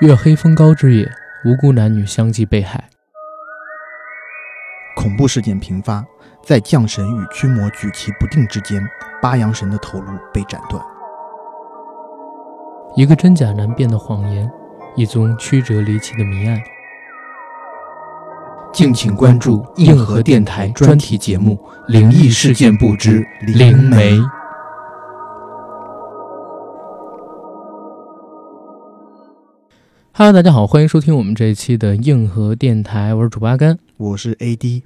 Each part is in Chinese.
月黑风高之夜，无辜男女相继被害。恐怖事件频发，在降神与驱魔举棋不定之间，八阳神的头颅被斩断。一个真假难辨的谎言，一宗曲折离奇的谜案。敬请关注硬核电台专题节目《灵异事件簿之灵媒》。Hello，大家好，欢迎收听我们这一期的硬核电台，我是主播阿甘，我是 AD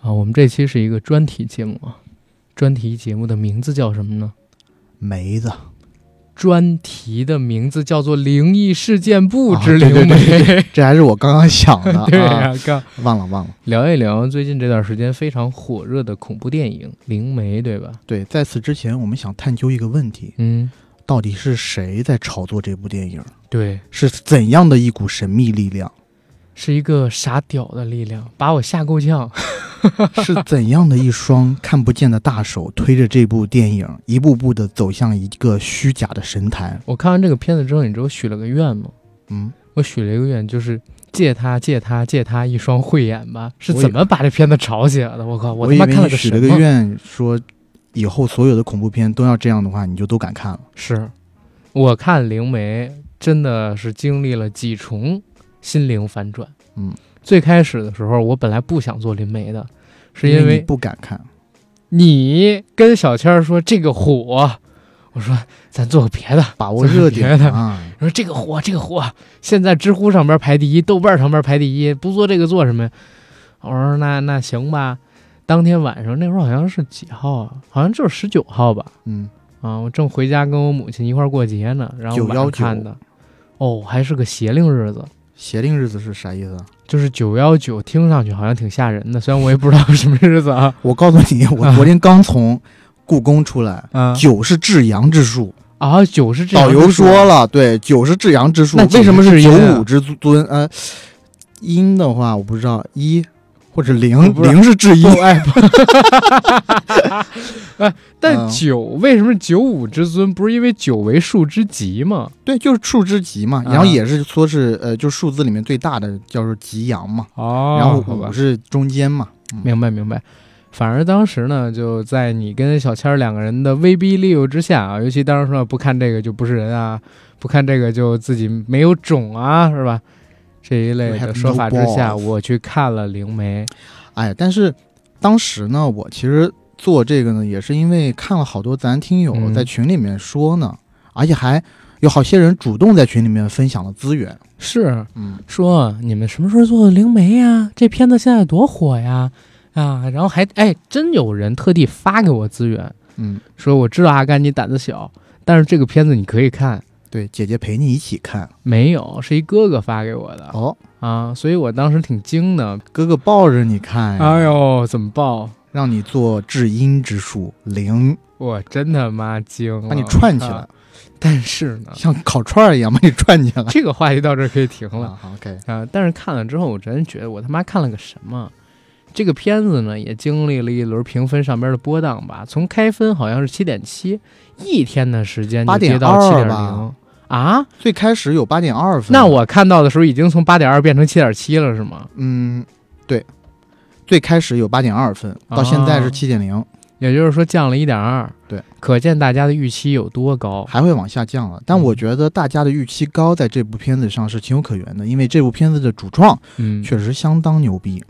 啊。我们这期是一个专题节目啊，专题节目的名字叫什么呢？梅子。专题的名字叫做《灵异事件簿之灵媒》，这还是我刚刚想的。对呀，刚忘了忘了。聊一聊最近这段时间非常火热的恐怖电影《灵媒》，对吧？对，在此之前，我们想探究一个问题：嗯，到底是谁在炒作这部电影？对，是怎样的一股神秘力量？是一个傻屌的力量，把我吓够呛。是怎样的一双看不见的大手推着这部电影一步步的走向一个虚假的神坛？我看完这个片子之后，你知道我许了个愿吗？嗯，我许了一个愿，就是借他借他借他一双慧眼吧。是怎么把这片子炒起来的？我靠！我他妈看了个许了个愿，说以后所有的恐怖片都要这样的话，你就都敢看了。是，我看《灵媒》真的是经历了几重心灵反转。嗯。最开始的时候，我本来不想做灵媒的，是因为不敢看。你跟小千说这个火，我说咱做个别的，把握热点的啊。说这个火，这个火，现在知乎上边排第一，豆瓣上边排第一，不做这个做什么呀？我说那那行吧。当天晚上那会儿好像是几号啊？好像就是十九号吧。嗯啊，我正回家跟我母亲一块儿过节呢，然后晚上看的。哦，还是个邪令日子。邪令日子是啥意思？就是九幺九，听上去好像挺吓人的，虽然我也不知道什么日子啊。我告诉你，我昨天刚从故宫出来，九是至阳之数啊，九是导游说了，对，九是至阳之数。为什么是九五之尊？呃，阴的话我不知道一。或者零零是至阴，哎，但九为什么九五之尊？不是因为九为数之极吗？对，就是数之极嘛。然后也是说是呃，就数字里面最大的叫做极阳嘛。哦，然后五是中间嘛。明白明白。反而当时呢，就在你跟小千两个人的威逼利诱之下啊，尤其当时说不看这个就不是人啊，不看这个就自己没有种啊，是吧？这一类的说法之下，我去看了《灵媒》。哎，但是当时呢，我其实做这个呢，也是因为看了好多咱听友在群里面说呢，而且还有好些人主动在群里面分享了资源。是，嗯，说你们什么时候做的《灵媒》呀？这片子现在多火呀！啊，然后还哎，真有人特地发给我资源，嗯，说我知道阿甘你胆子小，但是这个片子你可以看。对，姐姐陪你一起看，没有，是一哥哥发给我的。哦。啊，所以我当时挺惊的，哥哥抱着你看，哎呦，怎么抱？让你做至阴之术零，我真他妈惊，把你串起来，但是呢，像烤串一样把你串起来。这个话题到这可以停了，OK。啊，但是看了之后，我真觉得我他妈看了个什么？这个片子呢，也经历了一轮评分上边的波荡吧。从开分好像是七点七，一天的时间就跌到七点零啊！最开始有八点二分，那我看到的时候已经从八点二变成七点七了，是吗？嗯，对，最开始有八点二分，到现在是七点零，也就是说降了一点二。对，可见大家的预期有多高，还会往下降了。但我觉得大家的预期高，在这部片子上是情有可原的，因为这部片子的主创，嗯，确实相当牛逼。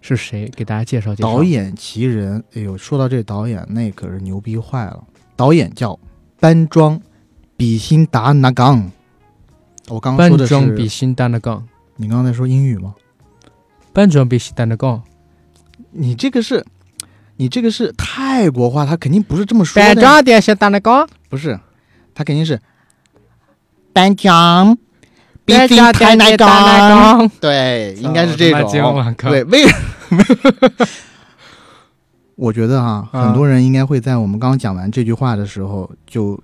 是谁给大家介绍介绍？导演其人，哎呦，说到这导演，那可是牛逼坏了。导演叫班庄比辛达纳冈。我刚刚说的是班庄比辛达纳冈。你刚刚在说英语吗？班庄比辛达纳冈。你这个是，你这个是泰国话，他肯定不是这么说的。班庄比辛达纳冈不是，他肯定是班庄。毕竟太难讲，对，应该是这种。对，为 我觉得哈，很多人应该会在我们刚刚讲完这句话的时候，就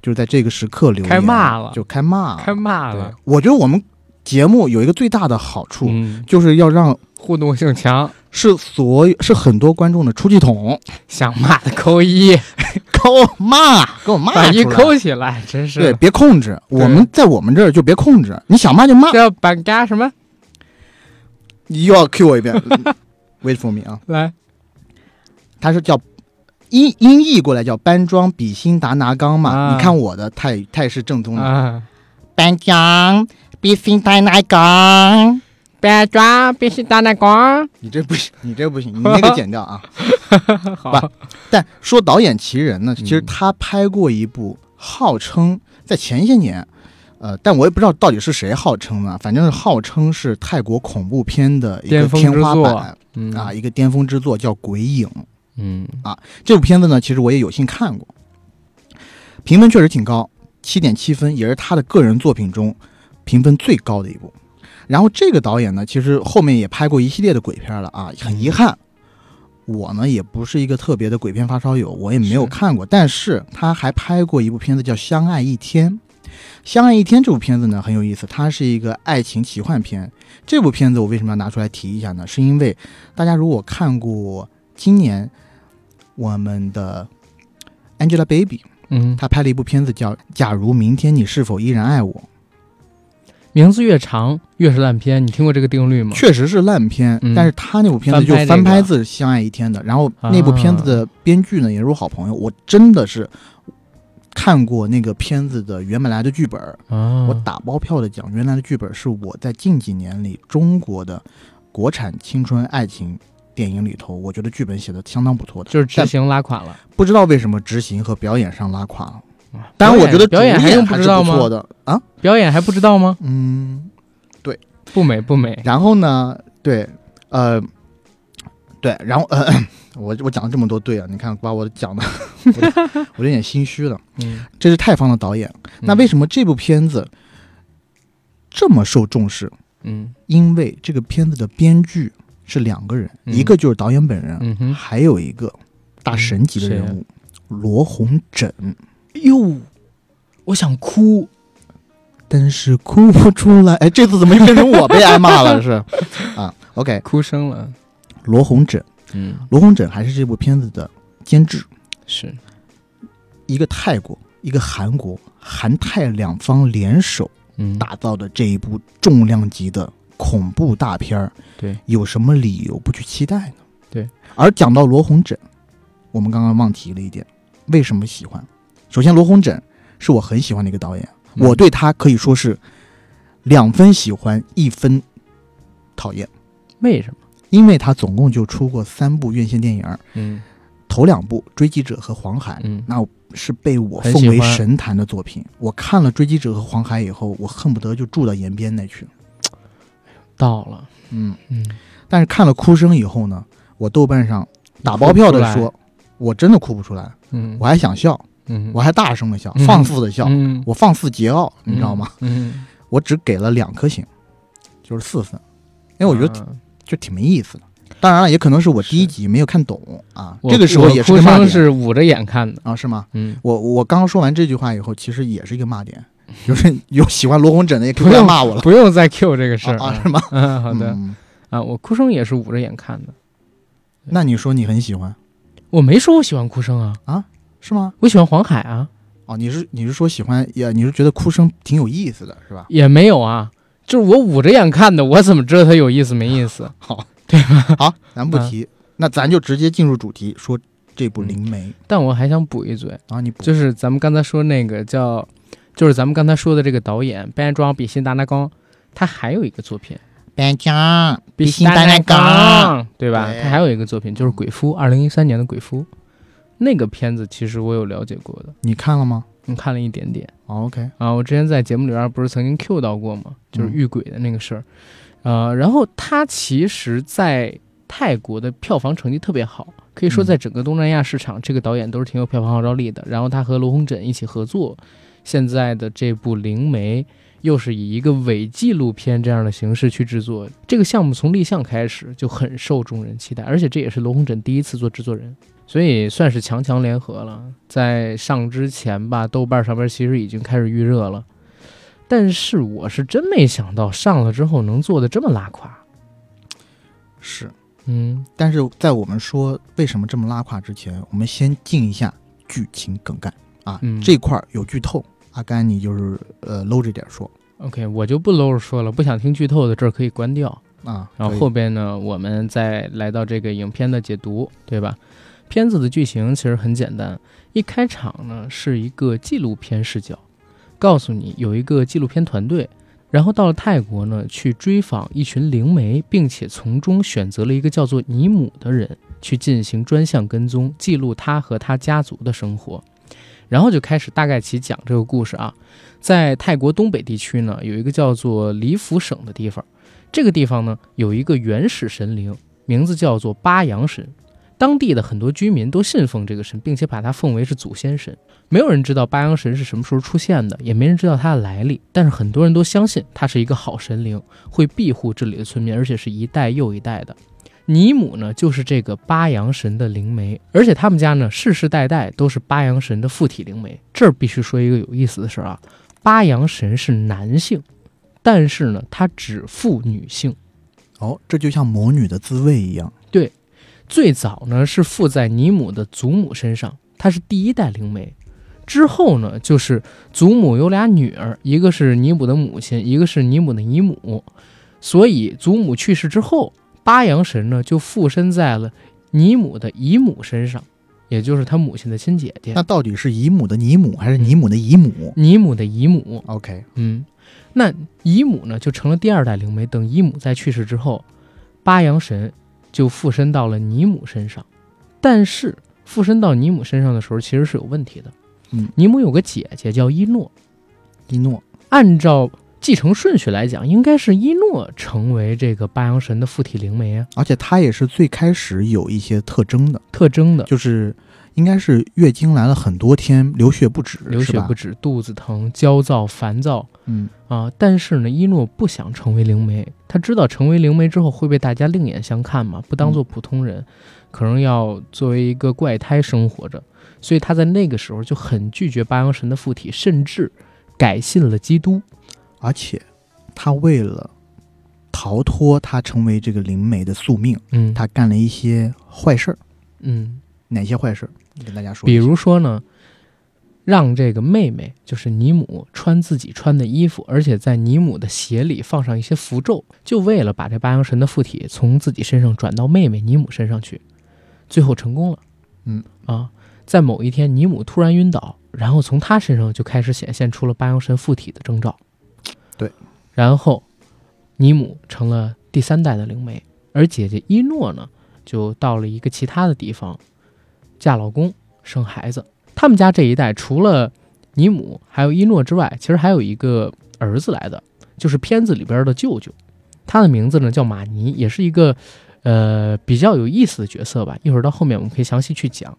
就在这个时刻留言，开骂了，就开骂，开骂了。我觉得我们节目有一个最大的好处，就是要让互动性强，是所有是很多观众的出气筒，想骂的扣一，给我骂，给我骂把一扣起来，真是对，别控制。我们在我们这儿就别控制，你想骂就骂。叫板嘎什么？你又要 Q 我一遍，Wait for me 啊，来，它是叫音音译过来叫搬庄比心达拿纲嘛。啊你看我的泰泰式正宗的啊，搬庄比心达拿纲。别抓，必须打那光。你这不行，你这不行，你那个剪掉啊。好，但说导演奇人呢，嗯其实他拍过一部号称在前些年，呃，但我也不知道到底是谁号称呢，反正是号称是泰国恐怖片的一个天花板嗯啊，，一个巅峰之作叫《鬼影》。嗯啊这部片子呢，其实我也有幸看过，评分确实挺高，七点七分，也是他的个人作品中评分最高的一部。然后这个导演呢，其实后面也拍过一系列的鬼片了啊，很遗憾，我呢也不是一个特别的鬼片发烧友，我也没有看过，但是他还拍过一部片子叫《相爱一天》。《相爱一天》这部片子呢很有意思，它是一个爱情奇幻片。这部片子我为什么要拿出来提一下呢？是因为大家如果看过今年我们的 Angelababy，嗯，她拍了一部片子叫《假如明天你是否依然爱我》，名字越长越是烂片，你听过这个定律吗？确实是烂片，嗯但是他那部片子就翻拍自《相爱一天》的，然后那部片子的编剧呢也是我好朋友，我真的是看过那个片子的原本来的剧本，啊，我打包票的讲，原来的剧本是我在近几年里中国的国产青春爱情电影里头，我觉得剧本写的相当不错的，就是执行拉垮了。不知道为什么执行和表演上拉垮了。啊当然，我觉得表演还用不知道吗？的啊。表演还不知道吗？嗯，对不美不美。然后呢，对，呃，对，然后呃，我我讲了这么多对啊，你看把我讲的，我我有点心虚了。嗯，这是泰方的导演，那为什么这部片子这么受重视？嗯因为这个片子的编剧是两个人，嗯一个就是导演本人，嗯，还有一个大神级的人物罗红枕，哟，我想哭。但是哭不出来。哎，这次怎么又变成我被挨骂了？是啊，OK，哭声了。罗红枕，嗯，罗红枕还是这部片子的监制，是，一个泰国，一个韩国，韩泰两方联手嗯，打造的这一部重量级的恐怖大片儿，对，有什么理由不去期待呢？对。而讲到罗红枕，我们刚刚忘提了一点，为什么喜欢？首先，罗红枕是我很喜欢的一个导演，嗯。我对他可以说是两分喜欢，一分讨厌，为什么？因为他总共就出过三部院线电影，嗯。头两部《追击者》和《黄海》，嗯，那是被我奉为神坛的作品。我看了《追击者》和《黄海》以后，我恨不得就住到延边那去。到了。嗯，嗯，但是看了《哭声》以后呢，我豆瓣上打包票的说，我真的哭不出来，嗯，我还想笑，嗯，我还大声的笑，嗯。放肆的笑，嗯，我放肆桀骜，你知道吗？嗯？我只给了两颗星，就是四分，因嗯，为我觉得得就挺没意思的。当然了，也可能是我第一集没有看懂啊，这个时候也是个骂点。是捂着眼看的。啊，是吗？嗯，我我刚刚说完这句话以后，其实也是一个骂点，就是有喜欢罗红枕的也可以不要骂我了。不用再 Q 这个事儿。啊，是吗？嗯，好的。嗯。啊，我哭声也是捂着眼看的。那你说你很喜欢？我没说我喜欢哭声啊。啊，是吗？我喜欢黄海啊，哦，你是你是说喜欢也你是觉得哭声挺有意思的是吧？也没有啊，就是我捂着眼看的，我怎么知道它有意思没意思？好，对吧？好，咱不嗯提，那咱就直接进入主题，说这部《灵媒》但我还想补一嘴，啊，你补就是咱们刚才说那个叫，就是咱们刚才说的这个导演班庄比心达拉冈，他还有一个作品班庄比心达拉冈，对吧？对他还有一个作品就是《鬼夫》，二零一三年的《鬼夫》，那个片子其实我有了解过的，你看了吗、你看了一点点哦、？OK，啊。我之前在节目里边不是曾经 Q 到过吗？就是嗯遇鬼的那个事儿，呃，然后他其实，在泰国的票房成绩特别好，可以说嗯在整个东南亚市场，这个导演都是挺有票房号召力的。然后他和罗红枕一起合作，现在的这部《灵媒》又是以一个伪纪录片这样的形式去制作。这个项目从立项开始就很受众人期待，而且这也是罗红枕第一次做制作人，所以算是强强联合了。在上之前吧，豆瓣上边其实已经开始预热了。但是我是真没想到上了之后能做的这么拉垮。是嗯，但是在我们说为什么这么拉垮之前，我们先进一下剧情梗概啊，嗯这块儿有剧透，阿甘你就是呃搂着点说 OK，我就不搂着说了，不想听剧透的这儿可以关掉。啊，然后后边呢，我们再来到这个影片的解读，对吧？片子的剧情其实很简单，一开场呢是一个纪录片视角，告诉你有一个纪录片团队，然后到了泰国呢去追访一群灵媒，并且从中选择了一个叫做尼姆的人去进行专项跟踪，记录他和他家族的生活。然后就开始大概其讲这个故事啊，在泰国东北地区呢，有一个叫做黎府省的地方。这个地方呢，有一个原始神灵，名字叫做巴扬神。当地的很多居民都信奉这个神，并且把它奉为是祖先神。没有人知道巴扬神是什么时候出现的，也没人知道它的来历。但是很多人都相信它是一个好神灵，会庇护这里的村民，而且是一代又一代的。尼姆呢，就是这个巴扬神的灵媒，而且他们家呢世世代代都是巴扬神的附体灵媒。这儿必须说一个有意思的事儿啊，巴扬神是男性，但是呢，他只附女性。哦，这就像魔女的滋味一样，最早呢是附在尼姆的祖母身上，她是第一代灵媒。之后呢，就是祖母有俩女儿，一个是尼姆的母亲，一个是尼姆的姨母。所以祖母去世之后，巴扬神呢就附身在了尼姆的姨母身上，也就是他母亲的亲姐姐那，到底是姨母的尼母还是尼姆的姨母尼姆的姨母。？OK，嗯，那姨母呢就成了第二代灵媒。等姨母在去世之后，巴扬神就附身到了尼姆身上。但是附身到尼姆身上的时候，其实是有问题的。嗯，尼姆有个姐姐叫伊诺，伊诺按照继承顺序来讲，应该是伊诺成为这个八阳神的附体灵媒啊，而且她也是最开始有一些特征的，特征的。就是应该是月经来了很多天，流血不止，流血不止，肚子疼、焦躁、烦躁嗯，啊！但是呢，伊诺不想成为灵媒，他知道成为灵媒之后会被大家另眼相看嘛，不当做普通人，可能要作为一个怪胎生活着，所以他在那个时候就很拒绝八阳神的附体，甚至改信了基督。而且他为了逃脱他成为这个灵媒的宿命，嗯，他干了一些坏事儿。嗯，哪些坏事儿？你跟大家说比。如说呢，让这个妹妹就是尼姆穿自己穿的衣服，而且在尼姆的鞋里放上一些符咒，就为了把这八阳神的附体从自己身上转到妹妹尼姆身上去，最后成功了。嗯啊，在某一天，尼姆突然晕倒，然后从他身上就开始显现出了八阳神附体的征兆。对，然后尼姆成了第三代的灵媒，而姐姐伊诺呢，就到了一个其他的地方，嫁老公、生孩子。他们家这一代除了尼姆还有伊诺之外，其实还有一个儿子来的，就是片子里边的舅舅，他的名字呢叫马尼，也是一个呃比较有意思的角色吧。一会儿到后面我们可以详细去讲。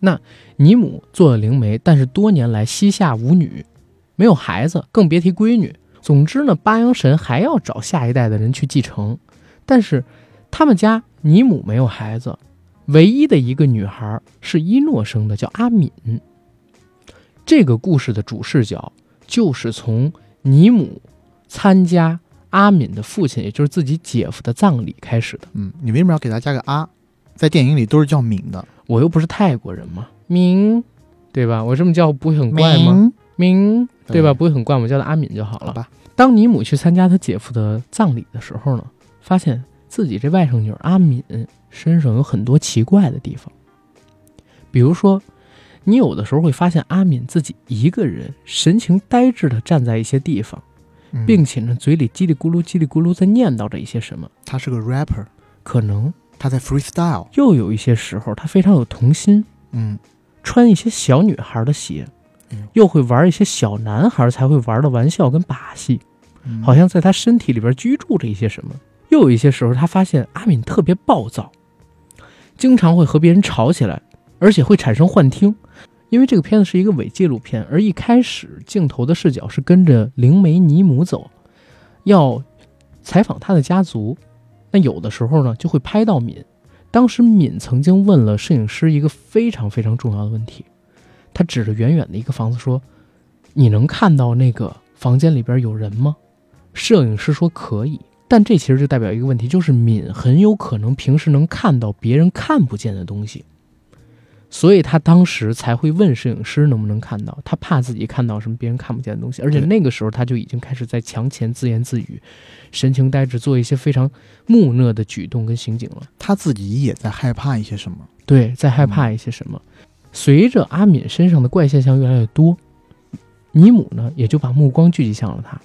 那尼姆做了灵媒，但是多年来膝下无女，没有孩子，更别提闺女。总之呢，八阳神还要找下一代的人去继承，但是他们家尼姆没有孩子，唯一的一个女孩是伊诺生的，叫阿敏。这个故事的主视角就是从尼姆参加阿敏的父亲，也就是自己姐夫的葬礼开始的。嗯，你为什么要给他加个阿？在电影里都是叫敏的，我又不是泰国人嘛，敏，对吧？我这么叫不会很怪吗？敏？对吧？不会很怪吗？我叫他阿敏就好了。好吧，当尼姆去参加他姐夫的葬礼的时候呢，发现自己这外甥女儿阿敏身上有很多奇怪的地方，比如说，你有的时候会发现阿敏自己一个人神情呆滞的站在一些地方，嗯并且呢嘴里叽里咕噜叽里咕噜在念叨着一些什么，他是个 rapper，可能他在 freestyle。又有一些时候他非常有童心，嗯，穿一些小女孩的鞋嗯，又会玩一些小男孩才会玩的玩笑跟把戏。嗯好像在他身体里边居住着一些什么。又有一些时候，他发现阿敏特别暴躁，经常会和别人吵起来，而且会产生幻听。因为这个片子是一个伪纪录片，而一开始镜头的视角是跟着灵媒尼姆走，要采访他的家族。那有的时候呢，就会拍到敏。当时敏曾经问了摄影师一个非常非常重要的问题，他指着远远的一个房子说：“你能看到那个房间里边有人吗？”摄影师说可以。但这其实就代表一个问题，就是敏很有可能平时能看到别人看不见的东西，所以他当时才会问摄影师能不能看到，他怕自己看到什么别人看不见的东西，而且那个时候他就已经开始在墙前自言自语，神情呆滞，做一些非常木讷的举动跟行径了。他自己也在害怕一些什么。对，在害怕一些什么。随着阿敏身上的怪现象越来越多，尼姆呢也就把目光聚集向了他，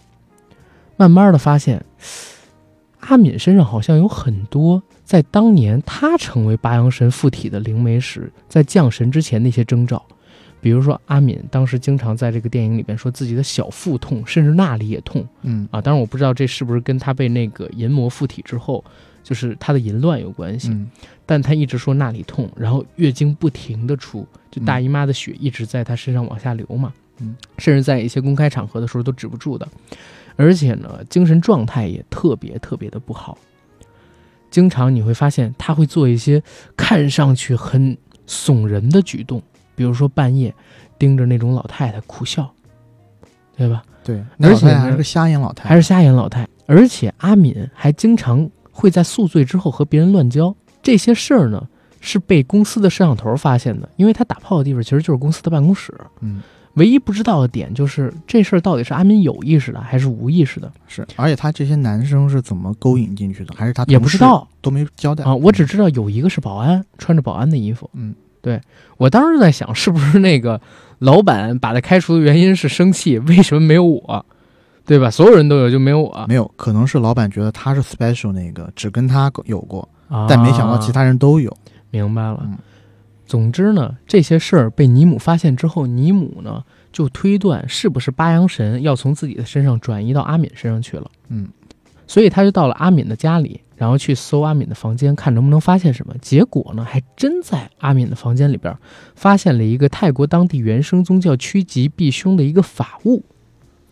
慢慢的发现，阿敏身上好像有很多在当年他成为八阳神附体的灵媒时，在降神之前的一些征兆。比如说，阿敏当时经常在这个电影里边说自己的小腹痛，甚至那里也痛嗯啊。当然，我不知道这是不是跟他被那个淫魔附体之后，就是他的淫乱有关系。嗯但他一直说那里痛，然后月经不停的出，就大姨妈的血一直在他身上往下流嘛，嗯，甚至在一些公开场合的时候都止不住的，而且呢，精神状态也特别特别的不好，经常你会发现他会做一些看上去很耸人的举动，比如说半夜盯着那种老太太苦笑，对吧？对，而且还是个瞎眼老太太，还是瞎眼老太，而且阿敏还经常会在宿醉之后和别人乱交。这些事儿呢，是被公司的摄像头发现的，因为他打炮的地方其实就是公司的办公室。嗯唯一不知道的点就是这事儿到底是阿敏有意识的还是无意识的，是，而且他这些男生是怎么勾引进去的，还是他也不知道都没交代啊。我只知道有一个是保安，穿着保安的衣服。嗯对我当时在想，是不是那个老板把他开除的原因是生气，为什么没有我？对吧？所有人都有，就没有我。没有，可能是老板觉得他是 special 那个，只跟他有过，啊但没想到其他人都有。明白了。嗯总之呢，这些事儿被尼姆发现之后，尼姆呢就推断是不是八阳神要从自己的身上转移到阿敏身上去了，嗯所以他就到了阿敏的家里，然后去搜阿敏的房间，看能不能发现什么。结果呢，还真在阿敏的房间里边发现了一个泰国当地原生宗教趋吉避凶的一个法物。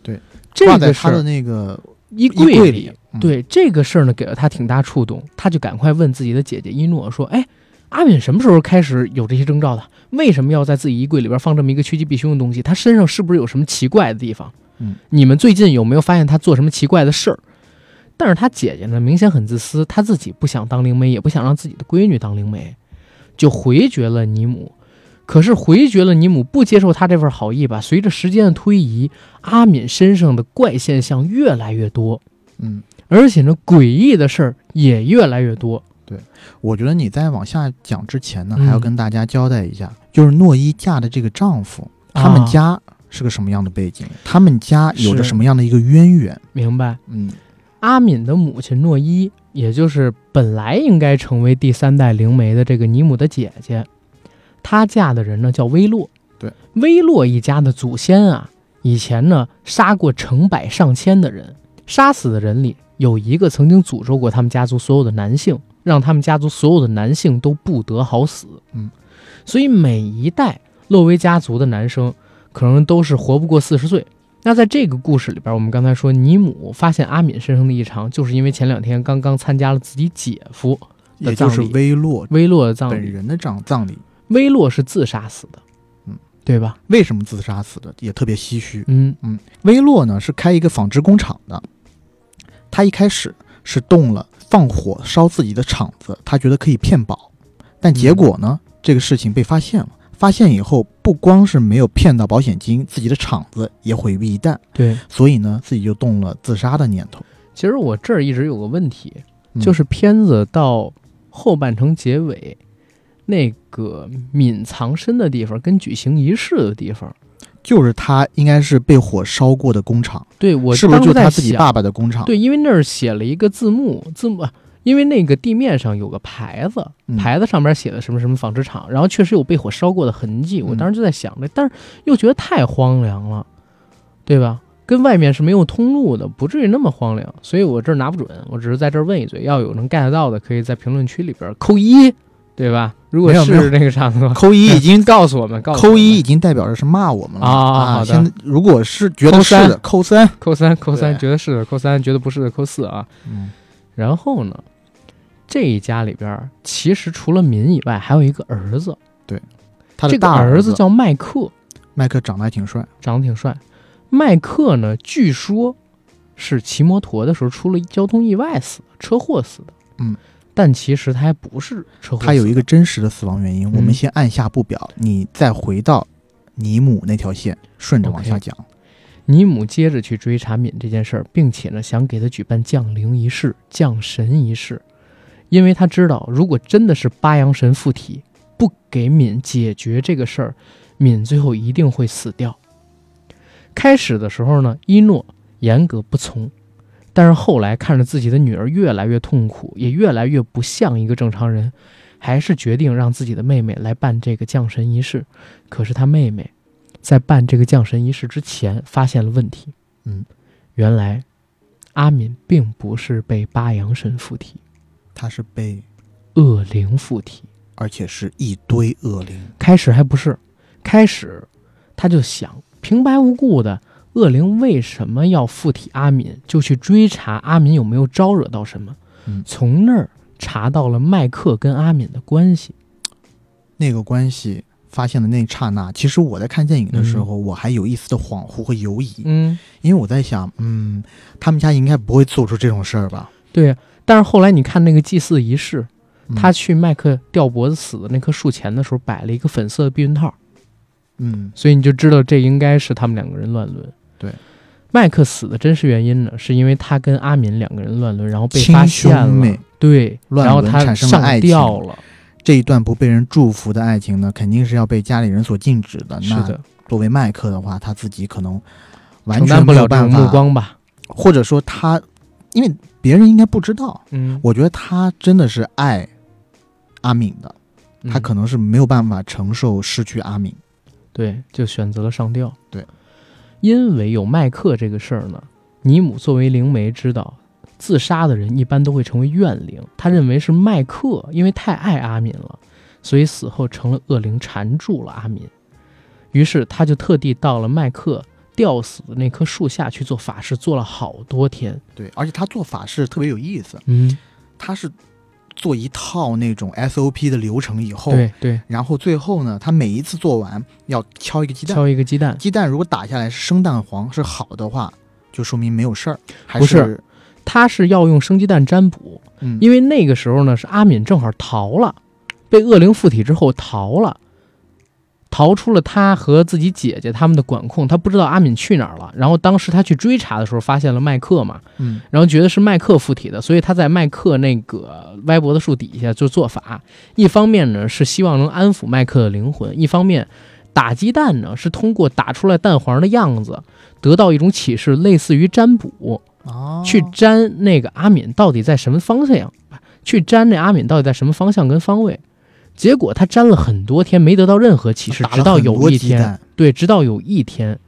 对，这个是他的那个衣衣柜柜里。嗯，对这个事儿呢，给了他挺大触动，他就赶快问自己的姐姐一诺说：“哎，阿敏什么时候开始有这些征兆的？为什么要在自己衣柜里边放这么一个趋吉避凶的东西？他身上是不是有什么奇怪的地方？嗯，你们最近有没有发现他做什么奇怪的事儿？”但是他姐姐呢，明显很自私，她自己不想当灵媒，也不想让自己的闺女当灵媒，就回绝了尼姆。可是回绝了尼姆，不接受他这份好意吧？随着时间的推移，阿敏身上的怪现象越来越多。嗯，而且呢，诡异的事儿也越来越多。我觉得你在往下讲之前呢，嗯还要跟大家交代一下，就是诺伊嫁的这个丈夫，他们家是个什么样的背景？他们家有着什么样的一个渊源？明白，嗯阿敏的母亲诺伊，也就是本来应该成为第三代灵媒的这个尼姆的姐姐，她嫁的人呢叫威洛。对，威洛一家的祖先啊，以前呢杀过成百上千的人，杀死的人里有一个曾经诅咒过他们家族所有的男性，让他们家族所有的男性都不得好死。嗯，所以每一代洛威家族的男生可能都是活不过四十岁。那在这个故事里边，我们刚才说尼姆发现阿敏身上的异常，就是因为前两天刚刚参加了自己姐夫的也就是威洛威洛的葬礼。本人的葬葬礼。威洛是自杀死的，嗯，对吧？为什么自杀死的？也特别唏嘘。嗯嗯威洛呢是开一个纺织工厂的，他一开始是动了放火烧自己的厂子，他觉得可以骗保，但结果呢，这个事情被发现了。发现以后，不光是没有骗到保险金，自己的厂子也毁于一旦，对。所以呢，自己就动了自杀的念头。其实我这儿一直有个问题，嗯就是片子到后半程结尾，那个敏藏身的地方跟举行仪式的地方，就是他应该是被火烧过的工厂，对我是不是就他自己爸爸的工厂？对，因为那儿写了一个字幕，字幕，啊因为那个地面上有个牌子，嗯牌子上面写的什么什么纺织厂，然后确实有被火烧过的痕迹。我嗯当时就在想着，但是又觉得太荒凉了，对吧？跟外面是没有通路的，不至于那么荒凉，所以我这儿拿不准，我只是在这儿问一嘴，要有能 get 到的，可以在评论区里边扣一，对吧？如果是那个啥的话，扣一 已经告诉我们，扣一已经代表着是骂我们了啊好的如果是觉得是的，扣三。扣三，扣三，觉得是的，扣三，觉得不是的，扣四啊。嗯然后呢，这一家里边其实除了民以外，还有一个儿子。对他的这个大儿子叫麦克，麦克，长得还挺帅。长得挺帅。麦克呢，据说是骑摩托的时候出了交通意外死的，车祸死的。嗯，但其实他还不是车祸，他有一个。真实的死亡原因，我嗯们先按下不表，你再回到尼姆那条线，顺着往下讲。尼姆接着去追查敏这件事儿，并且呢想给他举办降灵仪式、降神仪式，因为他知道，如果真的是八阳神附体，不给敏解决这个事儿，敏最后一定会死掉。开始的时候呢，一诺严格不从，但是后来看着自己的女儿越来越痛苦，也越来越不像一个正常人，还是决定让自己的妹妹来办这个降神仪式。可是他妹妹在办这个降神仪式之前发现了问题。嗯，原来阿敏并不是被八阳神附体，她是被，恶灵附体。而且是一堆恶灵。开始还不是，开始他就想平白无故的恶灵为什么要附体阿敏，就去追查阿敏有没有招惹到什么。嗯从那儿查到了麦克跟阿敏的关系。那个关系发现的那一刹那，其实我在看电影的时候，我还有一丝的恍惚和犹疑，嗯，因为我在想，嗯，他们家应该不会做出这种事儿吧？对。但是后来你看那个祭祀仪式，嗯他去麦克吊脖子死的那棵树前的时候，摆了一个粉色的避孕套。嗯所以你就知道这应该是他们两个人乱伦。对，麦克死的真实原因呢，是因为他跟阿敏两个人乱伦，然后被发现了，对，乱伦然后他上产生了爱吊了。这一段不被人祝福的爱情呢，肯定是要被家里人所禁止的。那是的，作为麦克的话，他自己可能完全没不了这种有办法，目光吧。或者说他，因为别人应该不知道，嗯，我觉得他真的是爱阿敏的，他嗯可能是没有办法承受失去阿敏。对，就选择了上吊。对，因为有麦克这个事儿呢，尼姆作为灵媒知道，自杀的人一般都会成为怨灵。他认为是麦克因为太爱阿敏了，所以死后成了恶灵缠住了阿敏。于是他就特地到了麦克吊死的那棵树下去做法事，做了好多天。对，而且他做法事特别有意思，嗯，他是做一套那种 SOP 的流程以后，对对，然后最后呢，他每一次做完要敲一个鸡蛋，敲一个鸡蛋。鸡蛋如果打下来是生蛋黄是好的话，就说明没有事儿。还不是是他是要用生鸡蛋占卜，嗯，因为那个时候呢，是阿敏正好逃了，被恶灵附体之后逃了，逃出了他和自己姐姐他们的管控，他不知道阿敏去哪儿了。然后当时他去追查的时候，发现了麦克嘛，嗯然后觉得是麦克附体的，所以他在麦克那个歪脖子树底下就做法。一方面呢是希望能安抚麦克的灵魂，一方面打鸡蛋呢是通过打出来蛋黄的样子得到一种启示，类似于占卜。哦，去占那个阿敏到底在什么方向，去占那阿敏到底在什么方向跟方位。结果他粘了很多天，没得到任何启示，直到有一天，对，直到有一天，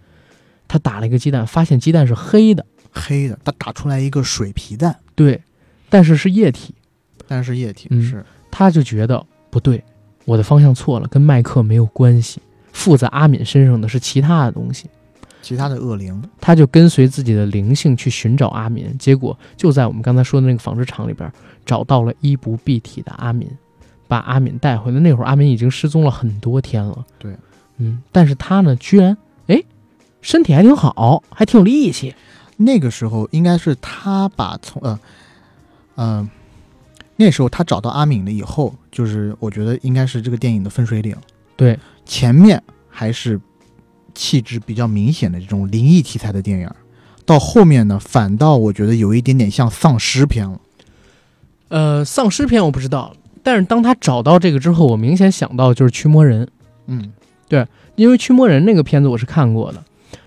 他打了一个鸡蛋，发现鸡蛋是黑的，黑的，他打出来一个水皮蛋，对，但是是液体，但是液体、嗯是。他就觉得不对，我的方向错了，跟麦克没有关系，附在阿敏身上的是其他的东西。其他的恶灵。他就跟随自己的灵性去寻找阿敏，结果就在我们刚才说的那个纺织厂里边找到了衣不蔽体的阿敏，把阿敏带回来。那会儿阿敏已经失踪了很多天了。对，嗯，但是他呢，居然哎，身体还挺好，还挺有力气。那个时候应该是他把从呃呃，那时候他找到阿敏了以后，就是我觉得应该是这个电影的分水岭。对，前面还是气质比较明显的这种灵异题材的电影，到后面呢，反倒我觉得有一点点像丧尸片了。呃，丧尸片我不知道，但是当他找到这个之后，我明显想到就是驱魔人。嗯对因为驱魔人那个片子我是看过的，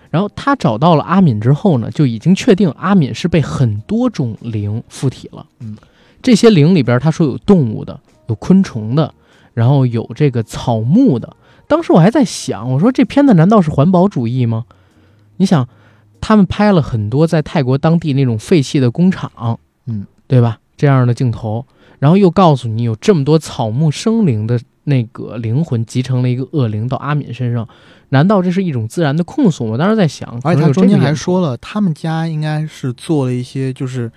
然后他找到了阿敏之后呢，就已经确定阿敏是被很多种灵附体了。嗯，这些灵里边他说有动物的，有昆虫的，然后有这个草木的。当时我还在想，我说这片子难道是环保主义吗？你想，他们拍了很多在泰国当地那种废弃的工厂，嗯，对吧？这样的镜头，然后又告诉你有这么多草木生灵的那个灵魂集成了一个恶灵到阿敏身上，难道这是一种自然的控诉吗？我当时在想，而且他中间还说了，他们家应该是做了一些就是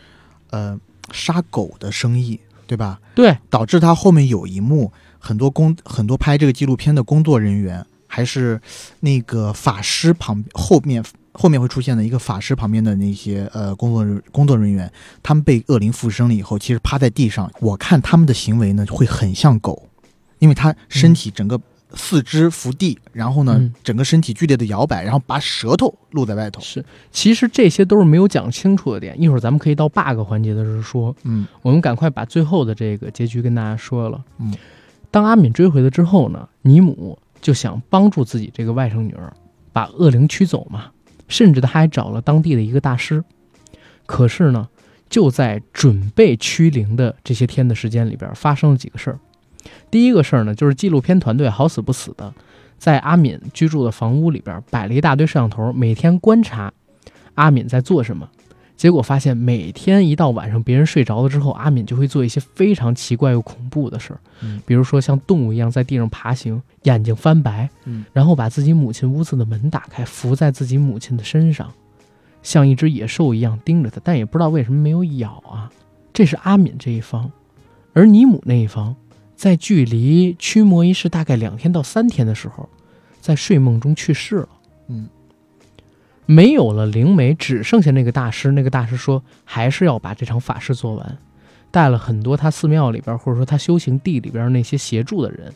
呃杀狗的生意，对吧？对，导致他后面有一幕，很多工很多拍这个纪录片的工作人员，还是那个法师旁后面后面会出现的一个法师旁边的那些呃工作人工作人员，他们被恶灵附身了以后，其实趴在地上，我看他们的行为呢会很像狗，因为他身体整个四肢伏地，然后呢、嗯整个身体剧烈的摇摆，然后把舌头露在外头。是，其实这些都是没有讲清楚的点。一会儿咱们可以到 bug 环节的时候说。嗯我们赶快把最后的这个结局跟大家说了。嗯，当阿敏追回了之后呢，尼姆就想帮助自己这个外甥女儿把恶灵驱走嘛，甚至他还找了当地的一个大师。可是呢，就在准备驱灵的这些天的时间里边，发生了几个事儿。第一个事儿呢，就是纪录片团队好死不死的，在阿敏居住的房屋里边摆了一大堆摄像头，每天观察阿敏在做什么。结果发现，每天一到晚上，别人睡着了之后，阿敏就会做一些非常奇怪又恐怖的事儿，嗯比如说像动物一样在地上爬行，眼睛翻白，嗯然后把自己母亲屋子的门打开，伏在自己母亲的身上，像一只野兽一样盯着她，但也不知道为什么没有咬啊。这是阿敏这一方，而尼姆那一方，在距离驱魔仪式大概两天到三天的时候，在睡梦中去世了。嗯，没有了灵媒，只剩下那个大师。那个大师说，还是要把这场法事做完，带了很多他寺庙里边或者说他修行地里边那些协助的人，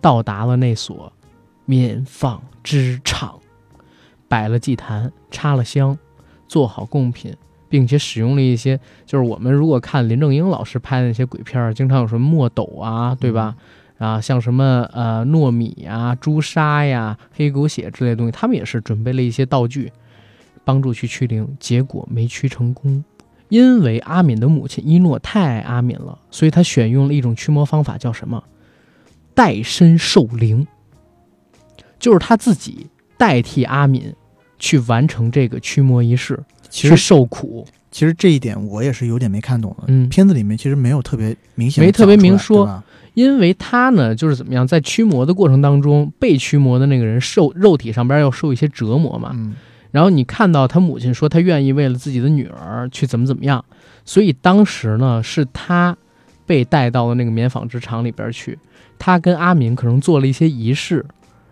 到达了那所棉纺织厂，摆了祭坛，插了香，做好贡品，并且使用了一些，就是我们如果看林正英老师拍的那些鬼片儿，经常有什么墨斗啊，对吧？啊，像什么呃糯米啊、朱砂呀、黑狗血之类的东西，他们也是准备了一些道具，帮助去驱灵，结果没驱成功。因为阿敏的母亲伊诺太爱阿敏了，所以他选用了一种驱魔方法，叫什么？代身受灵，就是他自己代替阿敏去完成这个驱魔仪式，去其实受苦。其实这一点我也是有点没看懂的。嗯片子里面其实没有特别明显，没特别明说？因为他呢，就是怎么样，在驱魔的过程当中，被驱魔的那个人受肉体上边要受一些折磨嘛。嗯然后你看到他母亲说他愿意为了自己的女儿去怎么怎么样，所以当时呢是他被带到了那个棉纺织厂里边去，他跟阿敏可能做了一些仪式，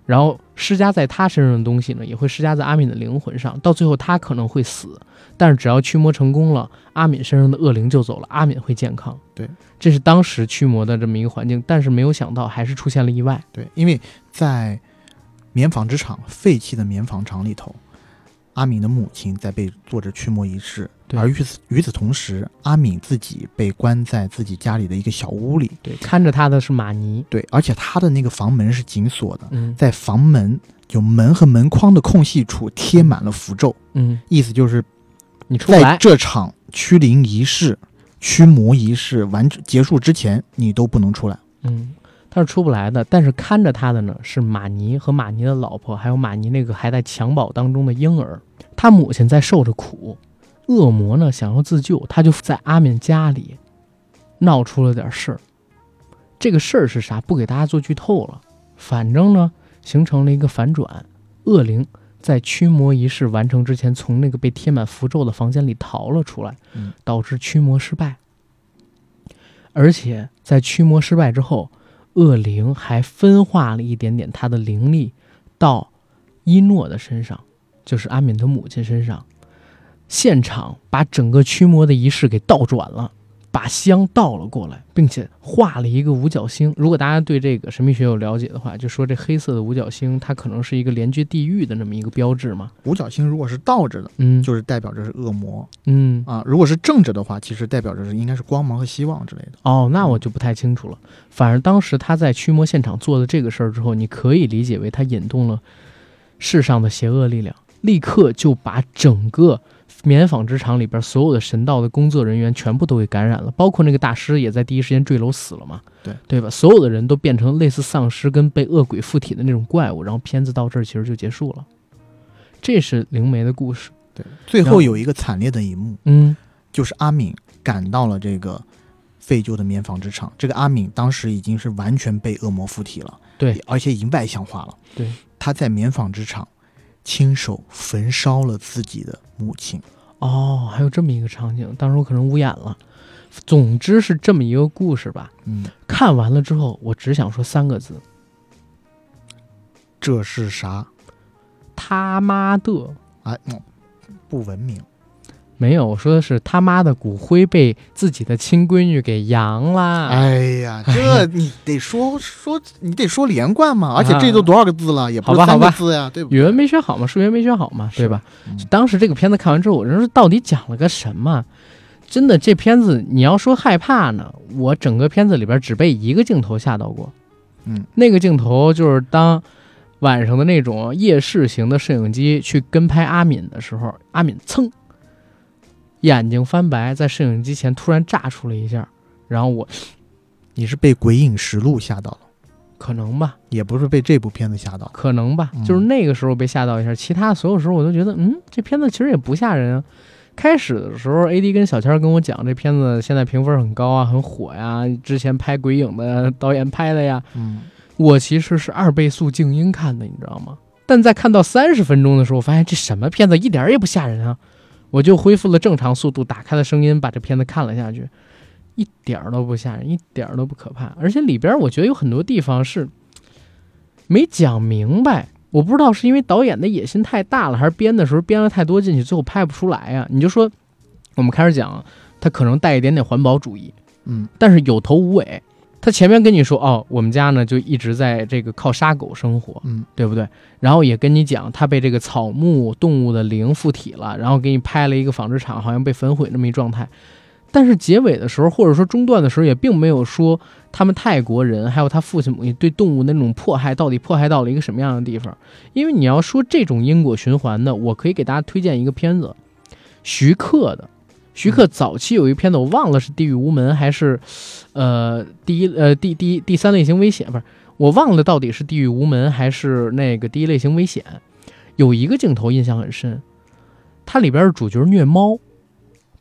然后施加在他身上的东西呢也会施加在阿敏的灵魂上，到最后他可能会死，但是只要驱魔成功了，阿敏身上的恶灵就走了，阿敏会健康。对，这是当时驱魔的这么一个环境，但是没有想到还是出现了意外。对，因为在棉纺织厂废弃的棉纺厂里头，阿敏的母亲在被做着驱魔仪式，而与此与此同时，阿敏自己被关在自己家里的一个小屋里。对，看着他的是玛尼。对，而且他的那个房门是紧锁的，嗯在房门就门和门框的空隙处贴满了符咒，嗯，意思就是你出来。这场驱灵仪式、驱魔仪式完结束之前，你都不能出来。嗯，他是出不来的。但是看着他的呢是马尼和马尼的老婆，还有马尼那个还在襁褓当中的婴儿。他母亲在受着苦，恶魔呢想要自救，他就在阿敏家里闹出了点事儿。这个事儿是啥？不给大家做剧透了。反正呢，形成了一个反转，恶灵在驱魔仪式完成之前，从那个被贴满符咒的房间里逃了出来嗯，导致驱魔失败。而且在驱魔失败之后，恶灵还分化了一点点他的灵力到伊诺的身上，就是阿敏的母亲身上，现场把整个驱魔的仪式给倒转了，把香倒了过来，并且画了一个五角星。如果大家对这个神秘学有了解的话，就说这黑色的五角星，它可能是一个连接地狱的那么一个标志嘛。五角星如果是倒着的，嗯，就是代表着是恶魔嗯啊；如果是正着的话，其实代表着是应该是光芒和希望之类的。哦，那我就不太清楚了。反而当时他在驱魔现场做的这个事儿之后，你可以理解为他引动了世上的邪恶力量，立刻就把整个棉纺织厂里边所有的神道的工作人员全部都给感染了，包括那个大师也在第一时间坠楼死了嘛。对对吧？所有的人都变成类似丧尸跟被恶鬼附体的那种怪物，然后片子到这儿其实就结束了。这是灵媒的故事。对，最后后有一个惨烈的一幕，嗯就是阿敏赶到了这个废旧的棉纺织厂。这个阿敏当时已经是完全被恶魔附体了，对，而且已经外向化了。对，他在棉纺织厂亲手焚烧了自己的母亲。哦，还有这么一个场景，当时我可能捂眼了。总之是这么一个故事吧。嗯，看完了之后，我只想说三个字：这是啥他妈的！啊，嗯不文明。没有，我说的是他妈的骨灰被自己的亲闺女给扬了。哎呀，这你得说说，你得说连贯嘛。而且这都多少个字了，也不是三个好吧好吧字呀，对不对？语文没学好嘛，数学没学好嘛，对吧？嗯当时这个片子看完之后，我就说到底讲了个什么？真的，这片子你要说害怕呢，我整个片子里边只被一个镜头吓到过。嗯，那个镜头就是当晚上的那种夜视型的摄影机去跟拍阿敏的时候，阿敏噌眼睛翻白，在摄影机前突然炸出了一下，然后我你是被《鬼影实录》吓到了，可能吧，也不是被这部片子吓到。可能吧，嗯就是那个时候被吓到一下，其他所有时候我都觉得，嗯，这片子其实也不吓人啊。开始的时候，A D 跟小千儿跟我讲，这片子现在评分很高啊，很火呀，之前拍《鬼影》的导演拍的呀。嗯，我其实是二倍速静音看的，你知道吗？但在看到三十分钟的时候，我发现这什么片子一点儿也不吓人啊！我就恢复了正常速度，打开了声音，把这片子看了下去，一点儿都不吓人，一点儿都不可怕。而且里边儿我觉得有很多地方是没讲明白，我不知道是因为导演的野心太大了，还是编的时候编了太多进去，最后拍不出来呀、你就说，我们开始讲，他可能带一点点环保主义，嗯，但是有头无尾。他前面跟你说，哦，我们家呢就一直在这个靠杀狗生活，嗯，对不对？然后也跟你讲，他被这个草木动物的灵附体了，然后给你拍了一个纺织厂好像被焚毁那么一状态。但是结尾的时候，或者说中段的时候，也并没有说他们泰国人还有他父亲母亲对动物那种迫害到底迫害到了一个什么样的地方。因为你要说这种因果循环的，我可以给大家推荐一个片子，徐克的。徐克早期有一片子，我忘了是《地狱无门》还是，呃，第一呃第第第三类型危险，不是我忘了到底是《地狱无门》还是那个第一类型危险。有一个镜头印象很深，它里边的主角虐猫，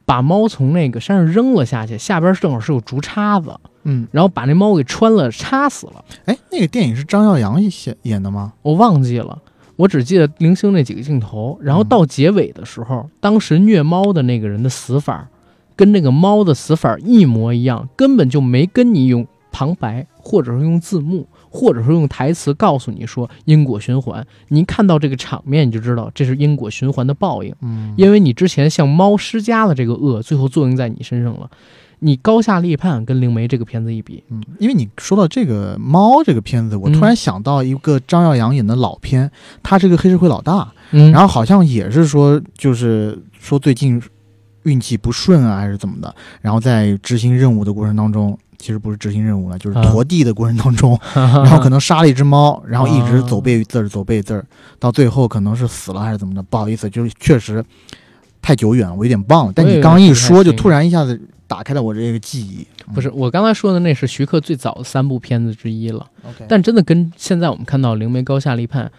把猫从那个山上扔了下去，下边正好是有竹叉子，嗯，然后把那猫给穿了，插死了。哎，那个电影是张耀扬演演的吗？我忘记了，我只记得零星那几个镜头。然后到结尾的时候，当时虐猫的那个人的死法，跟那个猫的死法一模一样，根本就没跟你用旁白，或者是用字幕，或者是用台词告诉你说因果循环。你看到这个场面，你就知道这是因果循环的报应，嗯，因为你之前向猫施加了这个恶，最后作用在你身上了。你高下立判，跟灵媒这个片子一比，嗯，因为你说到这个猫这个片子，我突然想到一个张耀扬演的老片，他是个黑社会老大，嗯。然后好像也是说，就是说最近运气不顺啊，还是怎么的，然后在执行任务的过程当中，其实不是执行任务了，就是啊。驮地的过程当中，然后可能杀了一只猫，然后一直走背字儿走背字儿，到最后可能是死了还是怎么的，不好意思，就是确实太久远了，我有点忘了。但你刚刚一说，就突然一下子打开了我这个记忆。不是我刚才说的那是徐克最早的三部片子之一了。但真的跟现在我们看到灵媒高下立判，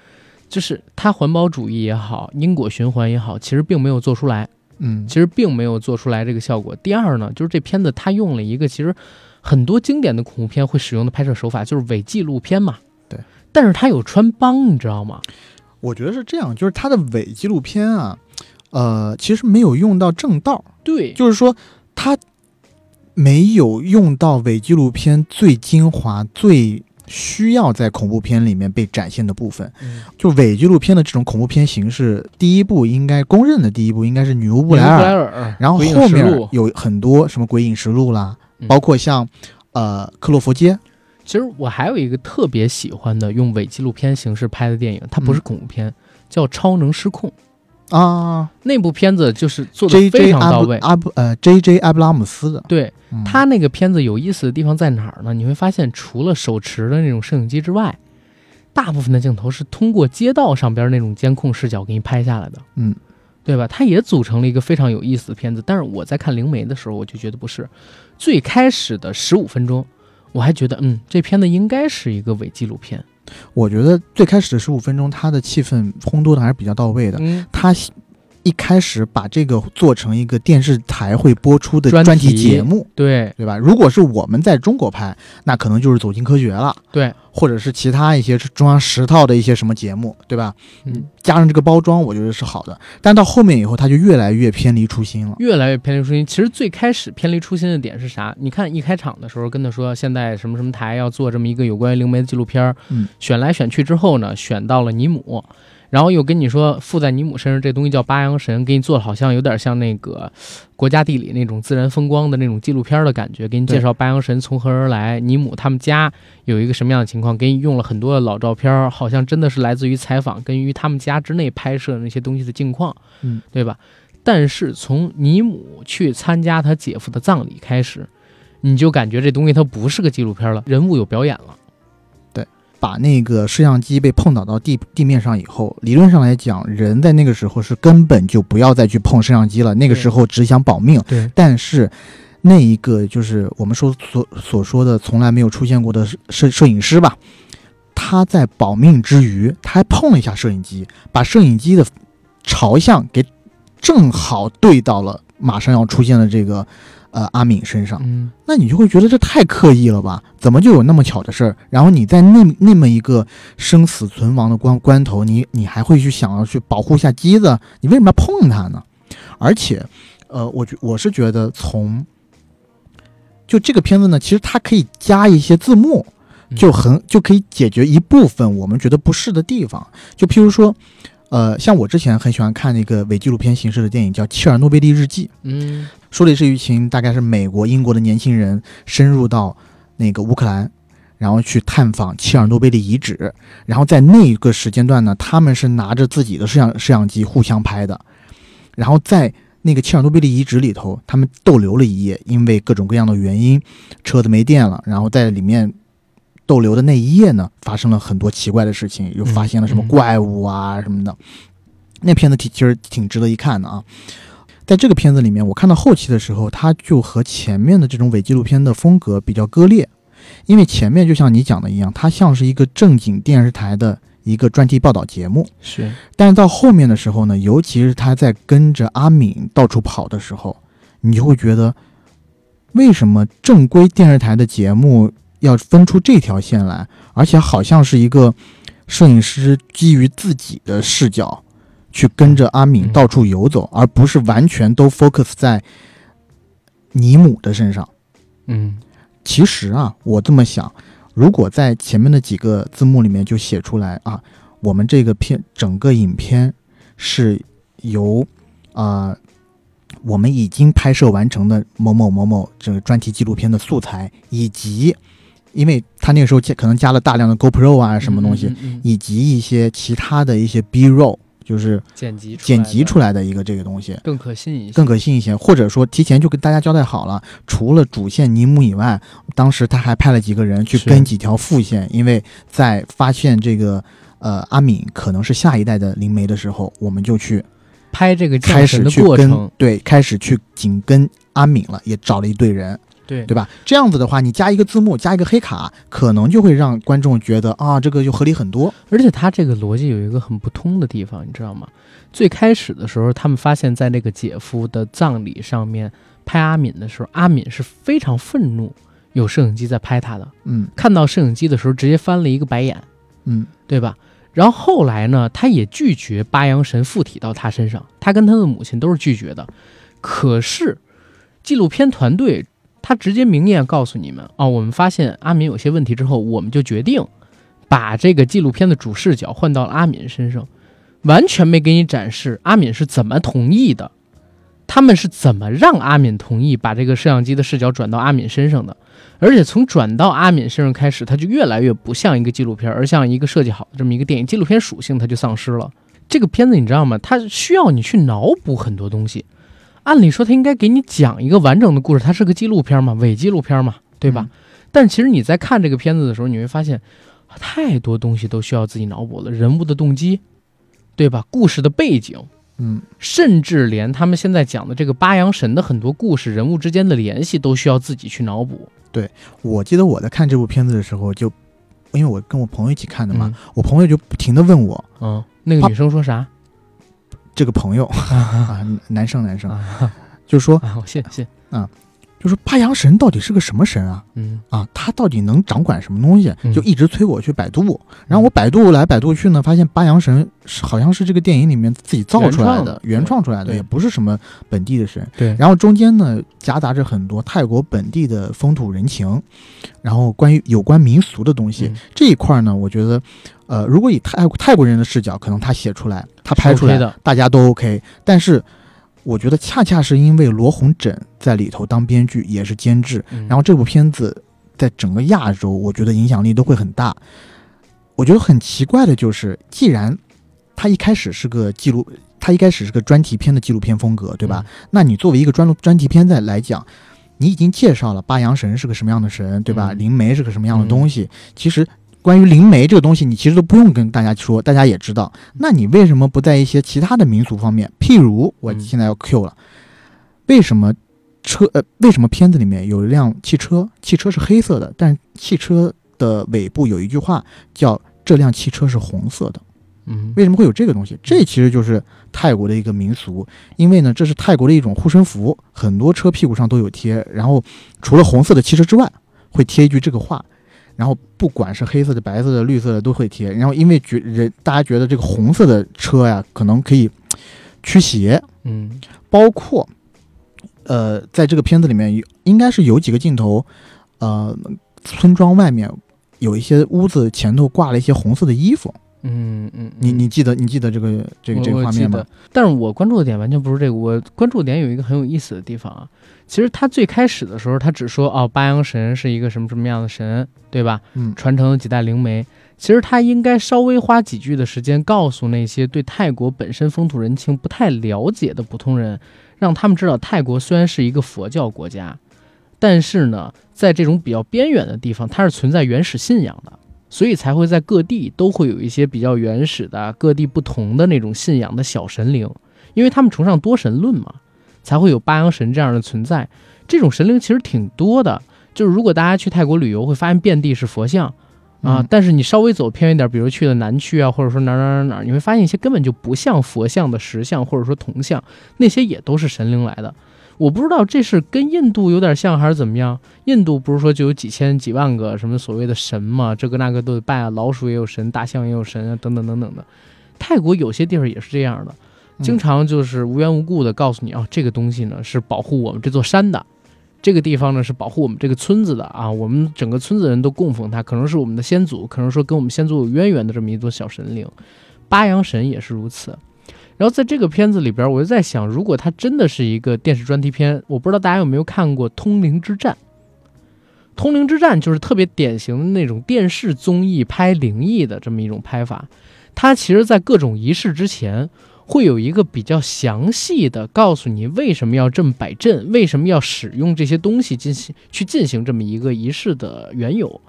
就是他环保主义也好，因果循环也好，其实并没有做出来，嗯其实并没有做出来这个效果。第二呢，就是这片子他用了一个其实很多经典的恐怖片会使用的拍摄手法，就是伪纪录片嘛。对。但是他有穿帮，你知道吗？我觉得是这样，就是他的伪纪录片啊，呃，其实没有用到正道，对，就是说他没有用到伪纪录片最精华、最需要在恐怖片里面被展现的部分。嗯。就伪纪录片的这种恐怖片形式，第一部应该公认的第一部应该是《女巫布布莱尔》，尔，然后后面有很多什么《鬼影实录》啦，嗯。包括像呃克洛佛街，其实我还有一个特别喜欢的用伪纪录片形式拍的电影，它不是嗯。恐怖片，叫《超能失控》。啊那部片子就是做的非常到位。阿布呃 J J 阿布拉姆斯的，对嗯他那个片子有意思的地方在哪儿呢？你会发现，除了手持的那种摄影机之外，大部分的镜头是通过街道上边那种监控视角给你拍下来的，嗯，对吧？它也组成了一个非常有意思的片子。但是我在看《灵媒》的时候，我就觉得不是。最开始的十五分钟，我还觉得，嗯，这片子应该是一个伪纪录片。我觉得最开始的十五分钟，他的气氛烘托的还是比较到位的。嗯，他一开始把这个做成一个电视台会播出的专专题题节目，对对吧？如果是我们在中国拍，那可能就是《走进科学》了，对，或者是其他一些中央十套的一些什么节目，对吧？嗯，加上这个包装，我觉得是好的。但到后面以后，它就越来越偏离初心了。越来越偏离初心。其实最开始偏离初心的点是啥？你看一开场的时候跟他说，现在什么什么台要做这么一个有关于灵媒的纪录片儿，嗯，选来选去之后呢，选到了尼姆，然后又跟你说附在尼姆身上这东西叫八阳神，给你做的好像有点像那个国家地理那种自然风光的那种纪录片的感觉，给你介绍八阳神从何而来，尼姆他们家有一个什么样的情况，给你用了很多的老照片，好像真的是来自于采访跟于他们家之内拍摄那些东西的境况，嗯，对吧？但是从尼姆去参加他姐夫的葬礼开始，你就感觉这东西它不是个纪录片了，人物有表演了。把那个摄像机被碰倒到地地面上以后，理论上来讲，人在那个时候是根本就不要再去碰摄像机了，那个时候只想保命。对，但是那一个就是我们说所所说的从来没有出现过的摄摄影师吧，他在保命之余，他还碰了一下摄影机，把摄影机的朝向给正好对到了马上要出现的这个呃阿敏身上。嗯，那你就会觉得这太刻意了吧？怎么就有那么巧的事儿？然后你在那那么一个生死存亡的关关头，你你还会去想要去保护一下机子？你为什么要碰它呢？而且，呃，我觉我是觉得从就这个片子呢，其实它可以加一些字幕，就很就可以解决一部分我们觉得不适的地方。就譬如说，呃，像我之前很喜欢看那个伪纪录片形式的电影，叫《切尔诺贝利日记》。嗯说的是一群大概是美国、英国的年轻人深入到那个乌克兰，然后去探访切尔诺贝利遗址。然后在那一个时间段呢，他们是拿着自己的摄像摄像机互相拍的。然后在那个切尔诺贝利遗址里头，他们逗留了一夜，因为各种各样的原因，车子没电了。然后在里面逗留的那一夜呢，发生了很多奇怪的事情，又发现了什么嗯怪物啊什么的。那片子挺其实挺值得一看的啊。在这个片子里面，我看到后期的时候，它就和前面的这种伪纪录片的风格比较割裂，因为前面就像你讲的一样，它像是一个正经电视台的一个专题报道节目，是但是到后面的时候呢，尤其是他在跟着阿敏到处跑的时候，你就会觉得，为什么正规电视台的节目要分出这条线来，而且好像是一个摄影师基于自己的视角去跟着阿敏嗯到处游走，而不是完全都 focus 在尼姆的身上。嗯其实啊，我这么想，如果在前面的几个字幕里面就写出来啊，我们这个片整个影片是由啊、呃我们已经拍摄完成的某某某某这个专题纪录片的素材，以及因为他那个时候加可能加了大量的 GoPro 啊什么东西，以及一些其他的一些 B roll，就是剪辑剪辑出来来的一个这个东西。更可信一些，更可信一些，或者说提前就跟大家交代好了，除了主线尼姆以外，当时他还派了几个人去跟几条副线，因为在发现这个呃阿敏可能是下一代的灵媒的时候，我们就去拍这个开始去跟对开始去紧跟阿敏了，也找了一队人，对对吧？这样子的话，你加一个字幕，加一个黑卡，可能就会让观众觉得啊，这个就合理很多。而且他这个逻辑有一个很不通的地方，你知道吗？最开始的时候，他们发现在那个姐夫的葬礼上面拍阿敏的时候，阿敏是非常愤怒，有摄影机在拍他的，嗯看到摄影机的时候直接翻了一个白眼，嗯对吧？然后后来呢，他也拒绝八阳神附体到他身上，他跟他的母亲都是拒绝的。可是纪录片团队他直接明面告诉你们哦，我们发现阿敏有些问题之后，我们就决定把这个纪录片的主视角换到了阿敏身上，完全没给你展示阿敏是怎么同意的，他们是怎么让阿敏同意把这个摄像机的视角转到阿敏身上的。而且从转到阿敏身上开始，它就越来越不像一个纪录片，而像一个设计好的这么一个电影。纪录片属性它就丧失了。这个片子你知道吗？它需要你去脑补很多东西。按理说他应该给你讲一个完整的故事，它是个纪录片嘛，伪纪录片嘛，对吧？嗯但其实你在看这个片子的时候，你会发现太多东西都需要自己脑补了，人物的动机，对吧？故事的背景，嗯甚至连他们现在讲的这个八阳神的很多故事、人物之间的联系，都需要自己去脑补。对我记得我在看这部片子的时候就，因为我跟我朋友一起看的嘛，嗯我朋友就不停的问我嗯，那个女生说啥？这个朋友啊，男生男生，啊就说啊，我信信。就是八阳神到底是个什么神啊？嗯。啊，他到底能掌管什么东西？嗯？就一直催我去百度，然后我百度来百度去呢，发现八阳神是好像是这个电影里面自己造出来的，原创出来的，也不是什么本地的神。对，然后中间呢夹杂着很多泰国本地的风土人情，然后关于有关民俗的东西、嗯。这一块呢，我觉得，呃，如果以泰泰国人的视角，可能他写出来，他拍出来，OK 的大家都 OK。但是我觉得恰恰是因为罗红枕在里头当编剧，也是监制，嗯然后这部片子在整个亚洲，我觉得影响力都会很大。我觉得很奇怪的就是，既然他一开始是个记录，他一开始是个专题片的纪录片风格，对吧？？那你作为一个专录专题片在来讲，你已经介绍了八阳神是个什么样的神，对吧？嗯灵媒是个什么样的东西？其实关于灵媒这个东西，你其实都不用跟大家说，大家也知道。那你为什么不在一些其他的民俗方面，譬如我嗯现在要 Q 了，为什么车呃为什么片子里面有一辆汽车，汽车是黑色的，但是汽车的尾部有一句话叫这辆汽车是红色的？嗯，为什么会有这个东西？这其实就是泰国的一个民俗，因为呢，这是泰国的一种护身符，很多车屁股上都有贴。然后除了红色的汽车之外，会贴一句这个话。然后不管是黑色的、白色的、绿色的都会贴。然后因为觉人大家觉得这个红色的车呀，可能可以驱邪，嗯包括呃，在这个片子里面有应该是有几个镜头，呃，村庄外面有一些屋子前头挂了一些红色的衣服。嗯嗯，你嗯你记得你记得这个这个这个画面吗？但是我关注的点完全不是这个，我关注的点有一个很有意思的地方啊。其实他最开始的时候，他只说哦，八阳神是一个什么什么样的神，对吧？嗯传承了几代灵媒。其实他应该稍微花几句的时间，告诉那些对泰国本身风土人情不太了解的普通人，让他们知道泰国虽然是一个佛教国家，但是呢，在这种比较边远的地方，它是存在原始信仰的，所以才会在各地都会有一些比较原始的、各地不同的那种信仰的小神灵，因为他们崇尚多神论嘛，才会有八阳神这样的存在。这种神灵其实挺多的，就是如果大家去泰国旅游，会发现遍地是佛像。啊嗯，但是你稍微走偏一点，比如去了南区啊，或者说哪儿哪儿哪儿哪儿，你会发现一些根本就不像佛像的石像，或者说铜像，那些也都是神灵来的。我不知道这是跟印度有点像还是怎么样。印度不是说就有几千几万个什么所谓的神嘛，这个那个都得拜啊，老鼠也有神，大象也有神啊，等等等等的。泰国有些地方也是这样的，经常就是无缘无故的告诉你啊，这个东西呢是保护我们这座山的，这个地方呢是保护我们这个村子的啊，我们整个村子的人都供奉它，可能是我们的先祖，可能说跟我们先祖有渊源的这么一座小神灵。八阳神也是如此。然后在这个片子里边，我就在想，如果它真的是一个电视专题片，我不知道大家有没有看过《通灵之战》。《通灵之战》就是特别典型的那种电视综艺拍灵异的这么一种拍法，它其实在各种仪式之前会有一个比较详细的告诉你为什么要这么摆阵，为什么要使用这些东西进行去进行这么一个仪式的缘由。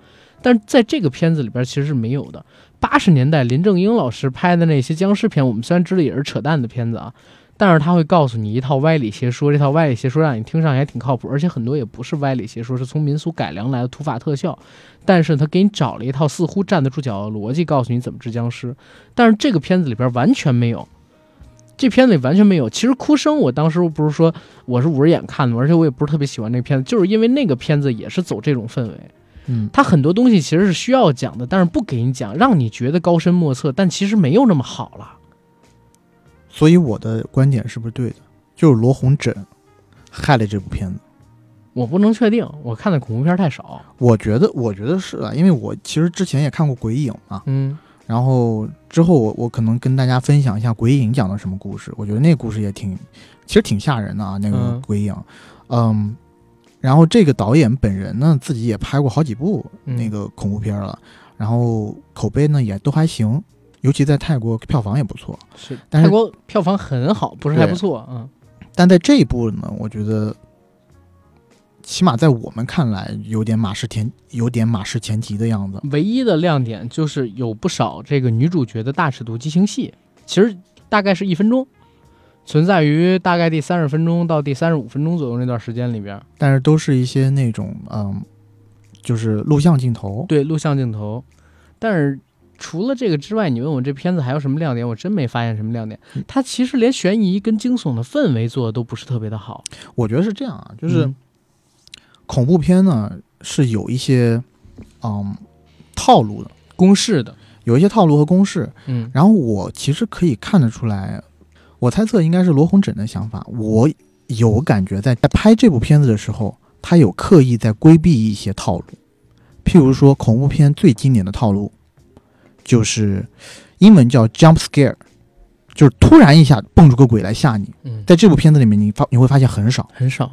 但是在这个片子里边其实是没有的。八十年代林正英老师拍的那些僵尸片，我们虽然知道也是扯淡的片子啊，但是他会告诉你一套歪理邪说，这套歪理邪说让你听上去还挺靠谱，而且很多也不是歪理邪说，是从民俗改良来的土法特效。但是他给你找了一套似乎站得住脚的逻辑，告诉你怎么治僵尸。但是这个片子里边完全没有，这片子里完全没有。其实哭声，我当时不是说我是捂着眼看的，而且我也不是特别喜欢那个片子，就是因为那个片子也是走这种氛围。嗯，它很多东西其实是需要讲的，但是不给你讲，让你觉得高深莫测，但其实没有那么好了。所以我的观点是不是对的？就是罗红枕害了这部片子。我不能确定，我看的恐怖片太少。我觉得，我觉得是啊，因为我其实之前也看过《鬼影》嘛，嗯然后之后我我可能跟大家分享一下《鬼影》讲的什么故事。我觉得那个故事也挺，其实挺吓人的啊，那个嗯《鬼影》嗯，然后这个导演本人呢，自己也拍过好几部嗯那个恐怖片了，然后口碑呢也都还行，尤其在泰国票房也不错。是，但是泰国票房很好，不是还不错。嗯但在这一部呢，我觉得起码在我们看来，有点马失前有点马失前蹄的样子。唯一的亮点就是有不少这个女主角的大尺度激情戏，其实大概是一分钟，存在于大概第三十分钟到第三十五分钟左右那段时间里边。但是都是一些那种嗯，就是录像镜头。对，录像镜头。但是除了这个之外，你问我这片子还有什么亮点，我真没发现什么亮点。它其实连悬疑跟惊悚的氛围做的都不是特别的好。我觉得是这样啊，就是嗯恐怖片呢是有一些嗯套路的，公式的，有一些套路和公式。嗯然后我其实可以看得出来，我猜测应该是罗红枕的想法。我有感觉在在拍这部片子的时候，他有刻意在规避一些套路，譬如说恐怖片最经典的套路，就是英文叫 jump scare，就是突然一下蹦出个鬼来吓你。嗯，在这部片子里面，你发你会发现很少。很少，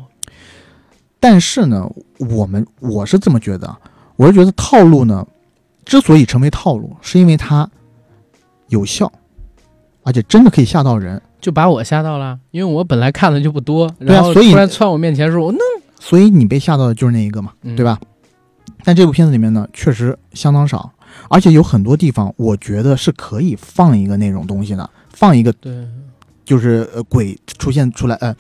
但是呢，我们我是这么觉得啊，我是觉得套路呢，之所以成为套路，是因为它有效，而且真的可以吓到人。就把我吓到了，因为我本来看的就不多，然后所以突然窜我面前的时候，我那所以你被吓到的就是那一个嘛，嗯对吧？但这部片子里面呢，确实相当少，而且有很多地方，我觉得是可以放一个那种东西的，放一个对，就是呃鬼出现出来，呃，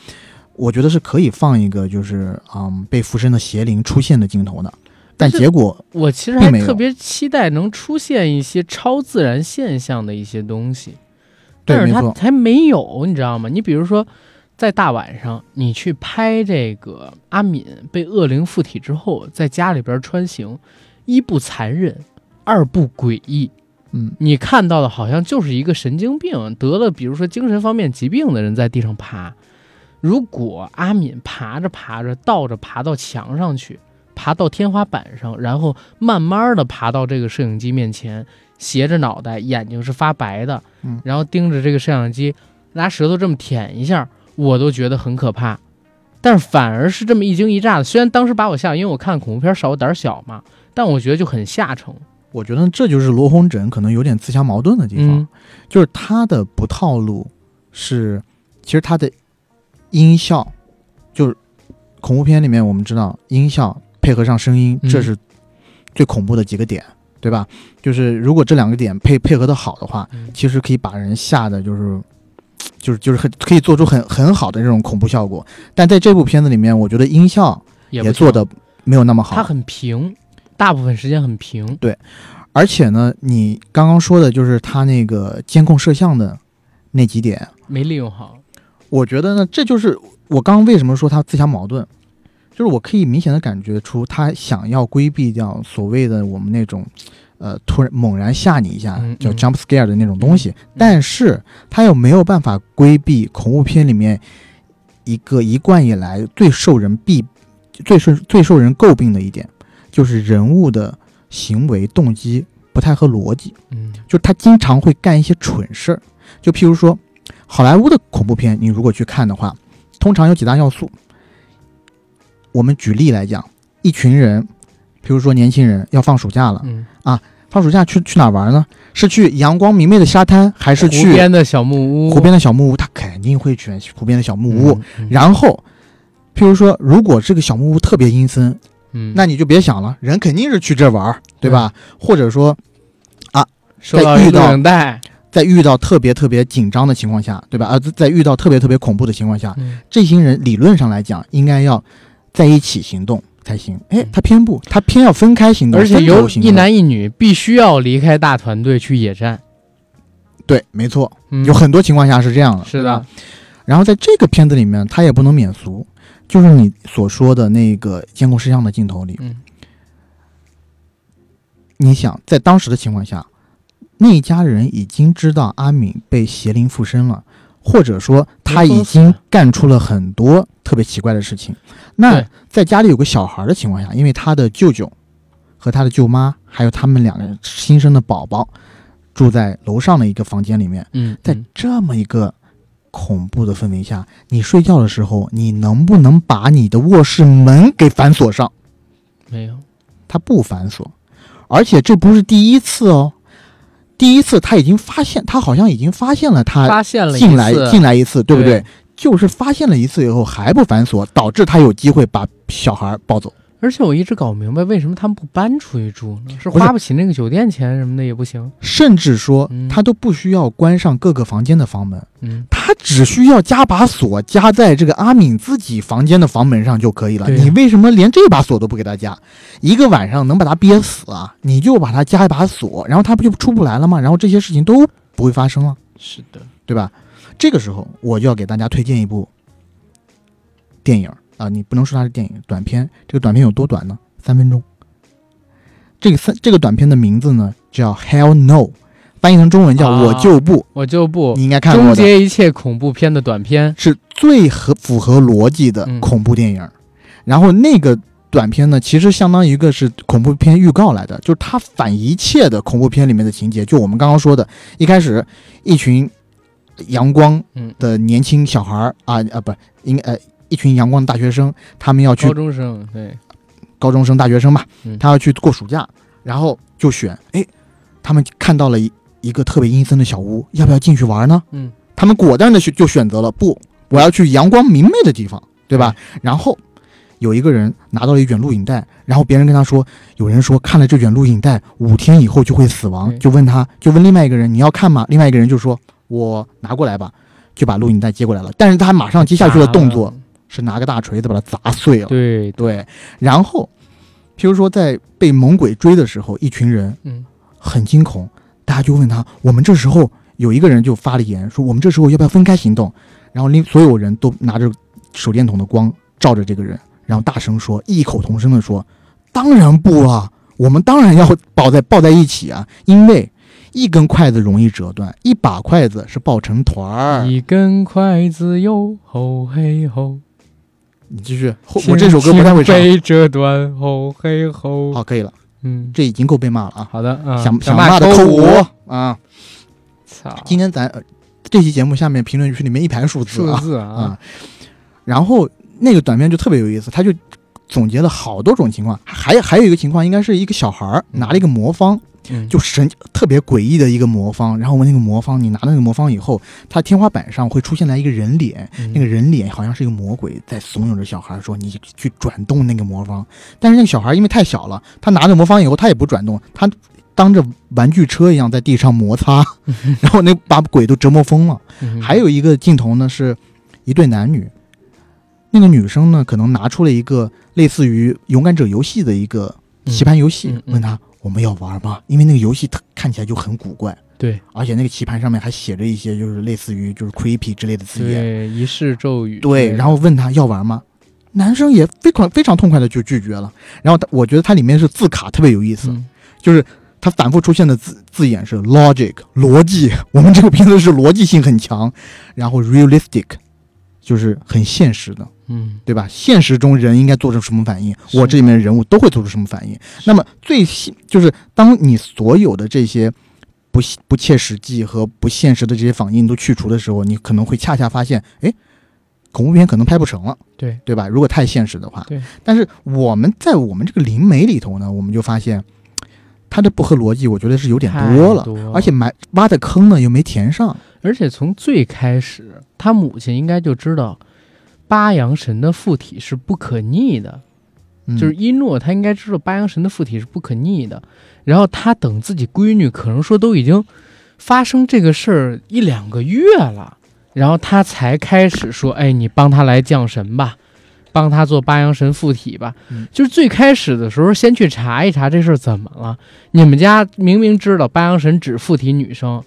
我觉得是可以放一个就是嗯被附身的邪灵出现的镜头的，但结果我其实还特别期待能出现一些超自然现象的一些东西，但是它对没错，还没有，你知道吗？你比如说，在大晚上你去拍这个阿敏被恶灵附体之后，在家里边穿行，一不残忍，二不诡异。嗯，你看到的好像就是一个神经病得了，比如说精神方面疾病的人在地上爬。如果阿敏爬着爬着倒着爬到墙上去，爬到天花板上，然后慢慢的爬到这个摄影机面前，斜着脑袋，眼睛是发白的，嗯。然后盯着这个摄像机，拿舌头这么舔一下，我都觉得很可怕。但是反而是这么一惊一乍的，虽然当时把我吓，因为我看恐怖片少，我胆儿小嘛，但我觉得就很下乘。我觉得这就是罗红枕可能有点自相矛盾的地方，嗯。就是他的不套路是，其实他的音效，就是恐怖片里面我们知道音效配合上声音，嗯。这是最恐怖的几个点，对吧？就是如果这两个点配配合的好的话，嗯其实可以把人吓得就是。就是就是很可以做出很很好的这种恐怖效果，但在这部片子里面，我觉得音效也做的没有那么好。它很平，大部分时间很平。对而且呢，你刚刚说的就是它那个监控摄像的那几点，没利用好。我觉得呢，这就是我刚刚为什么说它自相矛盾，就是我可以明显的感觉出他想要规避掉所谓的我们那种，呃，突然猛然吓你一下叫 jump scare 的那种东西，嗯但是他又没有办法规避恐怖片里面一个一贯以来最受人避、最受最受人诟病的一点，就是人物的行为动机不太合逻辑。嗯。就是他经常会干一些蠢事儿，就譬如说，好莱坞的恐怖片，你如果去看的话，通常有几大要素。我们举例来讲，一群人，比如说年轻人要放暑假了，嗯啊，放暑假去去哪儿玩呢？是去阳光明媚的沙滩，还是去湖去边的小木屋，湖边的小木屋？他肯定会选湖边的小木屋。嗯，嗯然后，譬如说，如果这个小木屋特别阴森，嗯，那你就别想了，人肯定是去这玩，对吧？或者说，收到一录在遇到影带，在遇到特别特别紧张的情况下，对吧？啊，在遇到特别特别恐怖的情况下，嗯这些人理论上来讲应该要在一起行动才行。哎嗯，他偏不，他偏要分开行动，而且有一男一女必须要离开大团队去野战。对，没错，嗯。有很多情况下是这样的，是的，然后在这个片子里面，他也不能免俗，就是你所说的那个监控摄像的镜头里，嗯。你想在当时的情况下，那一家人已经知道阿敏被邪灵附身了，或者说他已经干出了很多特别奇怪的事情。那在家里有个小孩的情况下，因为他的舅舅和他的舅妈，还有他们两个人新生的宝宝，住在楼上的一个房间里面，嗯，在嗯这么一个恐怖的氛围下，你睡觉的时候，你能不能把你的卧室门给反锁上？没有，他不反锁，而且这不是第一次哦，第一次他已经发现，他好像已经发现了他发现了进来进来一次，对不对？对就是发现了一次以后还不反锁，导致他有机会把小孩抱走。而且我一直搞不明白，为什么他们不搬出去住呢？是花不起那个酒店钱什么的也不行。甚至说嗯他都不需要关上各个房间的房门，嗯，他只需要加把锁加在这个阿敏自己房间的房门上就可以了。你为什么连这把锁都不给他加？一个晚上能把他憋死啊？你就把他加一把锁，然后他不就出不来了吗？然后这些事情都不会发生了，是的，对吧？这个时候我就要给大家推荐一部电影，啊、你不能说它是电影，短片。这个短片有多短呢？三分钟。这个三这个短片的名字呢叫 Hell No，翻译成中文叫啊我就不，我就不你应该看过的，终结一切恐怖片的短片。是最合符合逻辑的嗯恐怖电影。然后那个短片呢，其实相当于一个是恐怖片预告来的，就是它反一切的恐怖片里面的情节。就我们刚刚说的，一开始一群阳光嗯，的年轻小孩儿啊啊不，应该呃一群阳光的大学生，他们要去高中生对，高中生、大学生吧嗯，他要去过暑假，然后就选，哎，他们看到了一一个特别阴森的小屋，要不要进去玩呢？嗯，他们果断的选就选择了不，我要去阳光明媚的地方，对吧？然后有一个人拿到了一卷录影带，然后别人跟他说，有人说看了这卷录影带五天以后就会死亡，就问他，就问另外一个人你要看吗？另外一个人就说我拿过来吧，就把录影带接过来了，但是他马上接下去的动作是拿个大锤子把它砸碎了。对，对，然后，譬如说在被猛鬼追的时候，一群人嗯，很惊恐，大家就问他，我们这时候有一个人就发了言说，我们这时候要不要分开行动？然后另所有人都拿着手电筒的光照着这个人，然后大声说，异口同声的说，当然不啊，我们当然要抱在抱在一起啊，因为。一根筷子容易折断，一把筷子是抱成团儿。一根筷子哟，吼嘿吼，你继续，我这首歌不太会唱。被折断，吼嘿吼。好，可以了，嗯，这已经够被骂了啊！好的，啊，想想骂骂的扣五。五，啊！操，今天咱、呃、这期节目下面评论区里面一排数字啊。数字啊、啊，然后那个短片就特别有意思，他就总结了好多种情况，还还有一个情况应该是一个小孩儿拿了一个魔方，嗯就神特别诡异的一个魔方，然后我那个魔方你拿到那个魔方以后，它天花板上会出现来一个人脸，嗯那个人脸好像是一个魔鬼在怂恿着小孩说：“你去转动那个魔方。”但是那个小孩因为太小了，他拿着魔方以后他也不转动，他当着玩具车一样在地上摩擦，然后那把鬼都折磨疯了。嗯还有一个镜头呢，是一对男女，那个女生呢可能拿出了一个类似于勇敢者游戏的一个棋盘游戏，嗯嗯嗯问他我们要玩吗？因为那个游戏它看起来就很古怪。对而且那个棋盘上面还写着一些就是类似于就是 creepy 之类的字眼，对仪式咒语对，然后问他要玩吗？男生也非常非常痛快的就拒绝了。然后他，我觉得它里面是字卡特别有意思，嗯就是它反复出现的字字眼是 logic 逻辑，我们这个片子是逻辑性很强，然后 realistic 就是很现实的，嗯对吧？现实中人应该做出什么反应，我这里面的人物都会做出什么反应。那么最细就是当你所有的这些不不切实际和不现实的这些反应都去除的时候，你可能会恰恰发现，哎，恐怖片可能拍不成了，对对吧？如果太现实的话，对。但是我们在我们这个灵媒里头呢，我们就发现它的不合逻辑，我觉得是有点多了，而且埋挖的坑呢又没填上。而且从最开始，他母亲应该就知道八阳神的附体是不可逆的，嗯、就是一诺他应该知道八阳神的附体是不可逆的。然后他等自己闺女可能说都已经发生这个事儿一两个月了，然后他才开始说：“哎，你帮他来降神吧，帮他做八阳神附体吧。嗯就是最开始的时候，先去查一查这事儿怎么了。你们家明明知道八阳神只附体女生，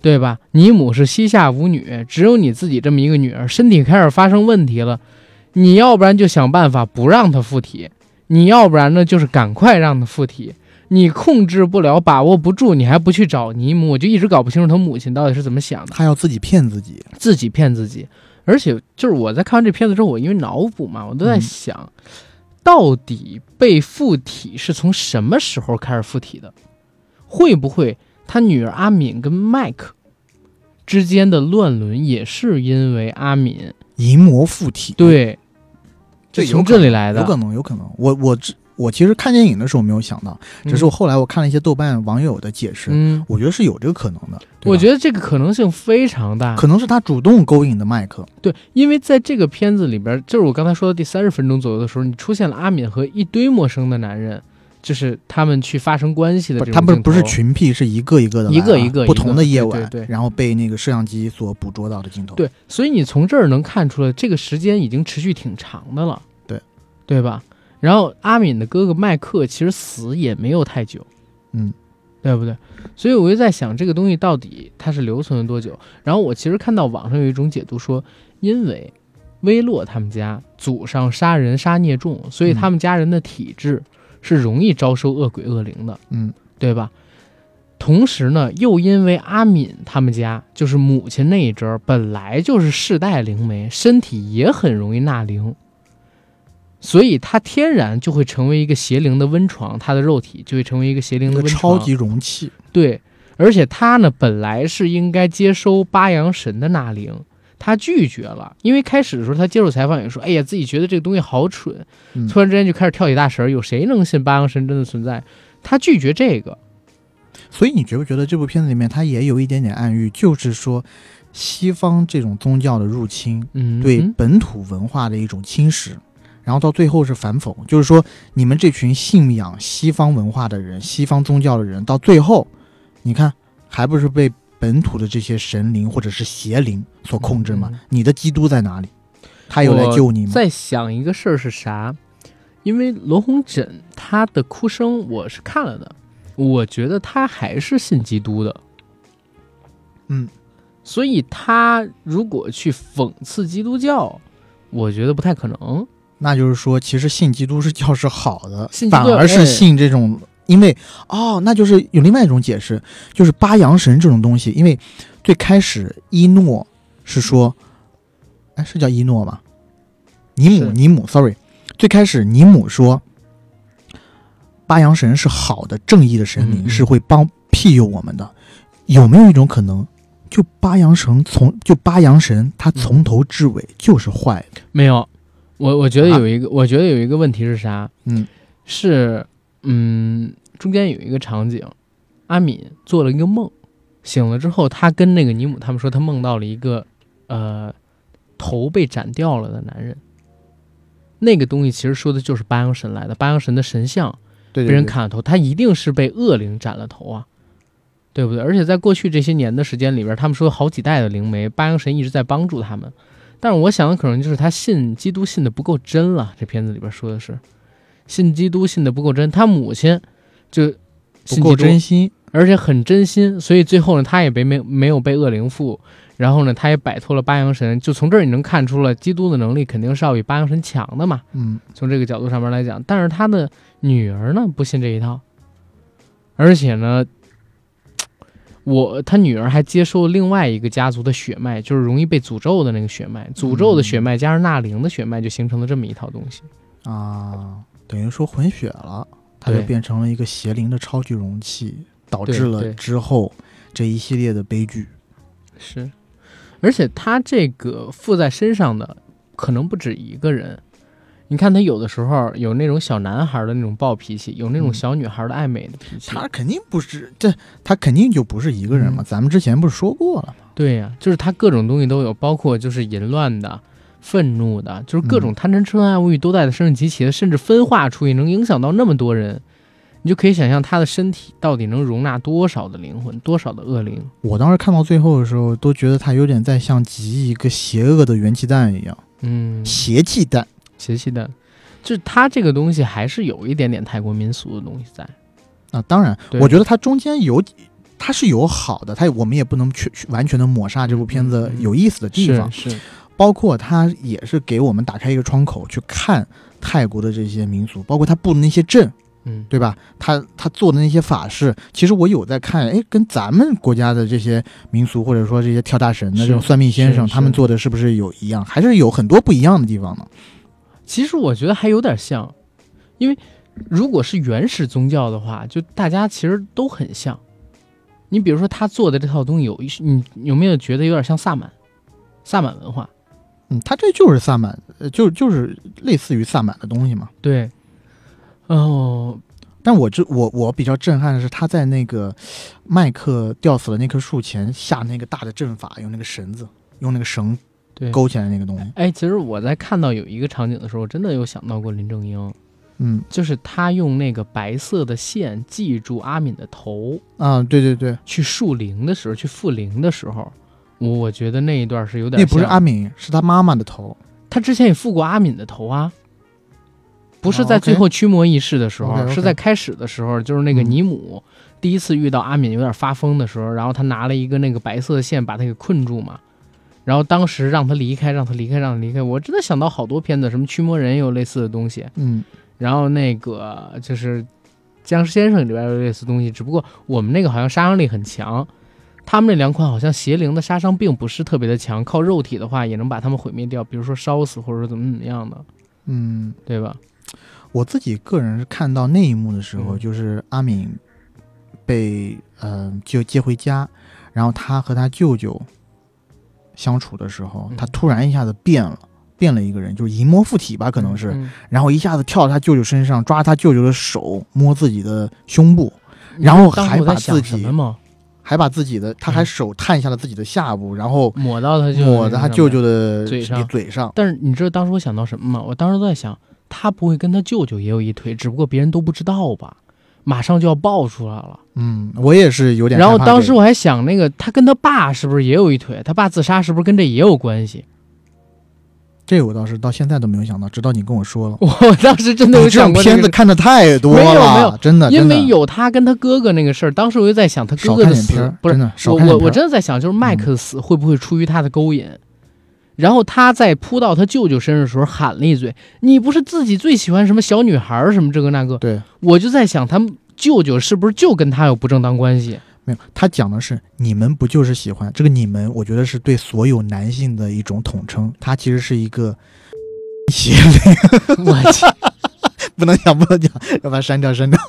对吧？你母是膝下无女，只有你自己这么一个女儿，身体开始发生问题了，你要不然就想办法不让她附体，你要不然呢就是赶快让她附体。你控制不了，把握不住，你还不去找尼姆，我就一直搞不清楚他母亲到底是怎么想的。他要自己骗自己，自己骗自己。而且就是我在看完这片子之后，我因为脑补嘛，我都在嗯想，到底被附体是从什么时候开始附体的？会不会他女儿阿敏跟麦克之间的乱伦也是因为阿敏淫魔附体。，对，就从这里来的有可能，有可能。我我只我其实看电影的时候没有想到，只是我后来我看了一些豆瓣网友的解释，嗯，我觉得是有这个可能的。我觉得这个可能性非常大。可能是他主动勾引的麦克。对，因为在这个片子里边，就是我刚才说的第三十分钟左右的时候，你出现了阿敏和一堆陌生的男人，就是他们去发生关系的，这种他不是不是群癖，是一个一个的啊，一个一个不同的夜晚，对对对然后被那个摄像机所捕捉到的镜头。，对，所以你从这儿能看出来，这个时间已经持续挺长的了，对，对吧？然后阿敏的哥哥麦克其实死也没有太久，嗯，对不对？所以我就在想，这个东西到底它是留存了多久？然后我其实看到网上有一种解读说，因为威洛他们家祖上杀人杀孽重，所以他们家人的体质是容易招收恶鬼恶灵的，嗯对吧？同时呢，又因为阿敏他们家就是母亲那一支儿本来就是世代灵媒，身体也很容易纳灵，所以他天然就会成为一个邪灵的温床，他的肉体就会成为一个邪灵的温床。超级容器。对，而且他呢本来是应该接收八阳神的纳灵，他拒绝了，因为开始的时候他接受采访也说，哎呀，自己觉得这个东西好蠢，嗯。突然之间就开始跳起大神儿，有谁能信八阳神真的存在？他拒绝这个，所以你觉不觉得这部片子里面他也有一点点暗喻，就是说西方这种宗教的入侵嗯，对。嗯本土文化的一种侵蚀，然后到最后是反讽，就是说你们这群信仰西方文化的人、西方宗教的人，到最后，你看还不是被本土的这些神灵或者是邪灵所控制吗？嗯你的基督在哪里？他有来救你吗？在想一个事儿是啥？因为罗红枕他的哭声我是看了的，我觉得他还是信基督的，嗯，所以他如果去讽刺基督教，我觉得不太可能。那就是说，其实信基督是教是好的信，反而是哎信这种，因为哦，那就是有另外一种解释，就是八阳神这种东西，因为最开始伊诺是说，哎，是叫伊诺吗？尼姆，尼姆，sorry，最开始尼姆说，八阳神是好的、正义的神明，是会帮庇佑我们的。有没有一种可能，就八阳神从就八阳神他从头至尾就是坏的？没有，我我觉得啊有一个，我觉得有一个问题是啥？嗯是嗯，中间有一个场景，阿敏做了一个梦，醒了之后，他跟那个尼姆他们说，他梦到了一个呃头被斩掉了的男人。那个东西其实说的就是八阳神来的，八阳神的神像被人砍了头，他一定是被恶灵斩了头啊，对不对？而且在过去这些年的时间里边，他们说好几代的灵媒，八阳神一直在帮助他们。但是我想的可能就是他信基督信的不够真了。这片子里边说的是，信基督信的不够真，他母亲就不够真心。而且很真心，所以最后呢，他也被没没有被恶灵附，然后呢，他也摆脱了八阳神。就从这儿你能看出了，基督的能力肯定是要比八阳神强的嘛。嗯，从这个角度上面来讲，但是他的女儿呢不信这一套，而且呢，我他女儿还接受另外一个家族的血脉，就是容易被诅咒的那个血脉，诅咒的血脉加上纳灵的血脉，就形成了这么一套东西。啊，等于说混血了，它就变成了一个邪灵的超级容器，导致了之后这一系列的悲剧。是，而且他这个附在身上的可能不止一个人。你看他有的时候有那种小男孩的那种暴脾气，有那种嗯小女孩的爱美的脾气。他肯定不是这，他肯定就不是一个人嘛。嗯咱们之前不是说过了吗？对呀、就是他各种东西都有，包括就是淫乱的、愤怒的，就是各种嗯贪嗔痴恨爱物欲都在他身上集齐的，甚至分化出去，能影响到那么多人。你就可以想象他的身体到底能容纳多少的灵魂，多少的恶灵。我当时看到最后的时候，都觉得他有点在像集一个邪恶的元气弹一样，嗯，邪气弹。邪气弹，就是他这个东西还是有一点点泰国民俗的东西在。啊，当然，我觉得它中间有，它是有好的，它我们也不能去去完全的抹杀这部片子有意思的地方，是是，包括它也是给我们打开一个窗口去看泰国的这些民俗，包括他布的那些阵，嗯，对吧？他他做的那些法事，其实我有在看，哎，跟咱们国家的这些民俗或者说这些跳大神的这种算命先生，他们做的是不是有一样？还是有很多不一样的地方呢？其实我觉得还有点像，因为如果是原始宗教的话，就大家其实都很像。你比如说他做的这套东西有一，你有没有觉得有点像萨满？萨满文化，嗯，他这就是萨满，呃，就就是类似于萨满的东西嘛。对。哦，但我这我我比较震撼的是，他在那个麦克吊死了那棵树前下那个大的阵法，用那个绳子，用那个绳。勾起来那个东西。哎，其实我在看到有一个场景的时候，真的有想到过林正英，嗯就是他用那个白色的线系住阿敏的头，啊，对对对，去树灵的时候，去复灵的时候，我我觉得那一段是有点那不是阿敏，是他妈妈的头。他之前也复过阿敏的头啊，不是在最后驱魔仪式的时候是在开始的时候，就是那个嗯。尼姆第一次遇到阿敏有点发疯的时候，然后他拿了一个那个白色的线把他给困住嘛，然后当时让他离开，让他离开，让他离开，我真的想到好多片子，什么驱魔人也有类似的东西，嗯。然后那个就是僵尸先生里边有类似东西，只不过我们那个好像杀伤力很强，他们那两款好像邪灵的杀伤并不是特别的强，靠肉体的话也能把他们毁灭掉，比如说烧死或者说怎么怎么样的，嗯，对吧？我自己个人是看到那一幕的时候，嗯就是阿敏被呃就接回家，然后他和他舅舅相处的时候，嗯他突然一下子变了。变了一个人，就是淫魔附体吧，可能是，嗯然后一下子跳到他舅舅身上，抓他舅舅的手，摸自己的胸部，然后还把自己什么吗？还把自己的，他还手探下了自己的下部，然后抹到他舅抹在他舅舅的嘴上嘴上。但是你知道当时我想到什么吗？我当时都在想，他不会跟他舅舅也有一腿，只不过别人都不知道吧？马上就要爆出来了。嗯，我也是有点然。后当时我还想，那个他跟他爸是不是也有一腿？他爸自杀是不是跟这也有关系？这个我倒是到现在都没有想到，直到你跟我说了。我当时真的有想过这个片子看的太多了，没有没有真的，因为有他跟他哥哥那个事儿，当时我就在想，他哥哥的死不是我我我真的在想，就是麦克的死会不会出于他的勾引？然后他在扑到他舅舅身上的时候喊了一嘴：“你不是自己最喜欢什么小女孩儿什么这个那个对，？”我就在想，他们舅舅是不是就跟他有不正当关系？没有，他讲的是你们不就是喜欢这个你们？我觉得是对所有男性的一种统称，他其实是一个 邪灵，我去，不能讲，不能讲，要把它删掉，删掉。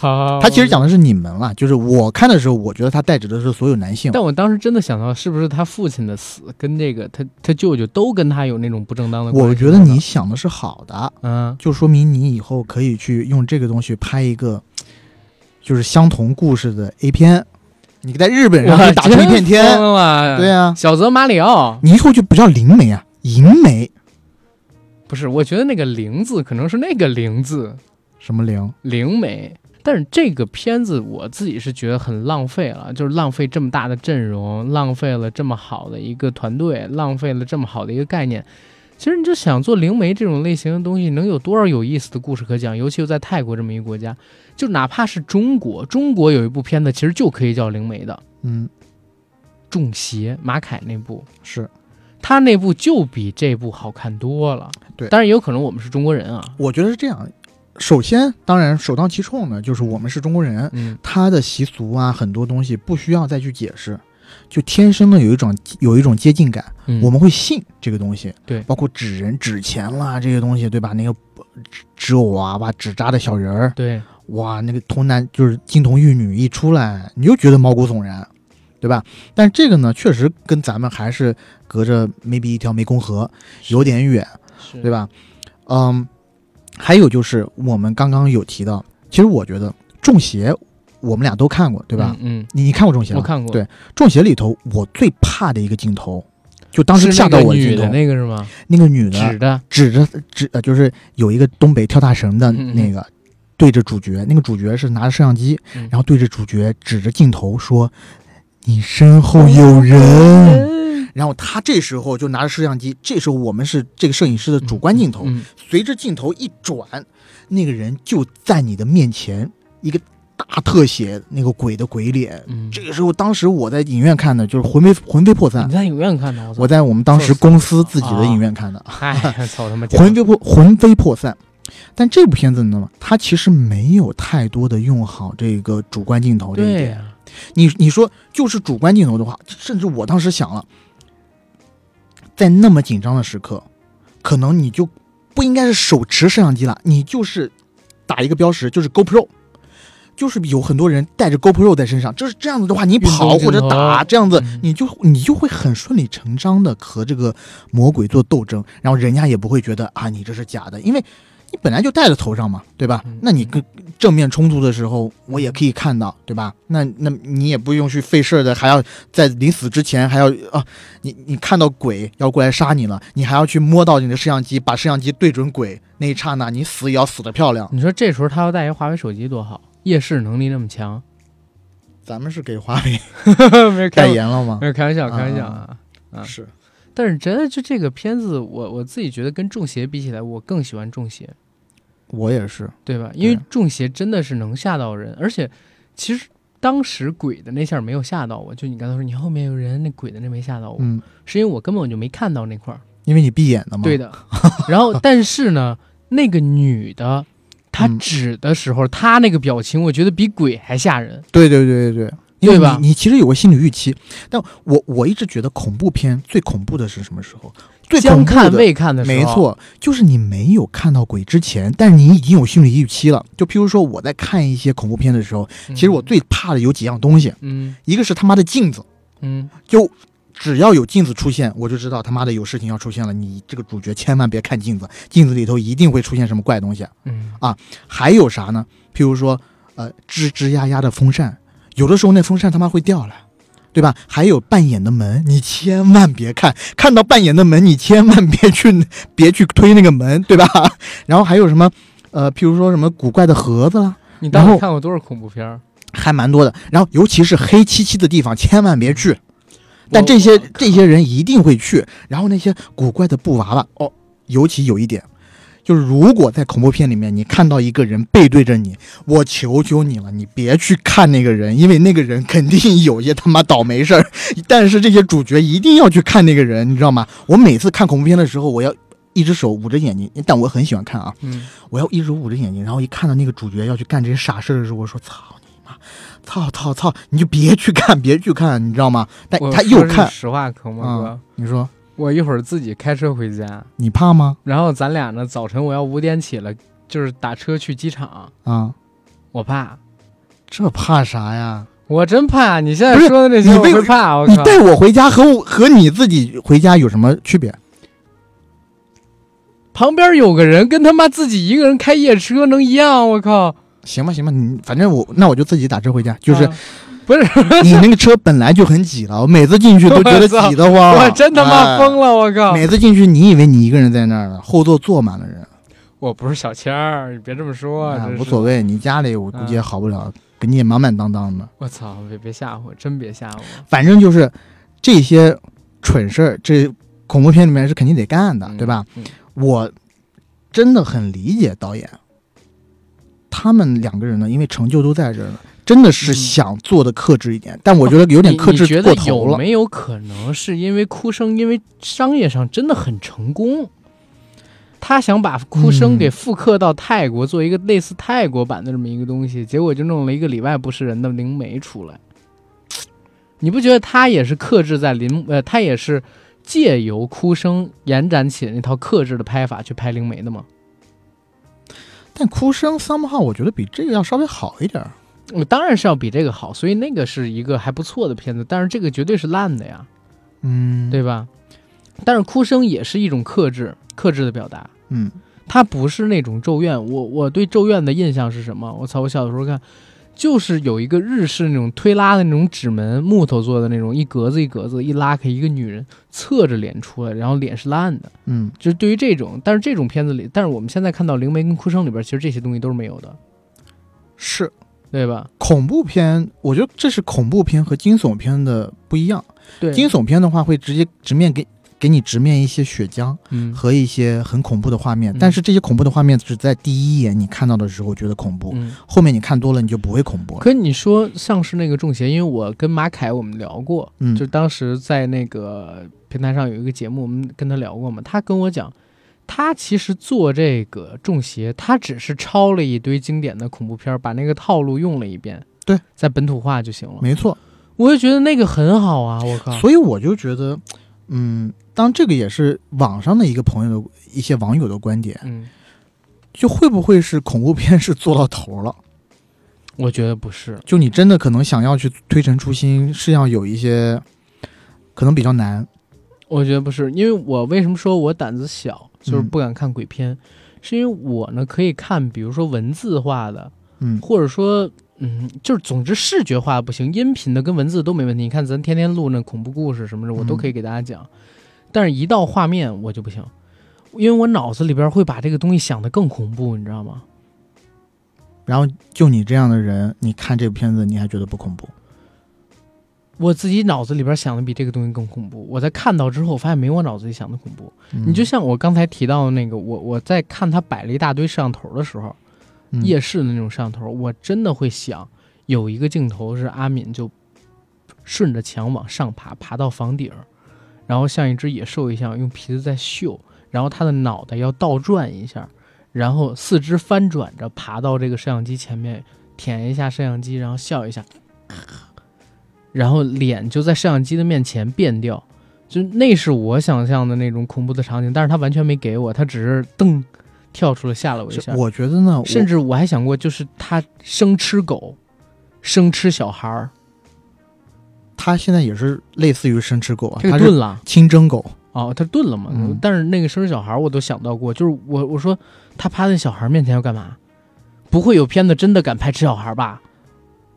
好，他其实讲的是你们了，就是我看的时候，我觉得他代指的是所有男性。但我当时真的想到，是不是他父亲的死跟这个他他舅舅都跟他有那种不正当的关系？我觉得你，想的是好的，嗯，就说明你以后可以去用这个东西拍一个，就是相同故事的 A 片。你在日本上可以打出一片天，了对啊，小泽马里奥你以后就不叫灵媒啊，银媒不是，我觉得那个“灵”字可能是那个“灵”字，什么灵？灵媒。但是这个片子我自己是觉得很浪费了，就是浪费这么大的阵容，浪费了这么好的一个团队，浪费了这么好的一个概念。其实你就想做灵媒这种类型的东西，能有多少有意思的故事可讲？尤其又在泰国这么一个国家，就哪怕是中国，中国有一部片子其实就可以叫灵媒的《嗯，中邪》，马凯那部，是他那部就比这部好看多了。对当然也有可能我们是中国人啊。我觉得是这样。首先，当然首当其冲呢，就是我们是中国人，嗯，他的习俗啊，很多东西不需要再去解释，就天生的有一种有一种接近感，嗯我们会信这个东西。对包括纸人、纸钱啦这些东西，对吧？那个纸纸偶啊，把纸扎的小人儿，对，哇，那个童男就是金童玉女一出来，你就觉得毛骨悚然，对吧？但这个呢，确实跟咱们还是隔着 maybe 一条湄公河有点远，对？吧？嗯，还有就是我们刚刚有提到，其实我觉得《中邪》我们俩都看过，对吧？嗯，你你看过《中邪》吗？我看过。对，《中邪》里头我最怕的一个镜头，就当时吓到我的镜头，那个是吗？那个女的指的，指着指呃，就是有一个东北跳大神的嗯嗯嗯那个，对着主角，那个主角是拿着摄像机，嗯然后对着主角指着镜头说：“你身后有人。”嗯然后他这时候就拿着摄像机，这时候我们是这个摄影师的主观镜头，嗯，随着镜头一转，那个人就在你的面前，一个大特写那个鬼的鬼脸。嗯这个时候，当时我在影院看的，就是魂飞魂飞魄散你。在影院看的？我我在我们当时公司自己的影院看的，哎，操他妈！魂飞魄魂飞魄散。但这部片子呢，它其实没有太多的用好这个主观镜头这一点。对，你你说就是主观镜头的话，甚至我当时想了，在那么紧张的时刻，可能你就不应该是手持摄像机了，你就是打一个标识，就是 GoPro。就是有很多人带着 GoPro 在身上，就是这样子的话，你跑或者打这样子嗯，你就你就会很顺理成章的和这个魔鬼做斗争，然后人家也不会觉得啊你这是假的，因为你本来就戴在头上嘛，对吧嗯？那你跟正面冲突的时候，我也可以看到，对吧？那那你也不用去费事儿的，还要在临死之前还要啊，你你看到鬼要过来杀你了，你还要去摸到你的摄像机，把摄像机对准鬼，那一刹那你死也要死的漂亮。你说这时候他要带一华为手机多好，夜视能力那么强，咱们是给华为代，言了吗没？有开玩笑，啊开玩笑啊。啊是，但是真的就这个片子，我我自己觉得跟《中邪》比起来，我更喜欢《中邪》，我也是。对吧？因为《中邪》真的是能吓到人，而且其实当时鬼的那下没有吓到我，就你刚才说你后面有人，那鬼的那没吓到我，嗯，是因为我根本就没看到那块儿。因为你闭眼的嘛。对的。然后，但是呢，那个女的，她嗯指的时候，他那个表情，我觉得比鬼还吓人。对对对对对，因为对吧你你其实有个心理预期，但我我一直觉得恐怖片最恐怖的是什么时候？最将看的未看的时候，没。错，就是你没有看到鬼之前，但是你已经有心理预期了。就譬如说我在看一些恐怖片的时候，其实我最怕的有几样东西，嗯一个是他妈的镜子，嗯就只要有镜子出现，我就知道他妈的有事情要出现了。你这个主角千万别看镜子，镜子里头一定会出现什么怪东西。嗯啊还有啥呢？譬如说，呃，吱吱呀呀的风扇，有的时候那风扇他妈会掉了。对吧？还有半掩的门，你千万别看，看到半掩的门，你千万别去，别去推那个门，对吧？然后还有什么，呃，譬如说什么古怪的盒子啦，你到然后底看过多少恐怖片？还蛮多的。然后尤其是黑漆漆的地方，千万别去。但这些这些人一定会去。然后那些古怪的布娃娃，哦，尤其有一点，就是如果在恐怖片里面你看到一个人背对着你，我求求你了，你别去看那个人，因为那个人肯定 有些他妈倒霉事儿。但是这些主角一定要去看那个人，你知道吗？我每次看恐怖片的时候，我要一只手捂着眼睛，但我很喜欢看啊，嗯，我要一直捂着眼睛，然后一看到那个主角要去干这些傻事儿的时候，我说操操操操，你就别去看，别去看，你知道吗？但他又看，实话，可吗哥，啊，你说我一会儿自己开车回家，你怕吗？然后咱俩呢，早晨我要五点起了，就是打车去机场，啊，我怕，这怕啥呀？我真怕。你现在说的那些，我怕。我！你带我回家和我和你自己回家有什么区别？旁边有个人跟他妈自己一个人开夜车能一样？我靠！行吧，行吧，你反正我那我就自己打车回家。就是啊不是 你那个车本来就很挤了，我每次进去都觉得挤得慌。我真他妈疯了！我靠！每次进去，你以为你一个人在那儿呢，后座坐满了人。我不是小千儿，你别这么说，啊无所谓，你家里我估计也好不了，给你也满满当当的。我操！别别吓唬我，真别吓唬我。反正就是这些蠢事儿，这恐怖片里面是肯定得干的，嗯对吧？？嗯我真的很理解导演，他们两个人呢，因为成就都在这儿呢，真的是嗯想做的克制一点，但我觉得有点克制觉得过头了。有没有可能是因为哭声，因为商业上真的很成功？他想把哭声嗯给复刻到泰国，做一个类似泰国版的这么一个东西，结果就弄了一个里外不是人的灵媒出来。你不觉得他也是克制在灵呃，他也是借由哭声延展起了那套克制的拍法去拍灵媒的吗？但哭声 somehow 我觉得比这个要稍微好一点儿。我当然是要比这个好，所以那个是一个还不错的片子，但是这个绝对是烂的呀。嗯，对吧？但是哭声也是一种克制，克制的表达，嗯，它不是那种咒怨。我我对咒怨的印象是什么？我操！我小的时候看，就是有一个日式那种推拉的那种纸门，木头做的那种，一格子一格子，一拉开，一个女人侧着脸出来，然后脸是烂的。嗯，就是对于这种，但是这种片子里，但是我们现在看到灵媒跟哭声里边，其实这些东西都是没有的，是对吧？恐怖片，我觉得这是恐怖片和惊悚片的不一样。对，惊悚片的话，会直接直面给给你直面一些血浆嗯和一些很恐怖的画面，嗯但是这些恐怖的画面只在第一眼你看到的时候觉得恐怖，嗯。后面你看多了你就不会恐怖了。可你说像是那个中邪，因为我跟马凯我们聊过，嗯就当时在那个平台上有一个节目，我们跟他聊过嘛，他跟我讲，他其实做这个中邪，他只是抄了一堆经典的恐怖片儿，把那个套路用了一遍，对，在本土化就行了。没错，我就觉得那个很好啊，我靠，所以我就觉得，嗯，当这个也是网上的一个朋友的一些网友的观点，嗯，就会不会是恐怖片是做到头了？我觉得不是，就你真的可能想要去推陈出新，是要有一些可能比较难。我觉得不是，因为我为什么说我胆子小，就是嗯。不敢看鬼片，是因为我呢可以看，比如说文字化的，嗯。或者说，嗯，就是总之视觉化不行，音频的跟文字都没问题。你看咱天天录那恐怖故事什么的，我都可以给大家讲，但是一到画面我就不行，因为我脑子里边会把这个东西想得更恐怖，你知道吗？然后就你这样的人，你看这部片子你还觉得不恐怖？我自己脑子里边想的比这个东西更恐怖。我在看到之后，我发现没我脑子里想的恐怖。嗯你就像我刚才提到的那个，我我在看他摆了一大堆摄像头的时候，嗯夜视的那种摄像头，我真的会想，有一个镜头是阿敏就顺着墙往上爬，爬到房顶儿，然后像一只野兽一样用皮子在嗅，然后它的脑袋要倒转一下，然后四肢翻转着爬到这个摄像机前面，舔一下摄像机，然后笑一下，然后脸就在摄像机的面前变掉，就那是我想象的那种恐怖的场景，但是他完全没给我，他只是噔跳出来吓了我一是下，我觉得呢，甚至我还想过，就是他生吃狗，生吃小孩儿，他现在也是类似于生吃狗啊，这他炖了清蒸狗，哦，他炖了嘛？嗯但是那个生吃小孩儿我都想到过，就是我我说他趴在小孩儿面前要干嘛？不会有片子真的敢拍吃小孩儿吧？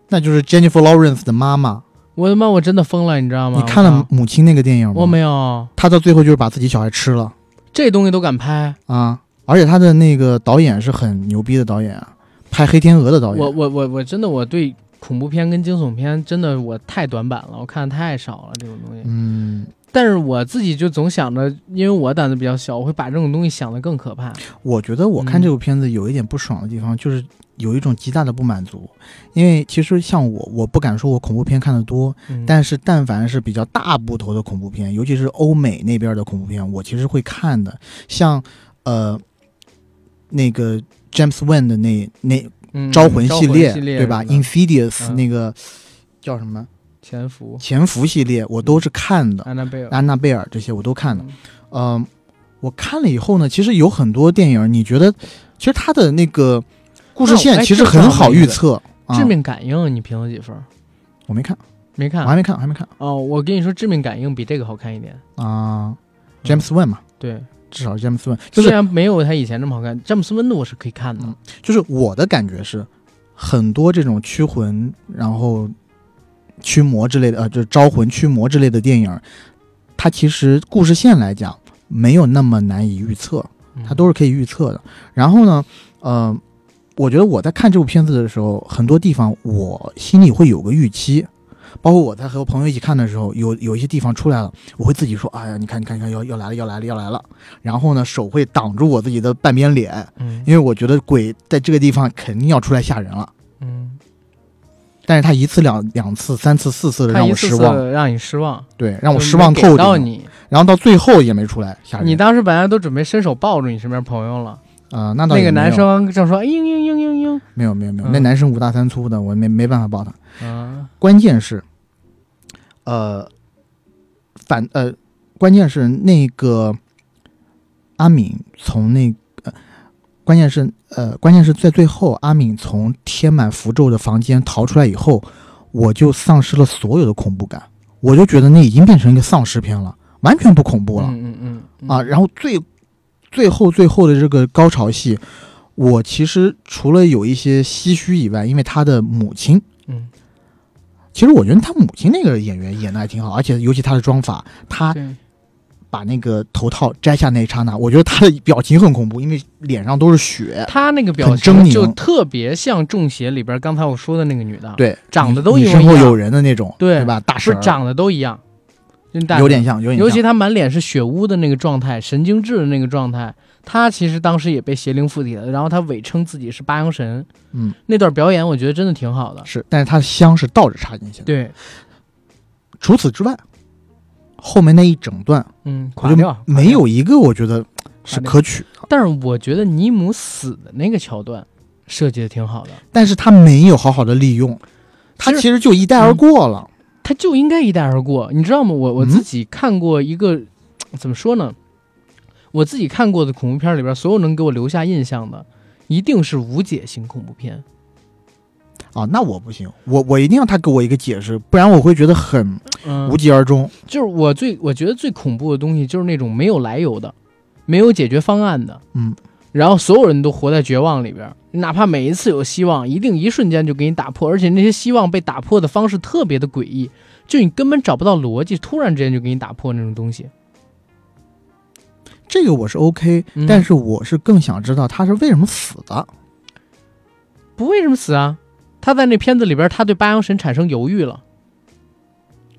那就是 Jennifer Lawrence 的妈妈。我他妈我真的疯了，你知道吗？你看了母亲那个电影吗？我没有，他到最后就是把自己小孩吃了这东西都敢拍，啊！而且他的那个导演是很牛逼的导演啊，拍《黑天鹅》的导演我。我我我真的我对恐怖片跟惊悚片真的我太短板了，我看的太少了这种东西。嗯，但是我自己就总想着，因为我胆子比较小，我会把这种东西想得更可怕。我觉得我看嗯这部片子有一点不爽的地方，就是有一种极大的不满足。因为其实像我，我不敢说我恐怖片看得多，嗯、但是但凡是比较大部头的恐怖片，尤其是欧美那边的恐怖片，我其实会看的。像呃那个 James Wan 的那那嗯招魂系列，系列对吧什么的？Insidious、嗯那个叫什么潜伏、潜伏系列，我都是看的。安娜贝尔安娜贝尔这些我都看的。嗯嗯、我看了以后呢，其实有很多电影，你觉得其实它的那个故事线其实很好预测。啊致命感应你评了几分？我没看，没看我还没看，我还没看哦。我跟你说，致命感应比这个好看一点。啊。James Wan 嘛，对，至少是 James Wan，就是虽然没有他以前这么好看，詹姆斯温的我是可以看的。嗯就是我的感觉是，很多这种驱魂，然后驱魔之类的，呃，就是招魂驱魔之类的电影，它其实故事线来讲没有那么难以预测，嗯它都是可以预测的。然后呢，呃，我觉得我在看这部片子的时候，很多地方我心里会有个预期。包括我在和朋友一起看的时候，有有一些地方出来了，我会自己说：“哎呀，你看，你看，你看，要要来了，要来了，要来了。”然后呢，手会挡住我自己的半边脸，嗯因为我觉得鬼在这个地方肯定要出来吓人了。嗯，但是他一次两两次三次四次的让我失望，次让你失望，对，让我失望透顶。到你。然后到最后也没出来吓人。你当时本来都准备伸手抱住你身边朋友了，啊、那倒那个男生正说嘤嘤嘤嘤嘤，没有没有没有，嗯那男生五大三粗的，我没没办法抱他。啊，关键是，呃，反呃，关键是那个阿敏从那个，关键是呃，关键是在最后，阿敏从贴满符咒的房间逃出来以后，我就丧失了所有的恐怖感，我就觉得那已经变成一个丧尸片了，完全不恐怖了。嗯嗯嗯啊，然后最最后最后的这个高潮戏，我其实除了有一些唏嘘以外，因为他的母亲，嗯，其实我觉得他母亲那个演员演的还挺好，而且尤其他的妆法，他，把那个头套摘下那一刹那，我觉得他的表情很恐怖，因为脸上都是血。他那个表情就特别像《中邪》里边刚才我说的那个女的，，对，长得都一模一样身后有人的那种，对对吧？大不是长得都一样，有点像，有点像。尤其他满脸是血污的那个状态，神经质的那个状态，他其实当时也被邪灵附体了，然后他伪称自己是八阳神，嗯，那段表演我觉得真的挺好的。是，但是他的香是倒着插进去的。对，除此之外，后面那一整段嗯，垮掉没。有一个我觉得是可取的。但是我觉得尼姆死的那个桥段设计的挺好的，但是他没有好好的利用，他其实就一带而过了。他就应该一带而过，你知道吗？我我嗯自己看过一个，怎么说呢？我自己看过的恐怖片里边，所有能给我留下印象的，一定是无解型恐怖片。啊，那我不行，我我一定要他给我一个解释，不然我会觉得很嗯，无疾而终。就是我最我觉得最恐怖的东西，就是那种没有来由的，没有解决方案的，嗯，然后所有人都活在绝望里边，哪怕每一次有希望，一定一瞬间就给你打破，而且那些希望被打破的方式特别的诡异，就你根本找不到逻辑，突然之间就给你打破那种东西。这个我是 OK，、嗯但是我是更想知道他是为什么死的。不为什么死啊？他在那片子里边，他对八阳神产生犹豫了。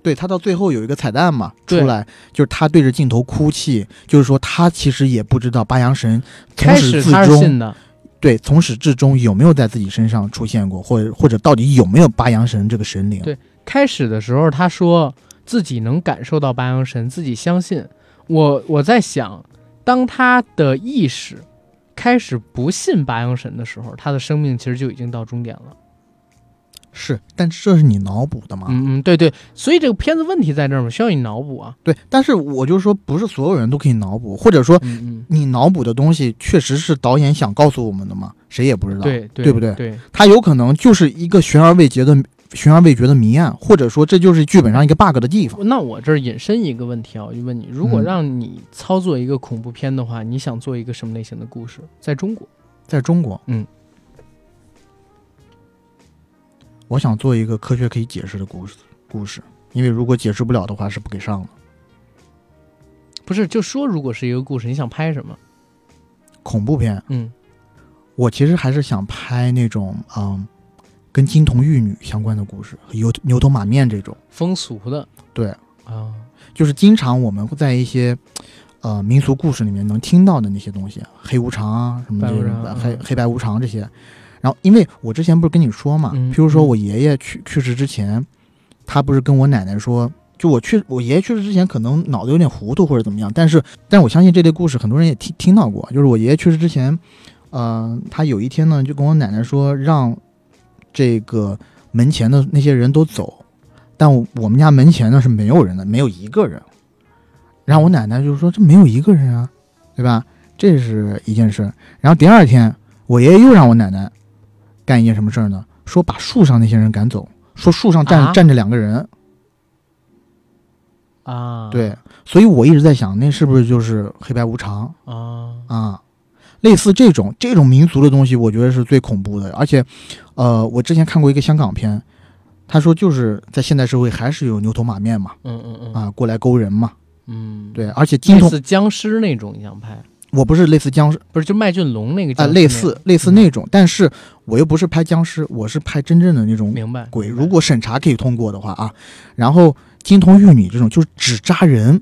对他到最后有一个彩蛋嘛，出来就是他对着镜头哭泣，就是说他其实也不知道八阳神从开始始他是至终信的，对，从始至终有没有在自己身上出现过，或者或者到底有没有八阳神这个神灵？对开始的时候，他说自己能感受到八阳神，自己相信。我我在想，当他的意识开始不信八阳神的时候，他的生命其实就已经到终点了。是，但这是你脑补的嘛？嗯嗯，对对，所以这个片子问题在这儿嘛，需要你脑补啊。对，但是我就说，不是所有人都可以脑补，或者说你脑补的东西确实是导演想告诉我们的吗？谁也不知道。对对对不对对，他有可能就是一个悬而未决的悬而未决的谜案，或者说这就是剧本上一个 bug 的地方。那我这儿引申一个问题啊，我就问你，如果嗯让你操作一个恐怖片的话，你想做一个什么类型的故事？在中国，在中国，嗯，我想做一个科学可以解释的故事，故事，因为如果解释不了的话是不给上的。不是就说如果是一个故事，你想拍什么？恐怖片，嗯，我其实还是想拍那种嗯，跟金童玉女相关的故事，牛牛头马面这种。风俗的，对。啊，就是经常我们会在一些呃民俗故事里面能听到的那些东西，黑无常啊什么这种白无常嗯。黑黑白无常这些。然后，因为我之前不是跟你说嘛，嗯。譬如说我爷爷去去世之前，他不是跟我奶奶说，就我去我爷爷去世之前可能脑子有点糊涂或者怎么样，但是但我相信这类故事很多人也听听到过，就是我爷爷去世之前，呃，他有一天呢就跟我奶奶说让这个门前的那些人都走，但我我们家门前呢是没有人的，没有一个人。然后我奶奶就说这没有一个人啊，对吧？这是一件事。然后第二天，我爷爷又让我奶奶干一件什么事儿呢？说把树上那些人赶走，说树上站、啊站着两个人。啊，对，所以我一直在想，那是不是就是黑白无常啊，啊？类似这种这种民俗的东西，我觉得是最恐怖的。而且，呃，我之前看过一个香港片，他说就是在现代社会还是有牛头马面嘛，嗯嗯嗯，啊，过来勾人嘛。嗯，，对，而且金童，类似僵尸那种，你想拍？我不是类似僵尸不是，就麦浚龙那个啊、类似类似那种，但是我又不是拍僵尸，我是拍真正的那种明白鬼。明白如果审查可以通过的话啊，然后金童玉女这种就是只扎人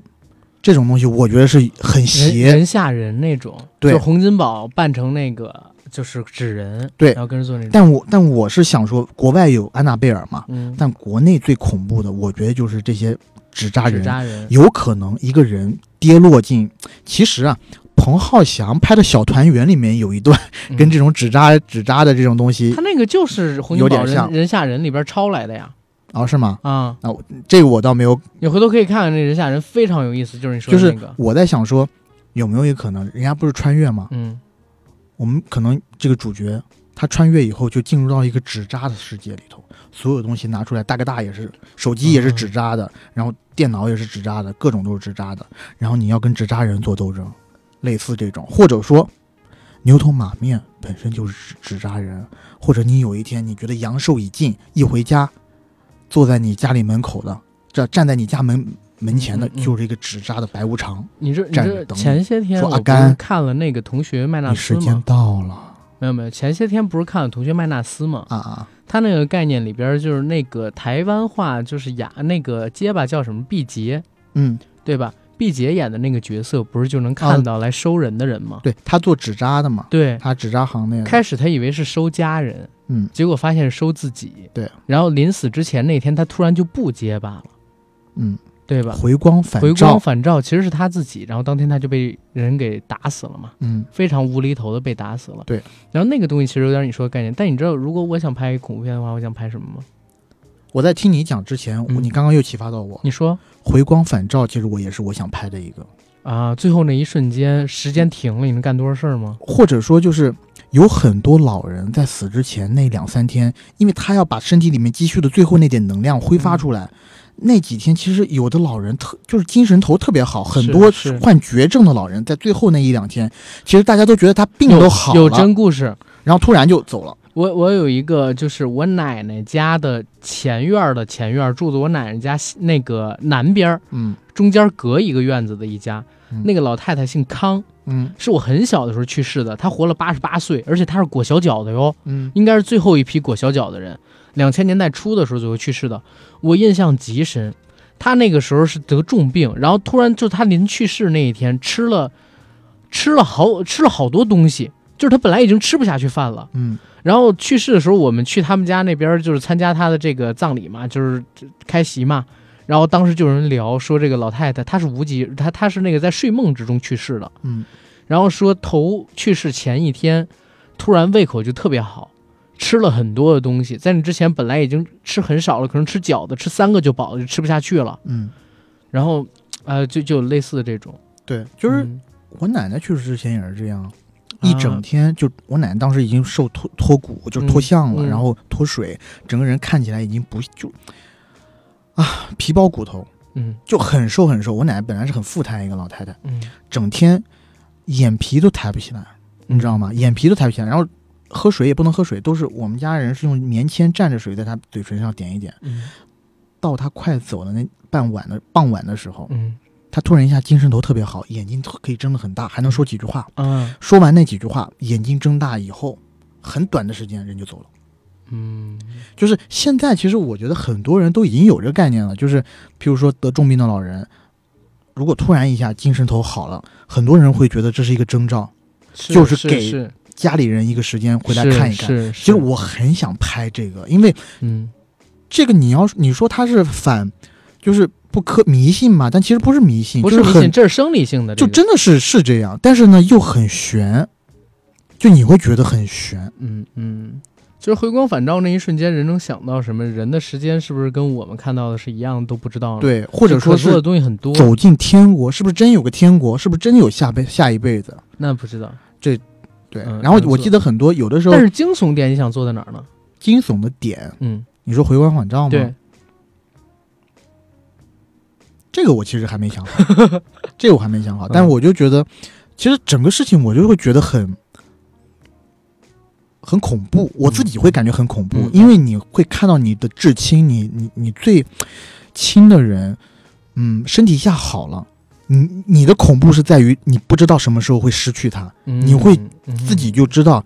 这种东西，我觉得是很邪。人吓人那种，对。就洪金宝扮成那个就是纸人，对。然后跟人做那种，但我但我是想说，国外有安娜贝尔嘛，嗯，但国内最恐怖的，我觉得就是这些纸扎纸人，扎人，有可能一个人跌落进。其实啊，彭浩翔拍的《小团圆》里面有一段嗯。跟这种纸扎纸扎的这种东西他，那个就是洪金宝有点像。人人吓人里边抄来的呀，哦，是吗？啊，这个我倒没有你回头可以看看那人吓人，非常有意思，就是你说就是的那个，我在想说，有没有一个可能，人家不是穿越吗？嗯，我们可能这个主角他穿越以后就进入到一个纸扎的世界里头，所有东西拿出来，大哥大也是，手机也是纸扎的，然后电脑也是纸扎的，各种都是纸扎的，然后你要跟纸扎人做斗争，类似这种，或者说牛头马面本身就是纸纸扎人，或者你有一天你觉得阳寿已尽，一回家，坐在你家里门口的，这站在你家门门前的就是一个纸扎的白无常。你这你这前些天说阿甘看了那个同学麦纳斯时间？到了没有没有，前些天不是看了同学麦纳斯吗？啊啊！他那个概念里边就是那个台湾话，就是雅那个结巴叫什么毕节，嗯，对吧？毕节演的那个角色不是就能看到来收人的人吗？对他做纸扎的嘛，对，他纸扎行那个，开始他以为是收家人，嗯结果发现是收自己。对，然后临死之前那天，他突然就不结巴了，嗯，对吧？回光返回，光返照其实是他自己，然后当天他就被人给打死了嘛，嗯非常无厘头的被打死了。对，然后那个东西其实有点你说的概念，但你知道，如果我想拍恐怖片的话，我想拍什么吗？我在听你讲之前，你刚刚又启发到我，你说回光返照，其实我也是我想拍的一个，啊，最后那一瞬间，时间停了，你能干多少事儿吗？或者说就是有很多老人在死之前那两三天，因为他要把身体里面积蓄的最后那点能量挥发出来。那几天其实有的老人特就是精神头特别好，很多是患绝症的老人在最后那一两天，其实大家都觉得他病都好了，有真故事。然后突然就走了。我我有一个，就是我奶奶家的前院儿的前院儿，住在我奶奶家西那个南边儿，嗯中间隔一个院子的一家。嗯那个老太太姓康，嗯是我很小的时候去世的，她活了八十八岁，而且她是裹小脚的哟，嗯应该是最后一批裹小脚的人。两千年代初的时候左右去世的，我印象极深。她那个时候是得重病，然后突然就她临去世那一天吃了吃了好吃了好多东西，就是他本来已经吃不下去饭了。嗯然后去世的时候，我们去他们家那边就是参加他的这个葬礼嘛，就是开席嘛。然后当时就有人聊说，这个老太太她是无疾，她她是那个在睡梦之中去世的。嗯然后说头去世前一天，突然胃口就特别好，吃了很多的东西。在那之前本来已经吃很少了，可能吃饺子吃三个就饱了，就吃不下去了。嗯，然后，呃，就就有类似的这种，对，就是嗯我奶奶去世之前也是这样，啊一整天就我奶奶当时已经瘦脱脱骨，就脱相了，嗯嗯然后脱水，整个人看起来已经不就啊皮包骨头，嗯就很瘦很瘦。我奶奶本来是很富态一个老太太，嗯，整天眼皮都抬不起来，你知道吗？眼皮都抬不起来，然后喝水也不能喝水，都是我们家人是用棉签蘸着水在她嘴唇上点一点。嗯到她快走的那傍晚的傍晚的时候，嗯她突然一下精神头特别好，眼睛可以睁得很大，还能说几句话。嗯说完那几句话，眼睛睁大以后，很短的时间人就走了。嗯就是现在，其实我觉得很多人都已经有这个概念了，就是譬如说得重病的老人，如果突然一下精神头好了，很多人会觉得这是一个征兆，是就是给家里人一个时间回来看一看。是，是其实我很想拍这个，因为嗯这个你要你说他是反，就是不科迷信嘛，但其实不是迷信，不是迷信，这是生理性的，就这个真的是是这样，但是呢又很悬，就你会觉得很悬。嗯嗯，就是回光返照那一瞬间，人能想到什么？人的时间是不是跟我们看到的是一样，都不知道？，对，或者说可做的东西很多，走进天国，是不是真有个天国？是不是真有下辈下一辈子？那不知道。这对，嗯然后我记得很多有的时候但是惊悚点你想做在哪儿呢？惊悚的点，嗯，你说回光返照吗？对，这个我其实还没想好，这个我还没想好，但是我就觉得，其实整个事情我就会觉得很很恐怖，我自己会感觉很恐怖，嗯。因为你会看到你的至亲，你你你最亲的人，嗯，身体一下好了。你你的恐怖是在于你不知道什么时候会失去他，嗯。你会嗯。自己就知道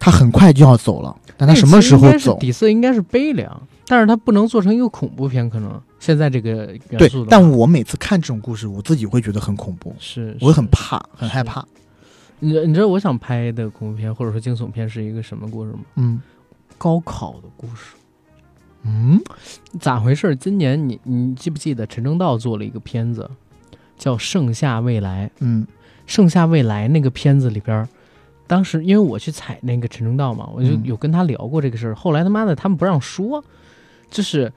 他很快就要走了，但他什么时候走？底色应该是悲凉，但是他不能做成一个恐怖片，可能现在这个元对素的，但我每次看这种故事，我自己会觉得很恐怖，是我会很怕，很害怕。你知你知道我想拍的恐怖片或者说惊悚片是一个什么故事吗？嗯高考的故事。嗯，咋回事？今年你你记不记得陈正道做了一个片子，叫《盛夏未来》。嗯《盛夏未来》那个片子里边儿，当时因为我去采那个陈正道嘛，我就嗯有跟他聊过这个事儿。后来他妈的他们不让说，就是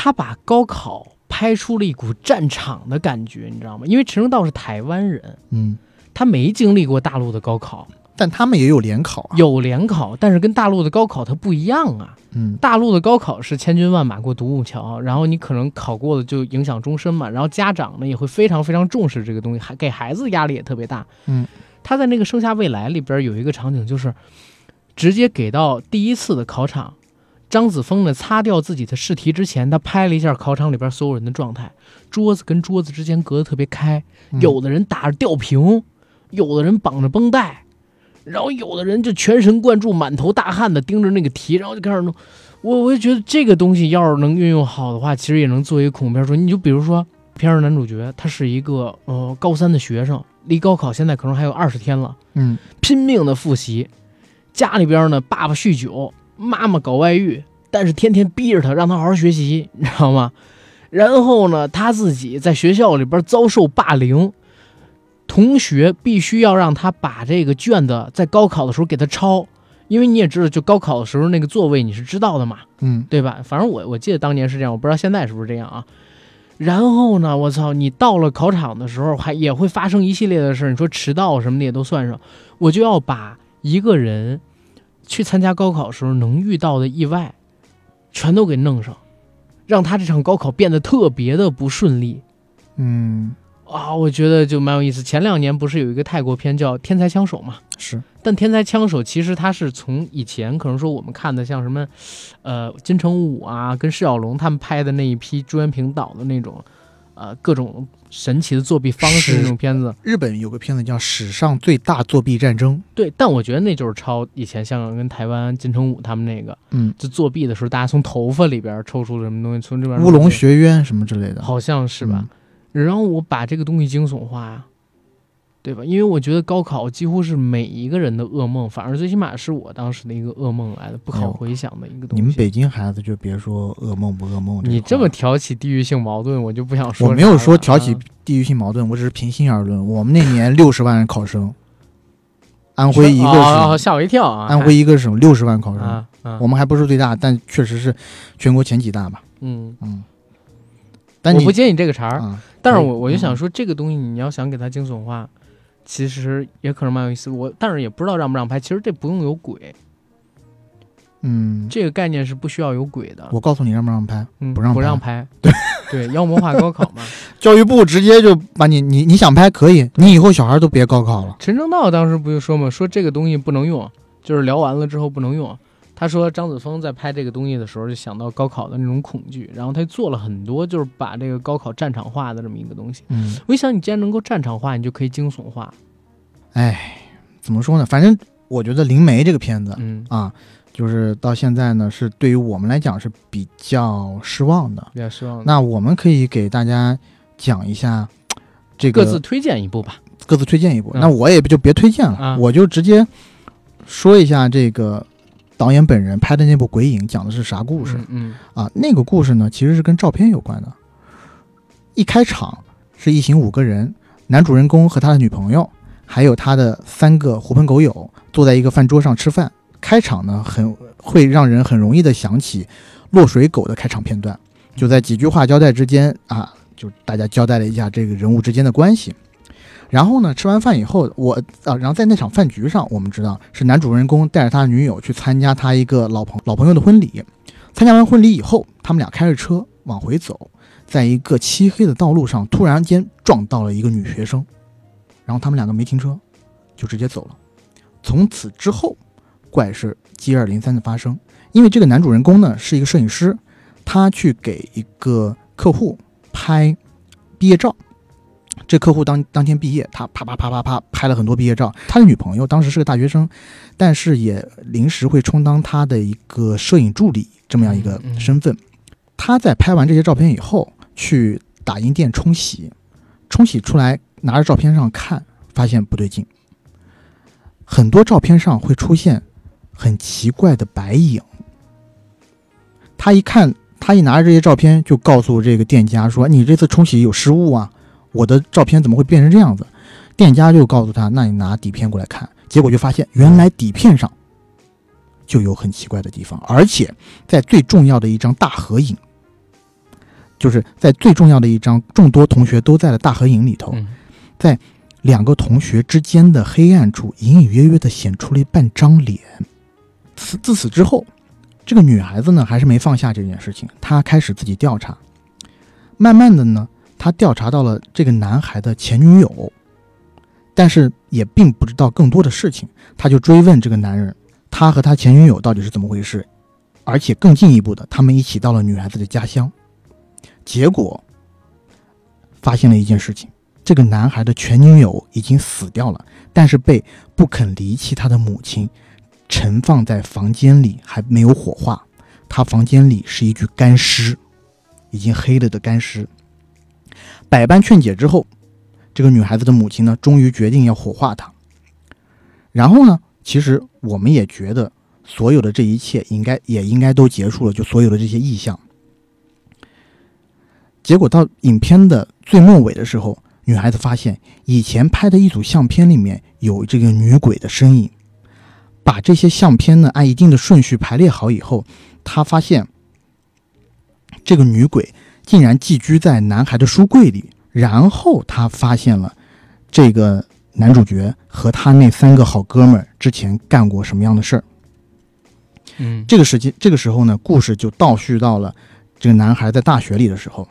他把高考拍出了一股战场的感觉，你知道吗？因为陈正道是台湾人，嗯，他没经历过大陆的高考，但他们也有联考啊。有联考，但是跟大陆的高考它不一样啊。嗯大陆的高考是千军万马过独木桥，然后你可能考过了就影响终身嘛，然后家长呢也会非常非常重视这个东西，还给孩子压力也特别大。嗯，他在那个《盛夏未来》里边有一个场景，就是直接给到第一次的考场，张子枫呢擦掉自己的试题之前，他拍了一下考场里边所有人的状态，桌子跟桌子之间隔得特别开，嗯有的人打着吊瓶，有的人绑着绷带，然后有的人就全神贯注、满头大汗的盯着那个题，然后就开始弄。我我就觉得这个东西要是能运用好的话，其实也能做一个恐怖片说。你就比如说片儿男主角，他是一个呃高三的学生，离高考现在可能还有二十天了，嗯拼命的复习，家里边呢爸爸酗酒，妈妈搞外遇，但是天天逼着他让他好好学习，你知道吗？然后呢，他自己在学校里边遭受霸凌，同学必须要让他把这个卷子在高考的时候给他抄，因为你也知道，就高考的时候那个座位你是知道的嘛，嗯对吧？反正我我记得当年是这样，我不知道现在是不是这样啊。然后呢，我操，你到了考场的时候，还也会发生一系列的事。你说迟到什么的也都算上，我就要把一个人去参加高考时候能遇到的意外，全都给弄上，让他这场高考变得特别的不顺利嗯，啊！我觉得就蛮有意思。前两年不是有一个泰国片叫《天才枪手》嘛？是但天才枪手其实它是从以前可能说我们看的像什么，呃，金城武啊，跟释小龙他们拍的那一批朱元平导的那种，呃，各种神奇的作弊方式那种片子。日本有个片子叫《史上最大作弊战争》。对，但我觉得那就是抄以前香港跟台湾金城武他们那个，嗯，就作弊的时候，大家从头发里边抽出了什么东西，从这边乌龙学院什么之类的。好像是吧？然后我把这个东西惊悚化呀，对吧？因为我觉得高考几乎是每一个人的噩梦，反而最起码是我当时的一个噩梦来的，不好回想的一个东西。你们北京孩子就别说噩梦不噩梦，你这么挑起地域性矛盾，我就不想说。我没有说挑起地域性矛盾，我只是平心而论。我们那年六十万考生，安徽一个哦，省，吓我一跳啊！安徽一个省六十万考生，啊啊，我们还不是最大，但确实是全国前几大吧。嗯，嗯，但你我不接你这个茬儿，啊，但是我我就想嗯说，这个东西你要想给它惊悚化，其实也可能蛮有意思。我但是也不知道让不让拍，其实这不用有鬼，嗯，这个概念是不需要有鬼的。我告诉你让不让拍，嗯，不让不让拍，对对，妖魔化高考嘛。教育部直接就把你你你想拍可以，你以后小孩都别高考了。陈正道当时不就说嘛，说这个东西不能用，就是聊完了之后不能用。他说张子枫在拍这个东西的时候，就想到高考的那种恐惧，然后他做了很多，就是把这个高考战场化的这么一个东西。嗯，我一想，你既然能够战场化，你就可以惊悚化。哎，怎么说呢？反正我觉得《灵媒》这个片子嗯，啊，就是到现在呢，是对于我们来讲是比较失望的。比较失望的。那我们可以给大家讲一下这个各自推荐一部吧。各自推荐一部。嗯那我也就别推荐了，啊我就直接说一下这个导演本人拍的那部《鬼影》讲的是啥故事、嗯啊？那个故事呢，其实是跟照片有关的。一开场是一行五个人，男主人公和他的女朋友，还有他的三个狐朋狗友，坐在一个饭桌上吃饭。开场呢，很会让人很容易的想起落水狗的开场片段，就在几句话交代之间啊，就大家交代了一下这个人物之间的关系。然后呢，吃完饭以后，我啊，然后在那场饭局上，我们知道是男主人公带着他女友去参加他一个老朋老朋友的婚礼。参加完婚礼以后，他们俩开着车往回走，在一个漆黑的道路上，突然间撞到了一个女学生，然后他们两个没停车，就直接走了。从此之后，怪事接二连三的发生。因为这个男主人公呢是一个摄影师，他去给一个客户拍毕业照。这客户当当天毕业，他啪啪啪啪啪拍了很多毕业照。他的女朋友当时是个大学生，但是也临时会充当他的一个摄影助理这么样一个嗯嗯身份。他在拍完这些照片以后，去打印店冲洗，冲洗出来拿着照片上看，发现不对劲。很多照片上会出现很奇怪的白影。他一看，他一拿着这些照片，就告诉这个店家说：“你这次冲洗有失误啊，我的照片怎么会变成这样子？”店家就告诉他：“那你拿底片过来看。”结果就发现，原来底片上就有很奇怪的地方，而且在最重要的一张大合影，就是在最重要的一张众多同学都在的大合影里头，在两个同学之间的黑暗处隐隐约约的显出了一半张脸。此自此之后，这个女孩子呢还是没放下这件事情，她开始自己调查。慢慢的呢，他调查到了这个男孩的前女友，但是也并不知道更多的事情，他就追问这个男人，他和他前女友到底是怎么回事，而且更进一步的，他们一起到了女孩子的家乡，结果发现了一件事情。这个男孩的前女友已经死掉了，但是被不肯离弃他的母亲盛放在房间里，还没有火化。他房间里是一具干尸，已经黑了的干尸。百般劝解之后，这个女孩子的母亲呢，终于决定要火化她。然后呢，其实我们也觉得，所有的这一切应该也应该都结束了，就所有的这些意象。结果到影片的最末尾的时候，女孩子发现以前拍的一组相片里面有这个女鬼的身影。把这些相片呢按一定的顺序排列好以后，她发现这个女鬼竟然寄居在男孩的书柜里。然后他发现了这个男主角和他那三个好哥们儿之前干过什么样的事儿。嗯，这个时间，这个时候呢，故事就倒叙到了这个男孩在大学里的时候。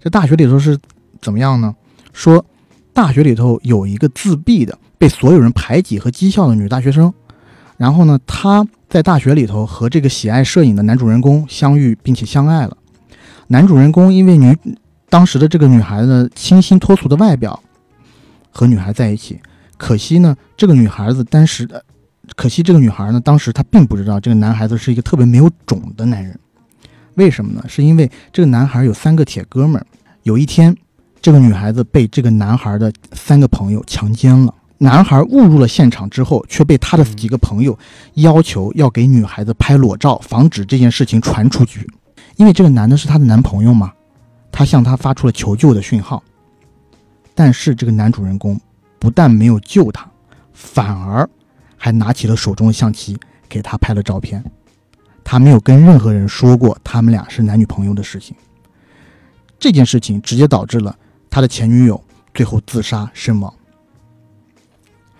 这大学里头是怎么样呢？说大学里头有一个自闭的、被所有人排挤和讥笑的女大学生，然后呢，她在大学里头和这个喜爱摄影的男主人公相遇并且相爱了。男主人公因为女当时的这个女孩子清新脱俗的外表，和女孩在一起。可惜呢，这个女孩子当时的，可惜这个女孩呢，当时她并不知道这个男孩子是一个特别没有种的男人。为什么呢？是因为这个男孩有三个铁哥们儿。有一天，这个女孩子被这个男孩的三个朋友强奸了。男孩误入了现场之后，却被他的几个朋友要求要给女孩子拍裸照，防止这件事情传出去。因为这个男的是她的男朋友嘛，她向他发出了求救的讯号。但是这个男主人公不但没有救她，反而还拿起了手中的相机给她拍了照片。他没有跟任何人说过他们俩是男女朋友的事情。这件事情直接导致了他的前女友最后自杀身亡。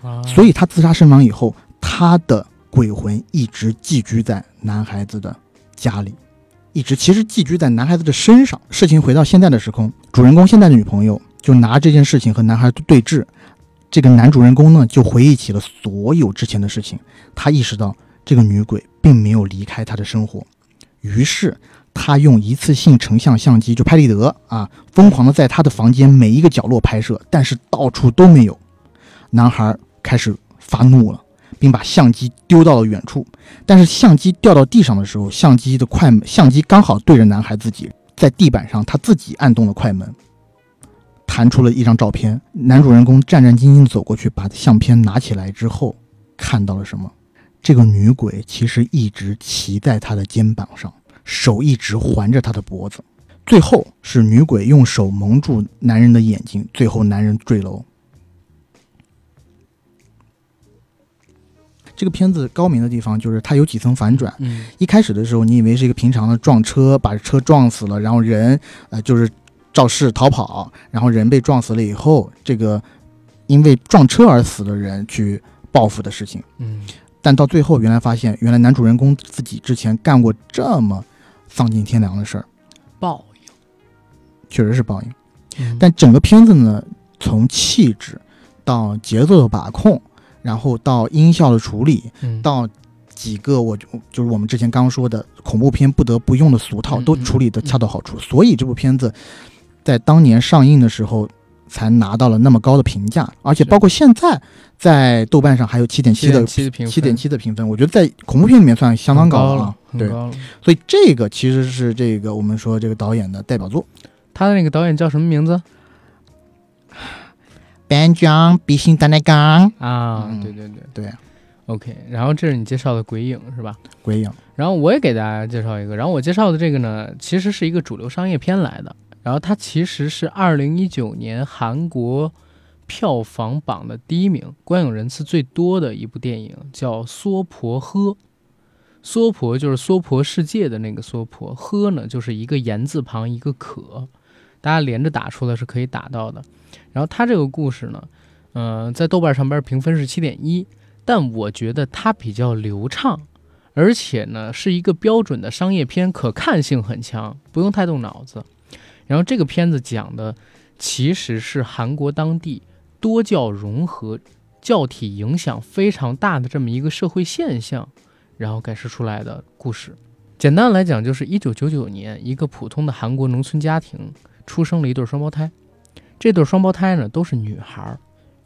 啊，所以他自杀身亡以后，他的鬼魂一直寄居在男孩子的家里，一直其实寄居在男孩子的身上。事情回到现在的时空，主人公现在的女朋友就拿这件事情和男孩对峙，这个男主人公呢就回忆起了所有之前的事情，他意识到这个女鬼并没有离开他的生活，于是他用一次性成像相机就拍立得啊，疯狂的在他的房间每一个角落拍摄，但是到处都没有。男孩开始发怒了，并把相机丢到了远处。但是相机掉到地上的时候，相机的快门相机刚好对着男孩自己，在地板上，他自己按动了快门，弹出了一张照片。男主人公战战兢兢走过去，把相片拿起来之后，看到了什么？这个女鬼其实一直骑在他的肩膀上，手一直环着他的脖子。最后是女鬼用手蒙住男人的眼睛，最后男人坠楼。这个片子高明的地方就是它有几层反转。嗯一开始的时候，你以为是一个平常的撞车，把车撞死了，然后人呃就是肇事逃跑，然后人被撞死了以后，这个因为撞车而死的人去报复的事情。嗯但到最后，原来发现，原来男主人公自己之前干过这么丧尽天良的事儿，报应确实是报应。应，但整个片子呢，从气质到节奏的把控，然后到音效的处理，嗯到几个我就就是我们之前刚刚说的恐怖片不得不用的俗套，嗯都处理的恰到好处，所以这部片子在当年上映的时候才拿到了那么高的评价，而且包括现在在豆瓣上还有七点七的七点七的评分，我觉得在恐怖片里面算相当很高了啊。对。所以这个其实是这个我们说这个导演的代表作。他的那个导演叫什么名字班长必须的那刚，啊？嗯对对对对，，OK。然后这是你介绍的《鬼影》是吧？鬼影，然后我也给大家介绍一个，然后我介绍的这个呢，其实是一个主流商业片来的，然后它其实是二零一九年韩国票房榜的第一名，观影人次最多的一部电影，叫《娑婆诃》。娑婆就是娑婆世界的那个娑婆，诃呢就是一个言字旁一个可，大家连着打出来是可以打到的。然后他这个故事呢，嗯、在豆瓣上边评分是七点一，但我觉得它比较流畅。而且呢是一个标准的商业片，可看性很强，不用太动脑子。然后这个片子讲的其实是韩国当地多教融合、教体影响非常大的这么一个社会现象，然后改示出来的故事。简单来讲，就是一九九九年，一个普通的韩国农村家庭出生了一对双胞胎。这对双胞胎呢都是女孩，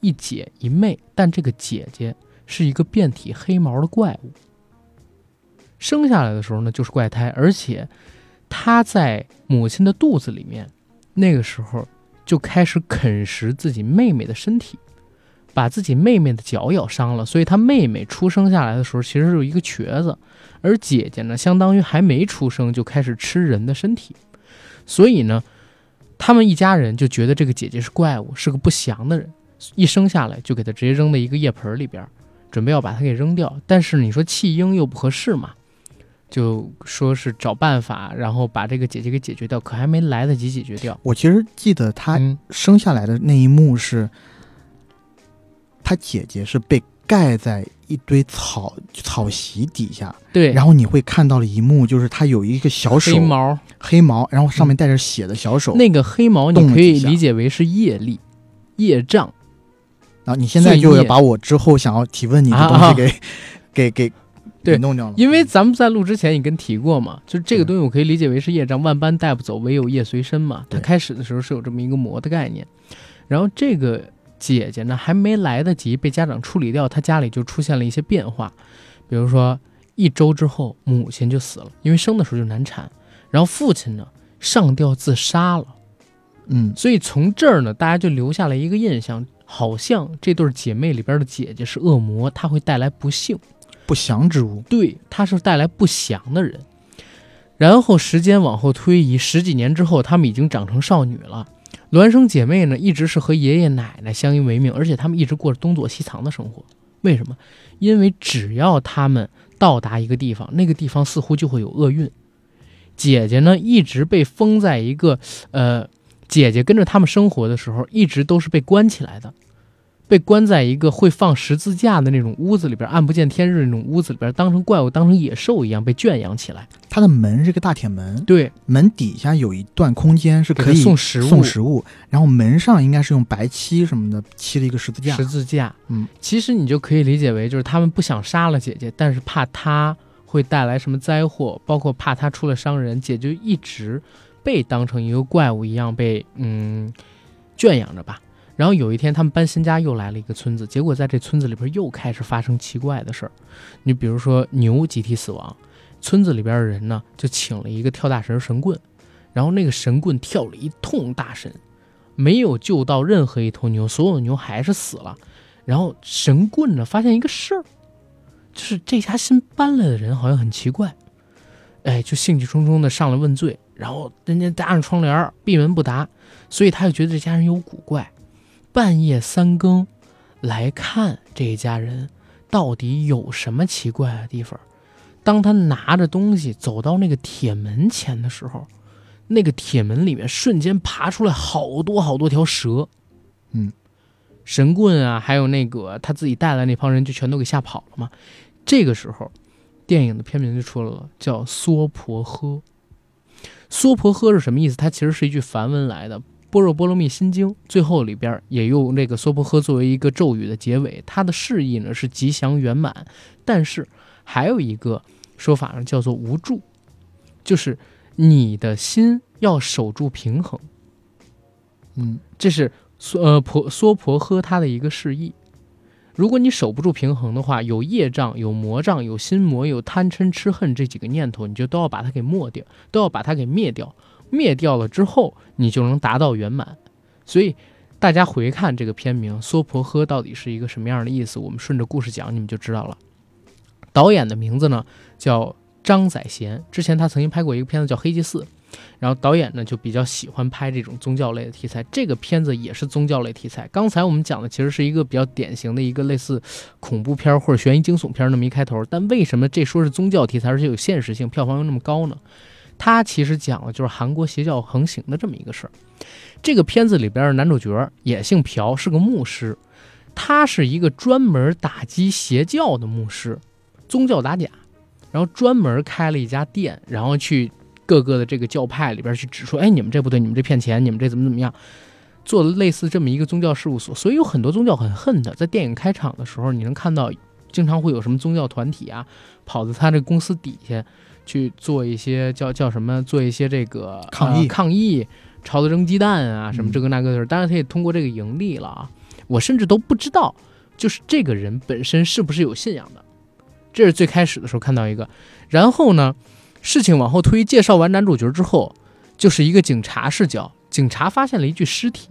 一姐一妹，但这个姐姐是一个遍体黑毛的怪物。生下来的时候呢就是怪胎，而且她在母亲的肚子里面，那个时候就开始啃食自己妹妹的身体，把自己妹妹的脚咬伤了，所以她妹妹出生下来的时候其实是一个瘸子，而姐姐呢相当于还没出生就开始吃人的身体，所以呢，他们一家人就觉得这个姐姐是怪物，是个不祥的人，一生下来就给她直接扔在一个夜盆里边，准备要把她给扔掉，但是你说弃婴又不合适嘛。就说是找办法，然后把这个姐姐给解决掉，可还没来得及解决掉。我其实记得他嗯，生下来的那一幕是，她姐姐是被盖在一堆草草席底下，对，然后你会看到了一幕，就是它有一个小手黑毛，黑毛，然后上面带着血的小手。那个黑毛你可以理解为是业力、业障。然后你现在就要把我之后想要提问你的东啊西给、给给对给弄掉了，因为咱们在录之前，你跟提过嘛，就是这个东西我可以理解为是业障，万般带不走，唯有业随身嘛。它开始的时候是有这么一个魔的概念，然后这个姐姐呢还没来得及被家长处理掉，她家里就出现了一些变化，比如说一周之后母亲就死了，因为生的时候就难产，然后父亲呢上吊自杀了，嗯所以从这儿呢，大家就留下了一个印象，好像这对姐妹里边的姐姐是恶魔，她会带来不幸。不祥之物。对，她是带来不祥的人。然后时间往后推移十几年之后，她们已经长成少女了。孪生姐妹呢，一直是和爷爷奶奶相依为命，而且他们一直过着东躲西藏的生活。为什么？因为只要他们到达一个地方，那个地方似乎就会有厄运。姐姐呢，一直被封在一个呃，姐姐跟着他们生活的时候，一直都是被关起来的。被关在一个会放十字架的那种屋子里边，暗不见天日那种屋子里边，当成怪物、当成野兽一样被圈养起来。它的门是个大铁门，对，门底下有一段空间是可以送食物送食物，然后门上应该是用白漆什么的漆了一个十字架十。字架。嗯，其实你就可以理解为，就是他们不想杀了姐姐，但是怕她会带来什么灾祸，包括怕她出了伤人，姐就一直被当成一个怪物一样被嗯圈养着吧。然后有一天，他们搬新家，又来了一个村子。结果在这村子里边又开始发生奇怪的事儿。你比如说牛集体死亡，村子里边的人呢就请了一个跳大神神棍，然后那个神棍跳了一通大神，没有救到任何一头牛，所有的牛还是死了。然后神棍呢发现一个事儿，就是这家新搬来的人好像很奇怪，哎，就兴气冲冲的上来问罪，然后人家搭上窗帘儿闭门不答，所以他就觉得这家人有古怪。半夜三更来看这一家人到底有什么奇怪的地方。当他拿着东西走到那个铁门前的时候，那个铁门里面瞬间爬出来好多好多条蛇。嗯，神棍啊，还有那个他自己带来那帮人就全都给吓跑了嘛。这个时候，电影的片名就出来了，叫《娑婆诃》。娑婆诃是什么意思？它其实是一句梵文来的。般若波罗蜜心经最后里边也用这个娑婆诃作为一个咒语的结尾，它的释义呢是吉祥圆满。但是还有一个说法呢，叫做无助，就是你的心要守住平衡。嗯，这是娑呃婆娑婆诃它的一个释义。如果你守不住平衡的话，有业障、有魔障、有心魔、有贪嗔痴恨这几个念头，你就都要把它给抹掉，都要把它给灭掉。灭掉了之后，你就能达到圆满。所以大家回看这个片名《娑婆诃》到底是一个什么样的意思，我们顺着故事讲，你们就知道了。导演的名字呢叫张宰贤，之前他曾经拍过一个片子叫《黑祭四》，然后导演呢就比较喜欢拍这种宗教类的题材。这个片子也是宗教类题材。刚才我们讲的其实是一个比较典型的一个类似恐怖片或者悬疑惊悚片那么一开头，但为什么这说是宗教题材，而且有现实性，票房又那么高呢？它其实讲的就是韩国邪教横行的这么一个事儿。这个片子里边的男主角也姓朴，是个牧师，他是一个专门打击邪教的牧师，宗教打假，然后专门开了一家店，然后去各个的这个教派里边去指出，哎，你们这不对，你们这骗钱，你们这怎么怎么样，做了类似这么一个宗教事务所。所以有很多宗教很恨他。在电影开场的时候，你能看到，经常会有什么宗教团体啊，跑到他这公司底下。去做一些叫叫什么，做一些这个抗议呃、抗议，朝他扔鸡蛋啊，什么嗯这个那个的事儿。当然，他也通过这个盈利了啊。我甚至都不知道，就是这个人本身是不是有信仰的。这是最开始的时候看到一个，然后呢，事情往后推，介绍完男主角之后，就是一个警察视角，警察发现了一具尸体，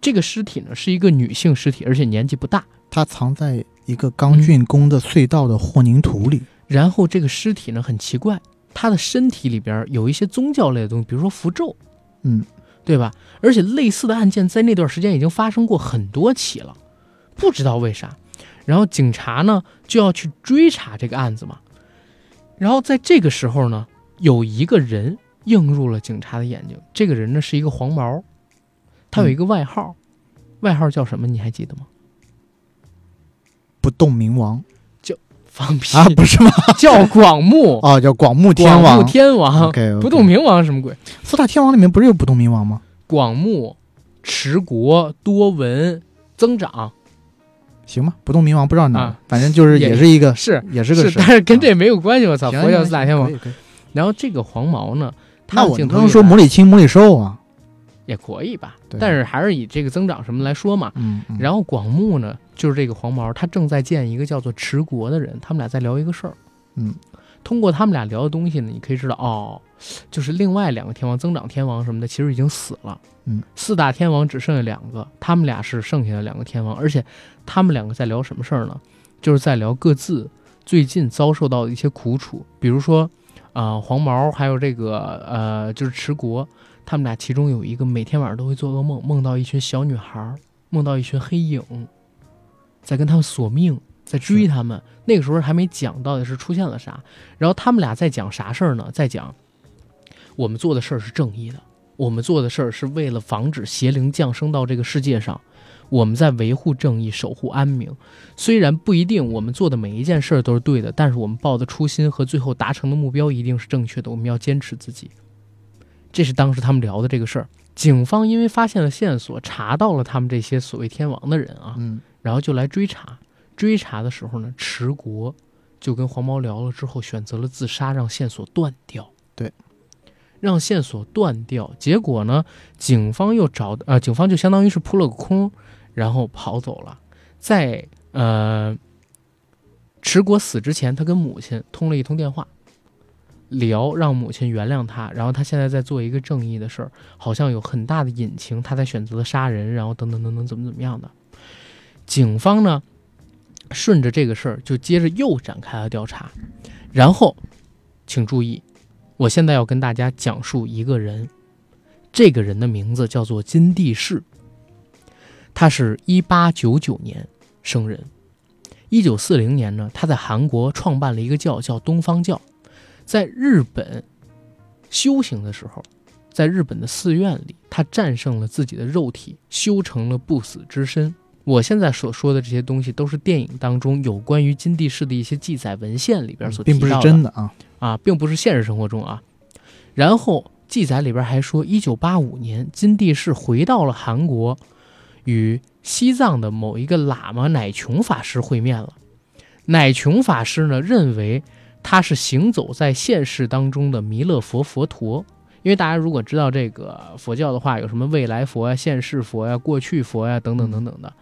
这个尸体呢是一个女性尸体，而且年纪不大。她藏在一个刚竣工的隧道的混凝土里。然后这个尸体呢很奇怪，他的身体里边有一些宗教类的东西，比如说符咒，嗯，对吧？而且类似的案件在那段时间已经发生过很多起了，不知道为啥。然后警察呢就要去追查这个案子嘛。然后在这个时候呢，有一个人映入了警察的眼睛。这个人呢是一个黄毛，他有一个外号，外号叫什么？你还记得吗？不动明王放屁啊，不是吗？叫广目，哦，叫广目天广王。目天王，OK，不动明王什么鬼？四大天王里面不是有不动明王吗？广目、持国、多闻、增长行吧，不动明王不知道哪反正就是也也是一个，是也是个是但是跟这没有关系。我操，行佛教四大天王然后这个黄毛呢，他那我的镜头能说魔里青、魔里寿啊？也可以吧，但是还是以这个增长什么来说嘛。嗯，嗯然后广目呢，就是这个黄毛，他正在见一个叫做持国的人，他们俩在聊一个事儿。嗯，通过他们俩聊的东西呢，你可以知道，哦，就是另外两个天王增长天王什么的，其实已经死了。嗯，四大天王只剩下两个，他们俩是剩下的两个天王，而且他们两个在聊什么事儿呢？就是在聊各自最近遭受到的一些苦楚，比如说，啊、黄毛还有这个呃，就是持国，他们俩其中有一个每天晚上都会做噩梦，梦到一群小女孩儿，梦到一群黑影，在跟他们索命，在追他们。那个时候还没讲到底是出现了啥，然后他们俩在讲啥事儿呢？在讲我们做的事儿是正义的，我们做的事儿是为了防止邪灵降生到这个世界上，我们在维护正义，守护安宁。虽然不一定我们做的每一件事儿都是对的，但是我们抱的初心和最后达成的目标一定是正确的。我们要坚持自己。这是当时他们聊的这个事儿。警方因为发现了线索，查到了他们这些所谓天王的人啊，嗯然后就来追查。追查的时候呢，池国就跟黄毛聊了之后，选择了自杀，让线索断掉。对，让线索断掉。结果呢，警方又找呃，警方就相当于是扑了个空，然后跑走了。在呃，池国死之前，他跟母亲通了一通电话，聊让母亲原谅他。然后他现在在做一个正义的事儿，好像有很大的隐情，他才选择了杀人，然后等等等等，怎么怎么样的。警方呢，顺着这个事儿就接着又展开了调查，然后，请注意，我现在要跟大家讲述一个人，这个人的名字叫做金地士，他是一八九九年生人，一九四零年呢，他在韩国创办了一个教，叫东方教，在日本修行的时候，在日本的寺院里，他战胜了自己的肉体，修成了不死之身。我现在所说的这些东西，都是电影当中有关于金地士的一些记载文献里边所提并不是真的啊。啊，并不是现实生活中啊。然后记载里边还说，一九八五年，金地士回到了韩国，与西藏的某一个喇嘛乃琼法师会面了。乃琼法师呢，认为他是行走在现世当中的弥勒佛佛陀。因为大家如果知道这个佛教的话，有什么未来佛呀、现世佛呀、过去佛呀等等等等的。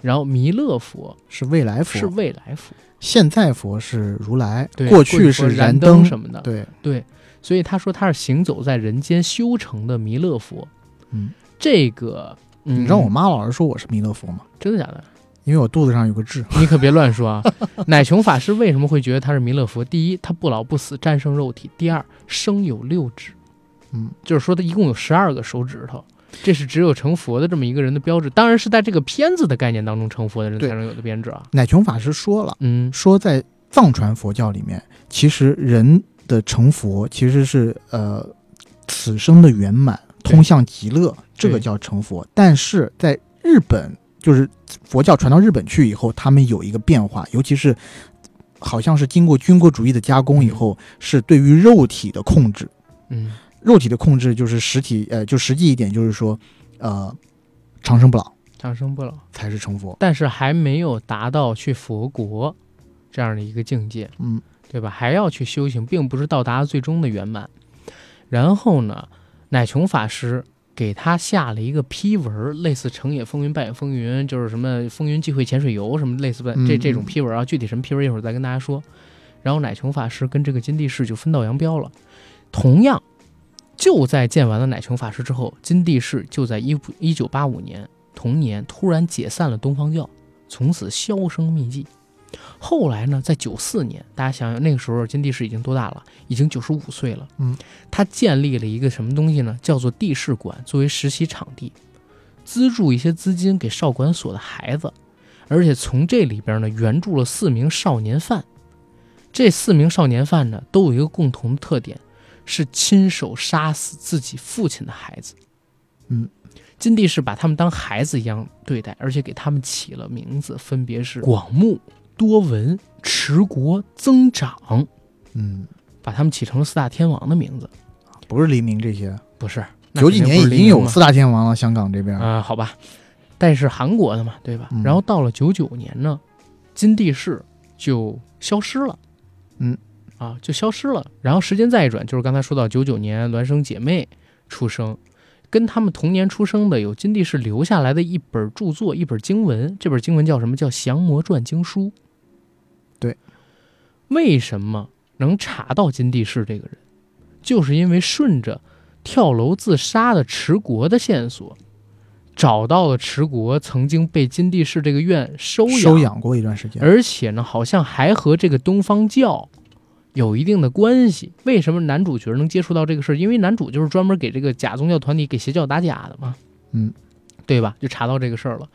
然后弥勒佛是未来佛，是未来佛，现在佛是如来，对，过去是燃灯什么的。对，对，所以他说他是行走在人间修成的弥勒佛。嗯，这个，嗯、你知道我妈老是说我是弥勒佛吗？真的假的？因为我肚子上有个痣。你可别乱说啊！乃琼法师为什么会觉得他是弥勒佛？第一，他不老不死，战胜肉体；第二，生有六指，嗯，就是说他一共有十二个手指头，这是只有成佛的这么一个人的标志。当然是在这个片子的概念当中，成佛的人才能有的编制啊。乃琼法师说了，嗯，说在藏传佛教里面，其实人的成佛其实是呃此生的圆满，通向极乐，这个叫成佛。但是在日本，就是佛教传到日本去以后，他们有一个变化，尤其是好像是经过军国主义的加工以后，是对于肉体的控制。嗯，肉体的控制就是实体，呃，就实际一点，就是说，呃，长生不老长生不老，才是成佛。但是还没有达到去佛国这样的一个境界。嗯，对吧？还要去修行，并不是到达最终的圆满。然后呢，乃琼法师给他下了一个批文，类似“成也风云，败也风云”，就是什么“风云际会潜水游”什么类似的这嗯这种批文啊。具体什么批文，一会儿再跟大家说。然后乃琼法师跟这个金地士就分道扬镳了。同样，就在建完了乃琼法师之后，金地士就在一一九八五年同年突然解散了东方教，从此销声匿迹。后来呢，在九四年，大家想想那个时候金地士已经多大了？已经九十五岁了。嗯，他建立了一个什么东西呢？叫做地士馆，作为实习场地，资助一些资金给少管所的孩子，而且从这里边呢援助了四名少年犯。这四名少年犯呢，都有一个共同的特点，是亲手杀死自己父亲的孩子。嗯，金帝是把他们当孩子一样对待，而且给他们起了名字，分别是广目、多闻、持国、增长，嗯，把他们起成了四大天王的名字。不是黎明这些，不是，九几年已经有四大天王了，香港这边。啊、好吧，但是韩国的嘛，对吧？嗯然后到了九九年呢，金地士就消失了，嗯，啊，就消失了。然后时间再一转，就是刚才说到九九年孪生姐妹出生，跟他们同年出生的有金地士留下来的一本著作，一本经文。这本经文叫什么？叫《降魔传经书》。对，为什么能查到金地市这个人，就是因为顺着跳楼自杀的迟国的线索，找到了迟国曾经被金地市这个院收养，收养过一段时间，而且呢，好像还和这个东方教有一定的关系。为什么男主角能接触到这个事儿？因为男主就是专门给这个假宗教团体、给邪教打假的嘛，嗯，对吧？就查到这个事儿了。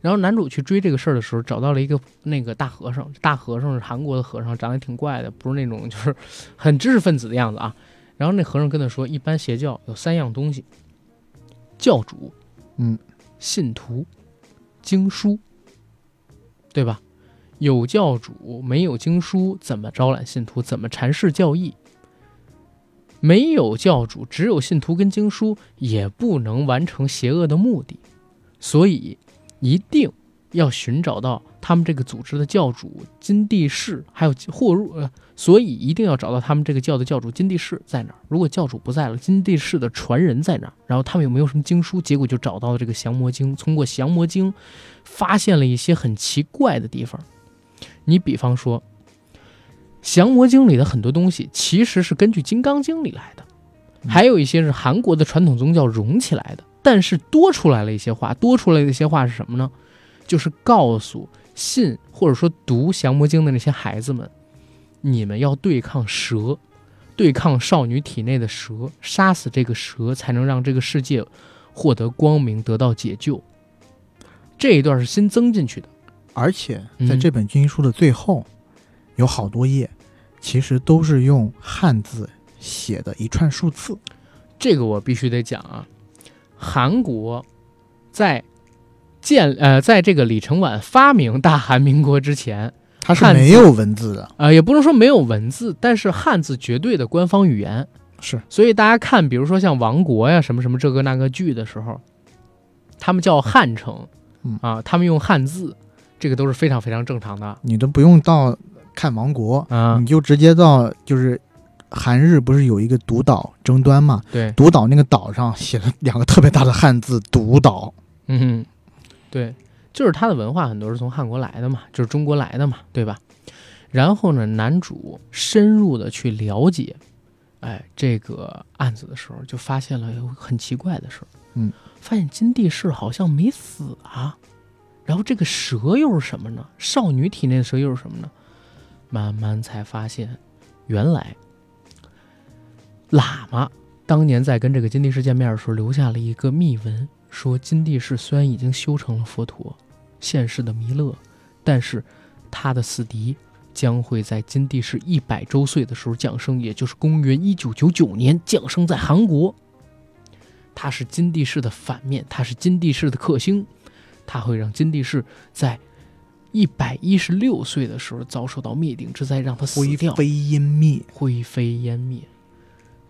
然后男主去追这个事儿的时候，找到了一个那个大和尚。大和尚是韩国的和尚，长得挺怪的，不是那种就是很知识分子的样子啊。然后那和尚跟他说，一般邪教有三样东西：教主，嗯，信徒，经书，对吧？有教主没有经书，怎么招揽信徒？怎么阐释教义？没有教主，只有信徒跟经书，也不能完成邪恶的目的。所以，一定要寻找到他们这个组织的教主金地士，还有或入呃，所以一定要找到他们这个教的教主金地士在哪儿。如果教主不在了，金地士的传人在哪儿？然后他们有没有什么经书？结果就找到了这个降魔经。通过降魔经，发现了一些很奇怪的地方。你比方说，降魔经里的很多东西其实是根据金刚经里来的，还有一些是韩国的传统宗教融起来的。但是多出来了一些话，多出来的一些话是什么呢？就是告诉信或者说读降魔经的那些孩子们，你们要对抗蛇，对抗少女体内的蛇，杀死这个蛇才能让这个世界获得光明，得到解救。这一段是新增进去的。而且在这本军书的最后，有好多页，其实都是用汉字写的一串数字。这个我必须得讲啊，韩国在建呃，在这个李承晚发明大韩民国之前，它是没有文字的啊，也不能说没有文字，但是汉字绝对的官方语言是。所以大家看，比如说像《王国》呀，什么什么这个那个剧的时候，他们叫汉城，啊，他们用汉字。这个都是非常非常正常的，你都不用到看王国嗯，你就直接到就是韩日不是有一个独岛争端嘛？对，独岛那个岛上写了两个特别大的汉字“独岛”。嗯，对，就是他的文化很多是从汉国来的嘛，就是中国来的嘛，对吧？然后呢，男主深入的去了解，哎，这个案子的时候，就发现了有很奇怪的事儿。嗯，发现金地士好像没死啊。然后这个蛇又是什么呢？少女体内的蛇又是什么呢？慢慢才发现，原来喇嘛当年在跟这个金地士见面的时候留下了一个密文，说金地士虽然已经修成了佛陀，现世的弥勒，但是他的死敌将会在金地士一百周岁的时候降生，也就是公元一九九九年降生在韩国。他是金地士的反面，他是金地士的克星。他会让金地士在一百一十六岁的时候遭受到灭顶之灾，让他死掉，灰飞烟灭，灰飞烟灭。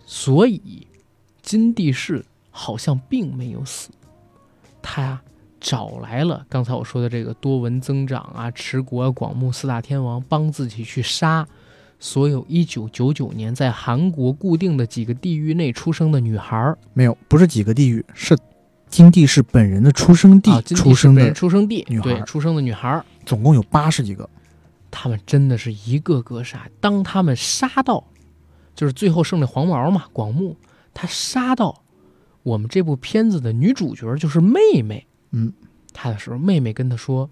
所以金地士好像并没有死，他找来了刚才我说的这个多闻增长啊、持国啊、广目四大天王，帮自己去杀所有一九九九年在韩国固定的几个地域内出生的女孩。没有，不是几个地域，是。金地是本人的出生地，出生的出生地女孩，出生的女孩，总共有八十几个。他们真的是一个个杀。当他们杀到，就是最后剩那黄毛嘛，广木，他杀到我们这部片子的女主角就是妹妹。嗯，他的时候，妹妹跟他说：“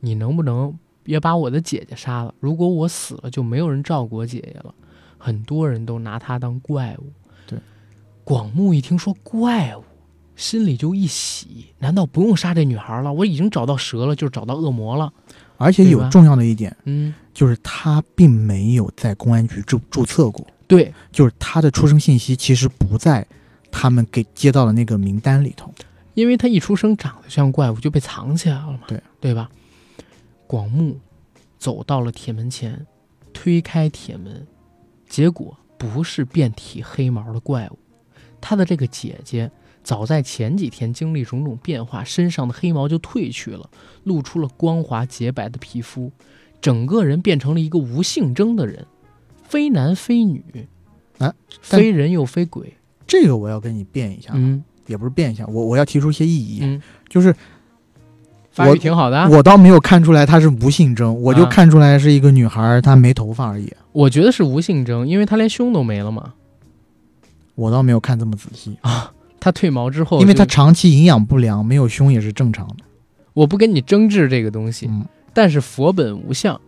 你能不能别把我的姐姐杀了？如果我死了，就没有人照顾我姐姐了。很多人都拿她当怪物。”对，广木一听说怪物。心里就一喜，难道不用杀这女孩了？我已经找到蛇了，就是找到恶魔了。而且有重要的一点，嗯，就是他并没有在公安局注注册过。对，就是他的出生信息其实不在他们给接到的那个名单里头，因为他一出生长得像怪物，就被藏起来了嘛。对，对吧？广木走到了铁门前，推开铁门，结果不是遍体黑毛的怪物，他的这个姐姐。早在前几天，经历种种变化，身上的黑毛就褪去了，露出了光滑洁白的皮肤，整个人变成了一个无性征的人，非男非女，啊，非人又非鬼。这个我要跟你辩一下，嗯，也不是辩一下，我我要提出一些异议，嗯，就是发育挺好的、啊。我倒没有看出来她是无性征，我就啊看出来是一个女孩儿，她没头发而已。我觉得是无性征，因为她连胸都没了嘛。我倒没有看这么仔细，他褪毛之后，因为他长期营养不良，没有胸也是正常的。我不跟你争执这个东西，嗯，但是佛本无相，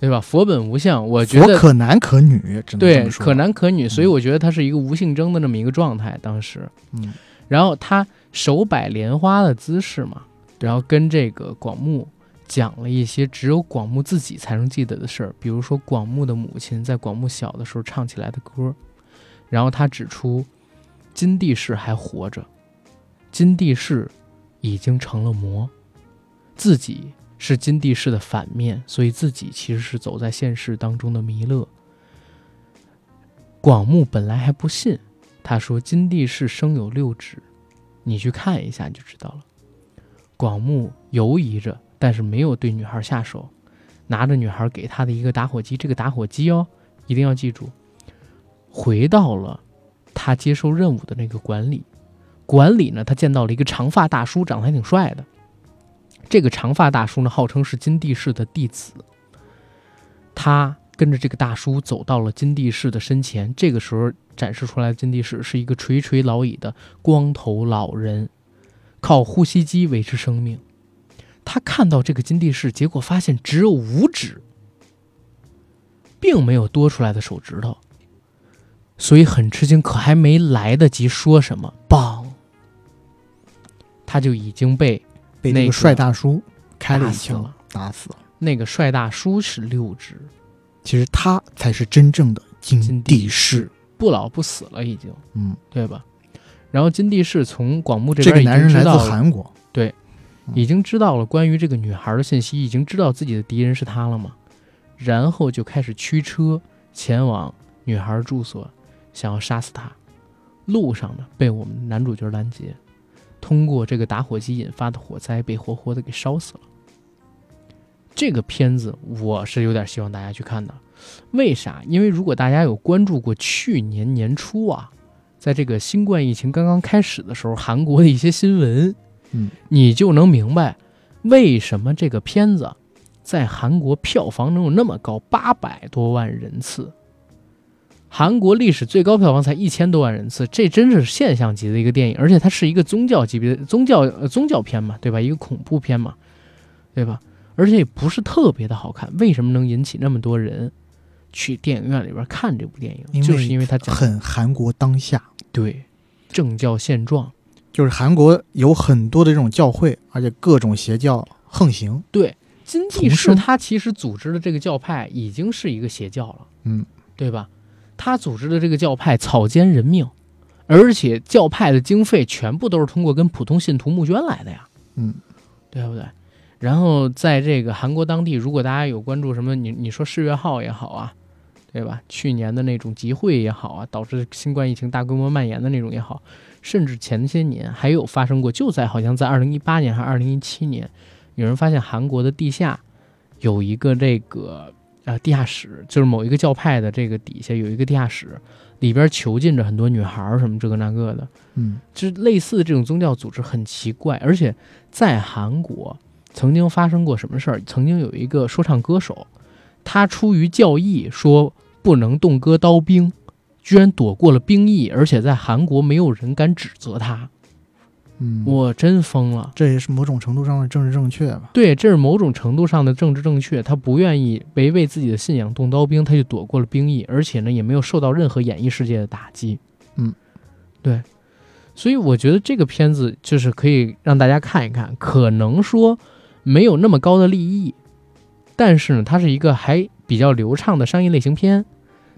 对吧？佛本无相，我觉得佛可男可女，只能对可。男可女，所以嗯我觉得他是一个无性征的这么一个状态。当时，嗯然后他手摆莲花的姿势嘛，然后跟这个广木讲了一些只有广木自己才能记得的事儿，比如说广木的母亲在广木小的时候唱起来的歌，然后他指出金地士还活着，金地士已经成了魔，自己是金地士的反面，所以自己其实是走在现实当中的弥勒。广木本来还不信，他说金地士生有六指，你去看一下就知道了。广木犹疑着，但是没有对女孩下手，拿着女孩给他的一个打火机，这个打火机哦，一定要记住，回到了他接受任务的那个管理，管理呢，他见到了一个长发大叔，长得还挺帅的。这个长发大叔呢，号称是金地士的弟子。他跟着这个大叔走到了金地士的身前，这个时候展示出来的金地士是一个垂垂老矣的光头老人，靠呼吸机维持生命。他看到这个金地士，结果发现只有五指，并没有多出来的手指头，所以很吃惊。可还没来得及说什么，砰，他就已经被那个被那个帅大叔开了一枪打死了，打死了。那个帅大叔是六指，其实他才是真正的金金地士士。不老不死了，已经嗯，对吧？然后金地士从广木这这边已个男人来自经知道，韩国。对已经知道了关于这个女孩的信息，已经知道自己的敌人是他了嘛，然后就开始驱车前往女孩住所，想要杀死他。路上呢，被我们男主角拦截，通过这个打火机引发的火灾，被活活的给烧死了。这个片子我是有点希望大家去看的，为啥？因为如果大家有关注过去年年初啊，在这个新冠疫情刚刚开始的时候，韩国的一些新闻，嗯，你就能明白为什么这个片子在韩国票房能有那么高，八百多万人次。韩国历史最高票房才一千多万人次，这真是现象级的一个电影，而且它是一个宗教级别的宗教呃宗教片嘛，对吧？一个恐怖片嘛，对吧？而且也不是特别的好看，为什么能引起那么多人去电影院里边看这部电影？就是因为它很韩国当下，对政教现状，就是韩国有很多的这种教会，而且各种邪教横行。金地士重生他其实组织的这个教派已经是一个邪教了，嗯，对吧？他组织的这个教派草菅人命，而且教派的经费全部都是通过跟普通信徒募捐来的呀，嗯，对不对？然后在这个韩国当地，如果大家有关注什么，你你说世越号也好啊，对吧？去年的那种集会也好啊，导致新冠疫情大规模蔓延的那种也好，甚至前些年还有发生过，就在好像在二零一八年还是二零一七年，有人发现韩国的地下有一个这个呃地下室，就是某一个教派的这个底下有一个地下室，里边囚禁着很多女孩儿什么这个那个的，嗯，就是类似的这种宗教组织很奇怪，而且在韩国曾经发生过什么事儿？曾经有一个说唱歌手，他出于教义说不能动戈刀兵，居然躲过了兵役，而且在韩国没有人敢指责他，嗯，我真疯了。这也是某种程度上的政治正确吧。对，这是某种程度上的政治正确。他不愿意违背自己的信仰动刀兵，他就躲过了兵役，而且呢也没有受到任何演艺世界的打击。嗯，对，所以我觉得这个片子就是可以让大家看一看，可能说没有那么高的利益，但是呢，它是一个还比较流畅的商业类型片。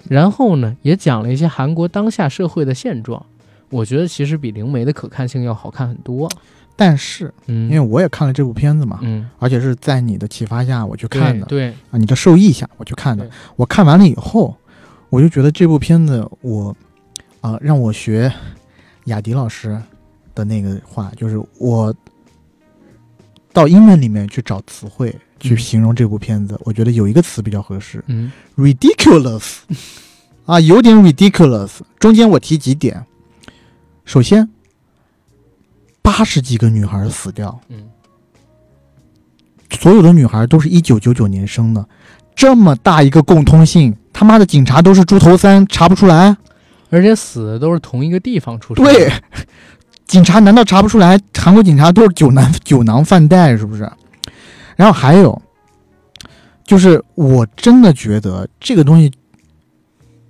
然后呢，也讲了一些韩国当下社会的现状。我觉得其实比灵媒的可看性要好看很多。但是嗯，因为我也看了这部片子嘛，嗯，而且是在你的启发下我去看的，对，啊，你的授意下我去看的。我看完了以后，我就觉得这部片子我啊、让我学雅迪老师的那个话，就是我到英文里面去找词汇去嗯形容这部片子，我觉得有一个词比较合适嗯，ridiculous，啊，有点 ridiculous。中间我提几点，首先，八十几个女孩死掉，嗯所有的女孩都是一九九九年生的，这么大一个共通性，他妈的警察都是猪头三，查不出来？而且死的都是同一个地方出生。对，警察难道查不出来？韩国警察都是酒囊酒囊饭袋，是不是？然后还有，就是我真的觉得这个东西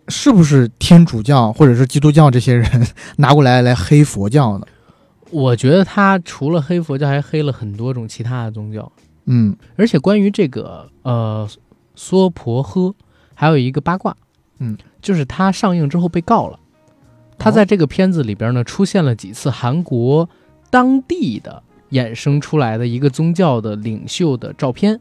是不是天主教或者是基督教这些人 拿过来来黑佛教呢？我觉得他除了黑佛教，还黑了很多种其他的宗教。嗯而且关于这个呃娑婆诃，还有一个八卦，嗯，就是他上映之后被告了。他在这个片子里边呢，出现了几次韩国当地的衍生出来的一个宗教的领袖的照片，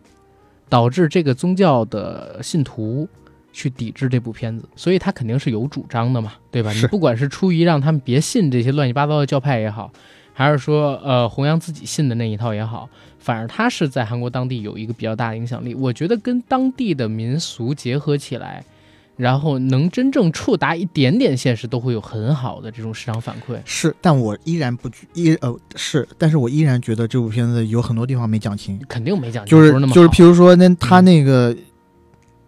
导致这个宗教的信徒去抵制这部片子，所以他肯定是有主张的嘛，对吧？你不管是出于让他们别信这些乱七八糟的教派也好，还是说呃弘扬自己信的那一套也好，反而他是在韩国当地有一个比较大的影响力。我觉得跟当地的民俗结合起来，然后能真正触达一点点现实，都会有很好的这种市场反馈。是，但我依然不觉依呃是，但是我依然觉得这部片子有很多地方没讲清，肯定没讲清，就是就是譬如说那他那个，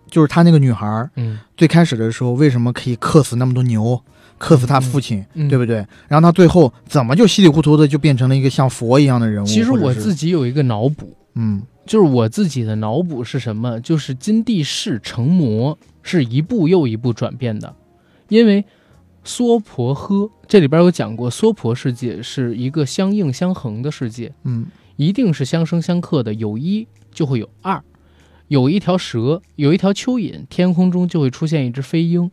就是他那个女孩儿嗯最开始的时候为什么可以克死那么多牛，克死他父亲，嗯对不对？然后他最后怎么就稀里糊涂的就变成了一个像佛一样的人物？其实我自己有一个脑补，嗯就是我自己的脑补是什么？就是金地士成魔是一步又一步转变的，因为娑婆诃这里边有讲过，娑婆世界是一个相应相恒的世界，嗯一定是相生相克的，有一就会有二，有一条蛇，有一条蚯蚓，天空中就会出现一只飞鹰，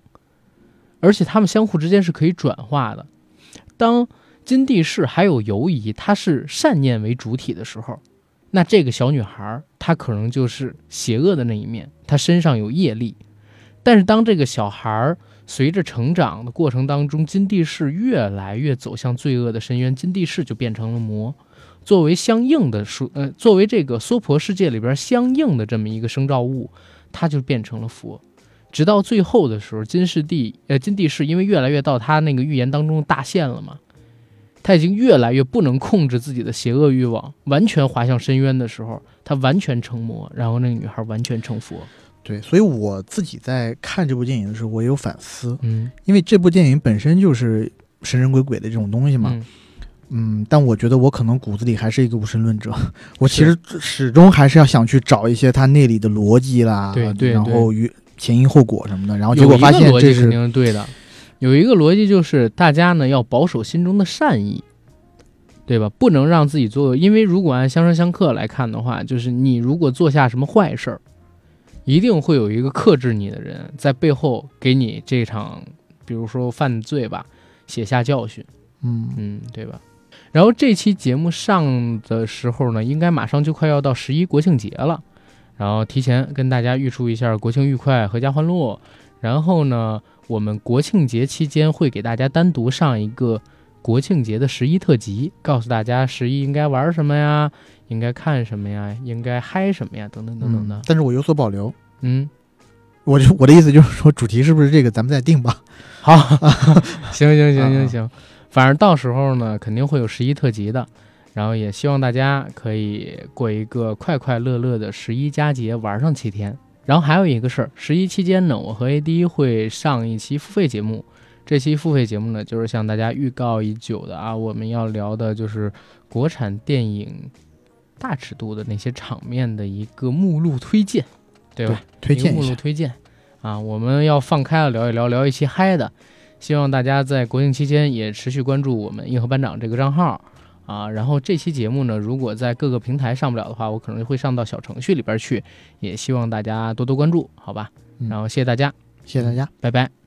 而且它们相互之间是可以转化的。当金地士还有犹疑，他是善念为主体的时候，那这个小女孩她可能就是邪恶的那一面，她身上有业力。但是当这个小孩随着成长的过程当中，金地士越来越走向罪恶的深渊，金地士就变成了魔。作为相应的属呃，作为这个娑婆世界里边相应的这么一个生造物，它就变成了佛。直到最后的时候，金世帝呃金帝是因为越来越到他那个预言当中大限了嘛，他已经越来越不能控制自己的邪恶欲望，完全滑向深渊的时候，他完全成魔，然后那个女孩完全成佛。对，所以我自己在看这部电影的时候，我也有反思，嗯因为这部电影本身就是神神鬼鬼的这种东西嘛。嗯嗯，但我觉得我可能骨子里还是一个无神论者，我其实始终还是要想去找一些它那里的逻辑啦，对对然后与前因后果什么的，然后结果发现这是肯定是对的，有一个逻辑就是大家呢要保守心中的善意，对吧？不能让自己做，因为如果按相生相克来看的话，就是你如果做下什么坏事儿，一定会有一个克制你的人在背后给你这场，比如说犯罪吧，写下教训，嗯嗯，对吧？然后这期节目上的时候呢，应该马上就快要到十一国庆节了，然后提前跟大家预祝一下国庆愉快，阖家欢乐。然后呢，我们国庆节期间会给大家单独上一个国庆节的十一特辑，告诉大家十一应该玩什么呀，应该看什么呀，应该嗨什么呀，等等等等的嗯。但是我有所保留。嗯，我就我的意思就是说，主题是不是这个，咱们再定吧。好，行行行啊行行，反正到时候呢，肯定会有十一特辑的。然后也希望大家可以过一个快快乐乐的十一佳节，玩上七天。然后还有一个事儿，十一期间呢，我和 AD 会上一期付费节目。这期付费节目呢，就是向大家预告已久的啊，我们要聊的就是国产电影大尺度的那些场面的一个目录推荐，对吧？推荐目录推荐啊，我们要放开了聊一聊，聊一期嗨的。希望大家在国庆期间也持续关注我们硬核班长这个账号啊。然后这期节目呢，如果在各个平台上不了的话，我可能会上到小程序里边去，也希望大家多多关注，好吧？嗯然后谢谢大家，谢谢大家。拜拜。